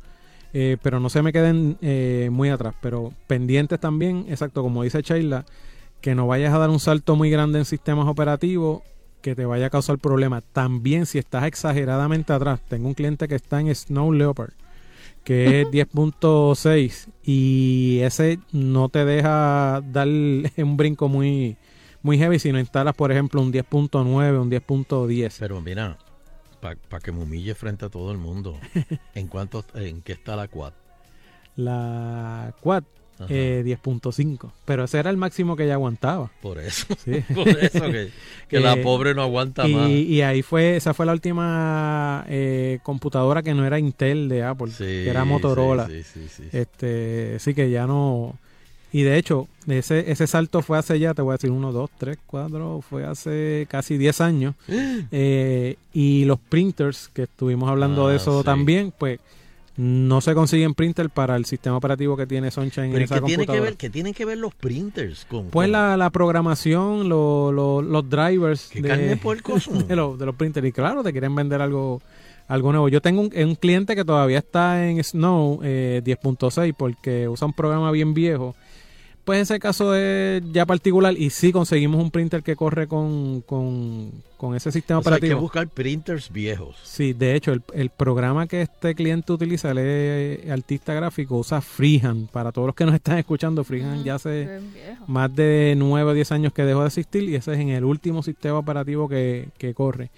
eh, pero no se me queden eh, muy atrás. Pero pendientes también, exacto, como dice Sheila, que no vayas a dar un salto muy grande en sistemas operativos que te vaya a causar problemas. También si estás exageradamente atrás, tengo un cliente que está en Snow Leopard, que es <laughs> 10.6 y ese no te deja dar <laughs> un brinco muy muy heavy si no instalas, por ejemplo, un 10.9, un 10.10. Pero mira, para que me humille frente a todo el mundo, <laughs> ¿en cuánto, en qué está la quad? La quad. Eh, 10.5, pero ese era el máximo que ella aguantaba. Por eso, Sí. <laughs> por eso que, que la <laughs> Eh, pobre no aguanta y, más. Y ahí fue, esa fue la última eh, computadora que no era Intel de Apple, que era Motorola. sí, sí. Este, sí que ya no. Y de hecho, ese, ese salto fue hace ya, te voy a decir, uno, dos, tres, cuatro, fue hace casi 10 años. <gasps> Eh, y los printers, que estuvimos hablando de Ah, eso también, pues no se consiguen printers para el sistema operativo que tiene Sunshine en esa ¿qué tiene, que computadora. ver, ¿qué tienen que ver los printers con, Pues con- la, la programación, lo- lo- los drivers ¿Qué carne de <laughs> son? de, los, de los printers. Y claro, te quieren vender algo algo nuevo. Yo tengo un, un cliente que todavía está en Snow eh, 10.6 porque usa un programa bien viejo. Pues ese caso es ya particular y sí conseguimos un printer que corre con, con, con ese sistema O sea, hay que operativo. buscar printers viejos. Sí, de hecho, el, el programa que este cliente utiliza, él es artista gráfico, usa Freehand. Para todos los que nos están escuchando, Freehand ya hace más de 9 o 10 años que dejó de existir y ese es en el último sistema operativo que, que corre.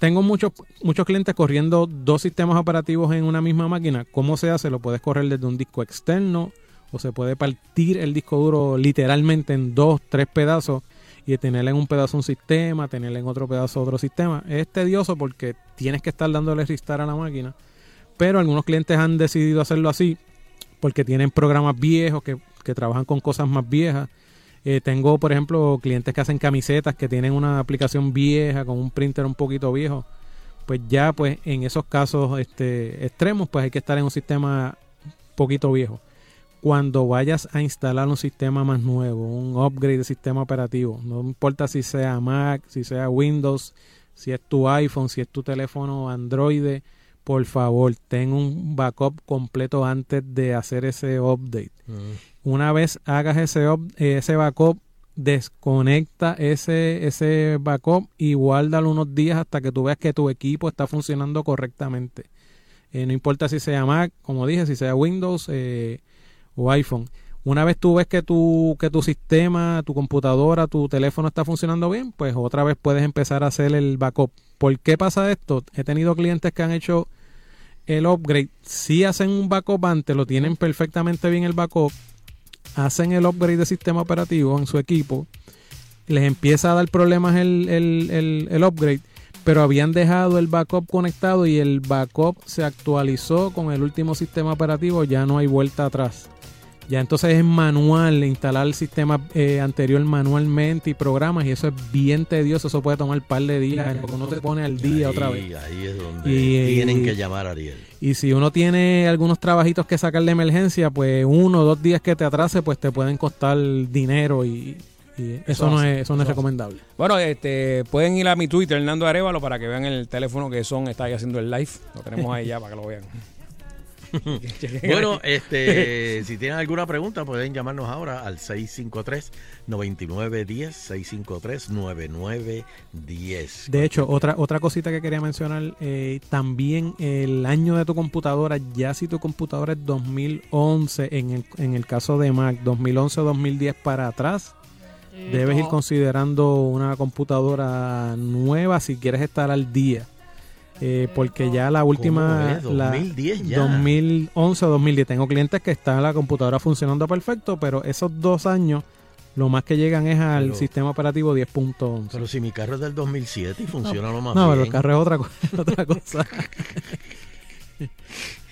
Tengo muchos, muchos clientes corriendo dos sistemas operativos en una misma máquina. ¿Cómo se hace? Lo puedes correr desde un disco externo o se puede partir el disco duro literalmente en dos, tres pedazos y tener en un pedazo un sistema, tener en otro pedazo otro sistema. Es tedioso porque tienes que estar dándole restart a la máquina, pero algunos clientes han decidido hacerlo así porque tienen programas viejos que, que trabajan con cosas más viejas. Eh, tengo, por ejemplo, clientes que hacen camisetas que tienen una aplicación vieja con un printer un poquito viejo. Pues ya, pues en esos casos este, extremos, pues hay que estar en un sistema poquito viejo. Cuando vayas a instalar un sistema más nuevo, un upgrade de sistema operativo, no importa si sea Mac, si sea Windows, si es tu iPhone, si es tu teléfono Android, por favor, ten un backup completo antes de hacer ese update. Una vez hagas ese, up- ese backup, desconecta ese, ese backup y guárdalo unos días hasta que tú veas que tu equipo está funcionando correctamente. Eh, no importa si sea Mac, como dije, si sea Windows eh, o iPhone. Una vez tú ves que tu, que tu sistema, tu computadora, tu teléfono está funcionando bien, pues otra vez puedes empezar a hacer el backup. ¿Por qué pasa esto? He tenido clientes que han hecho el upgrade. Si hacen un backup antes, lo tienen perfectamente bien el backup, hacen el upgrade de sistema operativo en su equipo, les empieza a dar problemas el, el, el, el upgrade, pero habían dejado el backup conectado y el backup se actualizó con el último sistema operativo, ya no hay vuelta atrás. Ya entonces es manual, instalar el sistema eh, anterior manualmente y programas y eso es bien tedioso, eso puede tomar un par de días, porque uno se pone al día otra vez. Ahí es donde Y- tienen y- que llamar a Ariel. Y si uno tiene algunos trabajitos que sacar de emergencia, pues uno o dos días que te atrase, pues te pueden costar dinero y, y eso, no hace, es, eso no es hace. recomendable. Bueno, este, pueden ir a mi Twitter, Hernando Arevalo, para que vean el teléfono que son está ahí haciendo el live. Lo tenemos ahí ya para que lo vean. <laughs> Bueno, este, si tienen alguna pregunta pueden llamarnos ahora al 653-9910, 653-9910. De hecho, otra, otra cosita que quería mencionar, eh, también el año de tu computadora, ya si tu computadora es 2011, en el, en el caso de Mac, 2011 o 2010 para atrás, debes ir considerando una computadora nueva si quieres estar al día. Eh, porque ya la última... es? la 2010 ya. 2011 o 2010. Tengo clientes que están la computadora funcionando perfecto, pero esos dos años lo más que llegan es al Pero- sistema operativo 10.11. Pero si mi carro es del 2007 y funciona lo más No, pero bien. el carro es otra, <laughs> otra cosa. <laughs>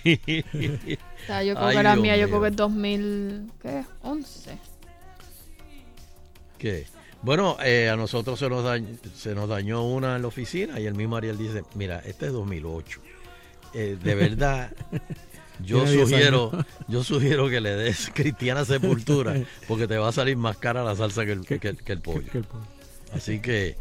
O sea, yo creo Ay, que la Dios mía, yo creo que es 2000, ¿qué? 11. ¿Qué? Bueno, eh, a nosotros se nos, dañó, se nos dañó una en la oficina y el mismo Ariel dice, mira, este es 2008. Eh, de verdad, <laughs> yo Tiene 10 sugiero, <laughs> yo sugiero que le des <laughs> cristiana sepultura porque te va a salir más cara la salsa que el. Que el pollo. Así que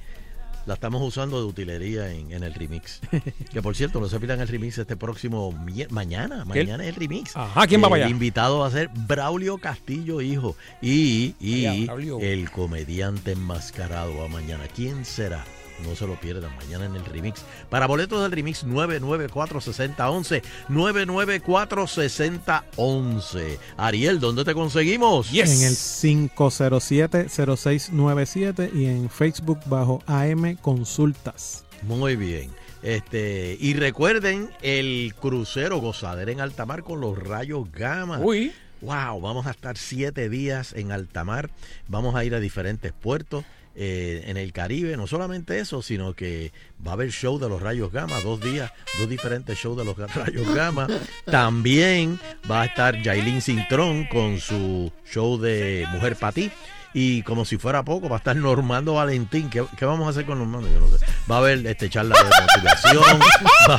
La estamos usando de utilería en, en el remix. <laughs> que por cierto, no se pierdan el remix este próximo mañana. Mañana es el remix. Ajá, ¿quién va para allá? El invitado va a ser Braulio Castillo, hijo. Y, y el comediante enmascarado va mañana. ¿Quién será? No se lo pierdan mañana en el remix. Para boletos del remix 994-6011. 994-6011. Ariel, ¿dónde te conseguimos? En el 507-0697 y en Facebook bajo AM Consultas. Muy bien. Este, y recuerden el crucero gozadera en Altamar con los rayos gamma. Uy. Wow, vamos a estar siete días en Altamar. Vamos a ir a diferentes puertos eh, en el Caribe. No solamente eso, sino que va a haber show de los rayos gamma, dos días, dos diferentes shows de los <laughs> rayos gamma. También va a estar Jailin Cintrón con su show de Mujer para ti. Y como si fuera poco, va a estar Normando Valentín. ¿Qué, qué vamos a hacer con Normando? Yo no sé. Va a haber este charla de motivación. <laughs> va a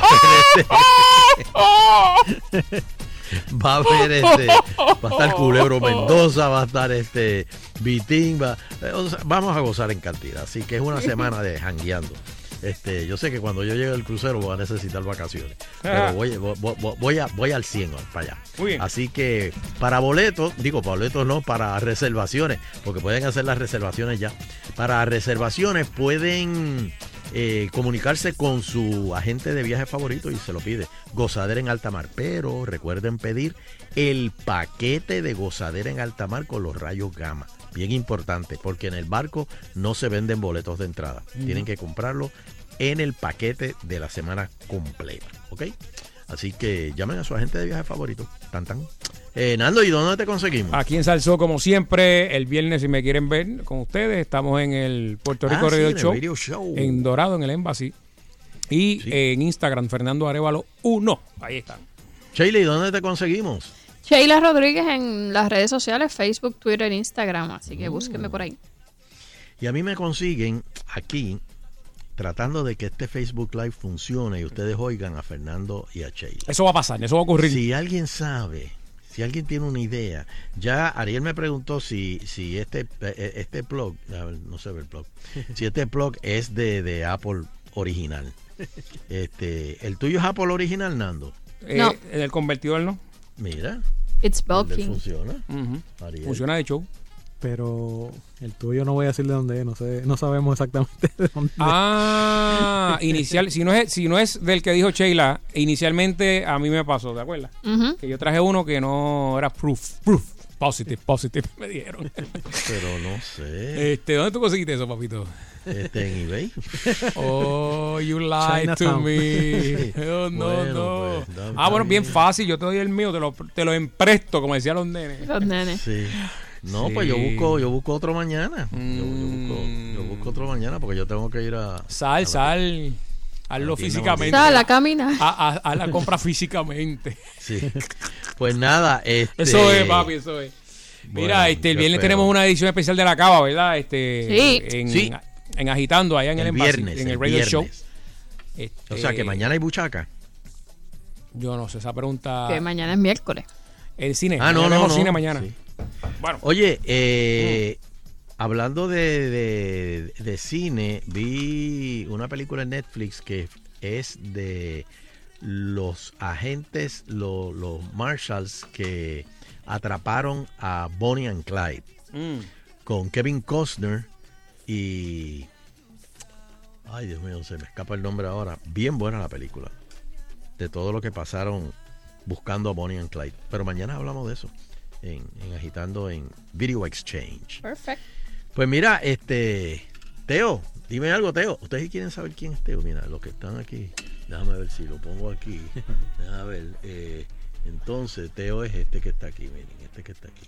haber este- <laughs> <laughs> va a haber este va a estar Culebro Mendoza va a estar este Vitín va, eh, o sea, vamos a gozar en cantidad. Así que es una semana de jangueando. Este yo sé que cuando yo llegue al crucero voy a necesitar vacaciones pero voy, voy, voy- voy a, voy al 100 para allá. Muy bien. así que para boletos digo para boletos no para reservaciones porque pueden hacer las reservaciones ya. Para reservaciones pueden eh, comunicarse con su agente de viaje favorito y se lo pide. Gozadera en alta mar. Pero recuerden pedir el paquete de gozadera en alta mar con los rayos gamma. Bien importante, porque en el barco no se venden boletos de entrada. Tienen que comprarlo en el paquete de la semana completa. ¿Ok? Así que llamen a su agente de viaje favorito. Tan tan. Eh, Nando, ¿y dónde te conseguimos? Aquí en Salsó, como siempre, el viernes, si me quieren ver con ustedes, estamos en el Puerto Rico Ah, sí, Radio, en el Show, Radio Show. en Dorado, en el Embassy. Y en Instagram, Fernando Arevalo 1. Ahí está. Sheila, ¿y dónde te conseguimos? Sheila Rodríguez en las redes sociales, Facebook, Twitter, Instagram. Así que búsquenme por ahí. Y a mí me consiguen aquí tratando de que este Facebook Live funcione y ustedes oigan a Fernando y a Sheila. Eso va a pasar, eso va a ocurrir. Si alguien sabe, si alguien tiene una idea, ya Ariel me preguntó si, si este, eh, este blog, a ver, no se ve el blog, <laughs> si este blog es de, de Apple original. <laughs> Este, ¿El tuyo es Apple original, Nando? Eh, No. En el convertidor, ¿no? Mira. It's ¿dónde bulking. funciona? Ujú. Ariel. Funciona de show. Pero el tuyo no voy a decir de dónde es, no sé, no sabemos exactamente <laughs> de dónde es. Ah, <laughs> inicial, si no es si no es del que dijo Sheila, inicialmente a mí me pasó, ¿te acuerdas? Ujú. Que yo traje uno que no era proof, proof, positive, positive, me dijeron. <laughs> Pero no sé. Este, ¿dónde tú conseguiste eso, papito? Este, en eBay. Oh, you lied to me. Oh, no, Bueno, no. pues, da- ah, bueno, bien. fácil. Yo te doy el mío, te lo, te lo empresto, como decían los nenes. Los nenes. Sí. No, Sí. pues yo busco, yo busco otro mañana. Yo, yo busco, Mm. yo busco otro mañana porque yo tengo que ir a. Sal, sal. Hazlo físicamente. Sal a caminar. A, a- a la compra físicamente. Sí. Pues nada, este. Eso es, papi, eso es. Mira, Bueno, este, el viernes tenemos una edición especial de la cava, ¿verdad? Este, Sí. En, Sí. en Agitando, allá en el, El viernes, en el el Radio viernes. Show. O Este, sea que mañana hay buchaca. Yo no sé, esa pregunta. Que mañana es miércoles. El cine. Ah, no, Mañana no, no. cine mañana. Sí. Bueno. Oye, eh, hablando de, de- de cine, vi una película en Netflix que es de los agentes, lo- los marshals que atraparon a Bonnie and Clyde Mm. con Kevin Costner y... Ay, Dios mío, se me escapa el nombre ahora. Bien buena la película. De todo lo que pasaron buscando a Bonnie and Clyde. Pero mañana hablamos de eso. En, en agitando en Video Exchange. Perfect. Pues mira, este. Teo, dime algo, Teo. Ustedes quieren saber quién es Teo. Mira, los que están aquí. Déjame ver si lo pongo aquí. <laughs> Déjame ver. eh, entonces, Teo es este que está aquí. Miren, este que está aquí.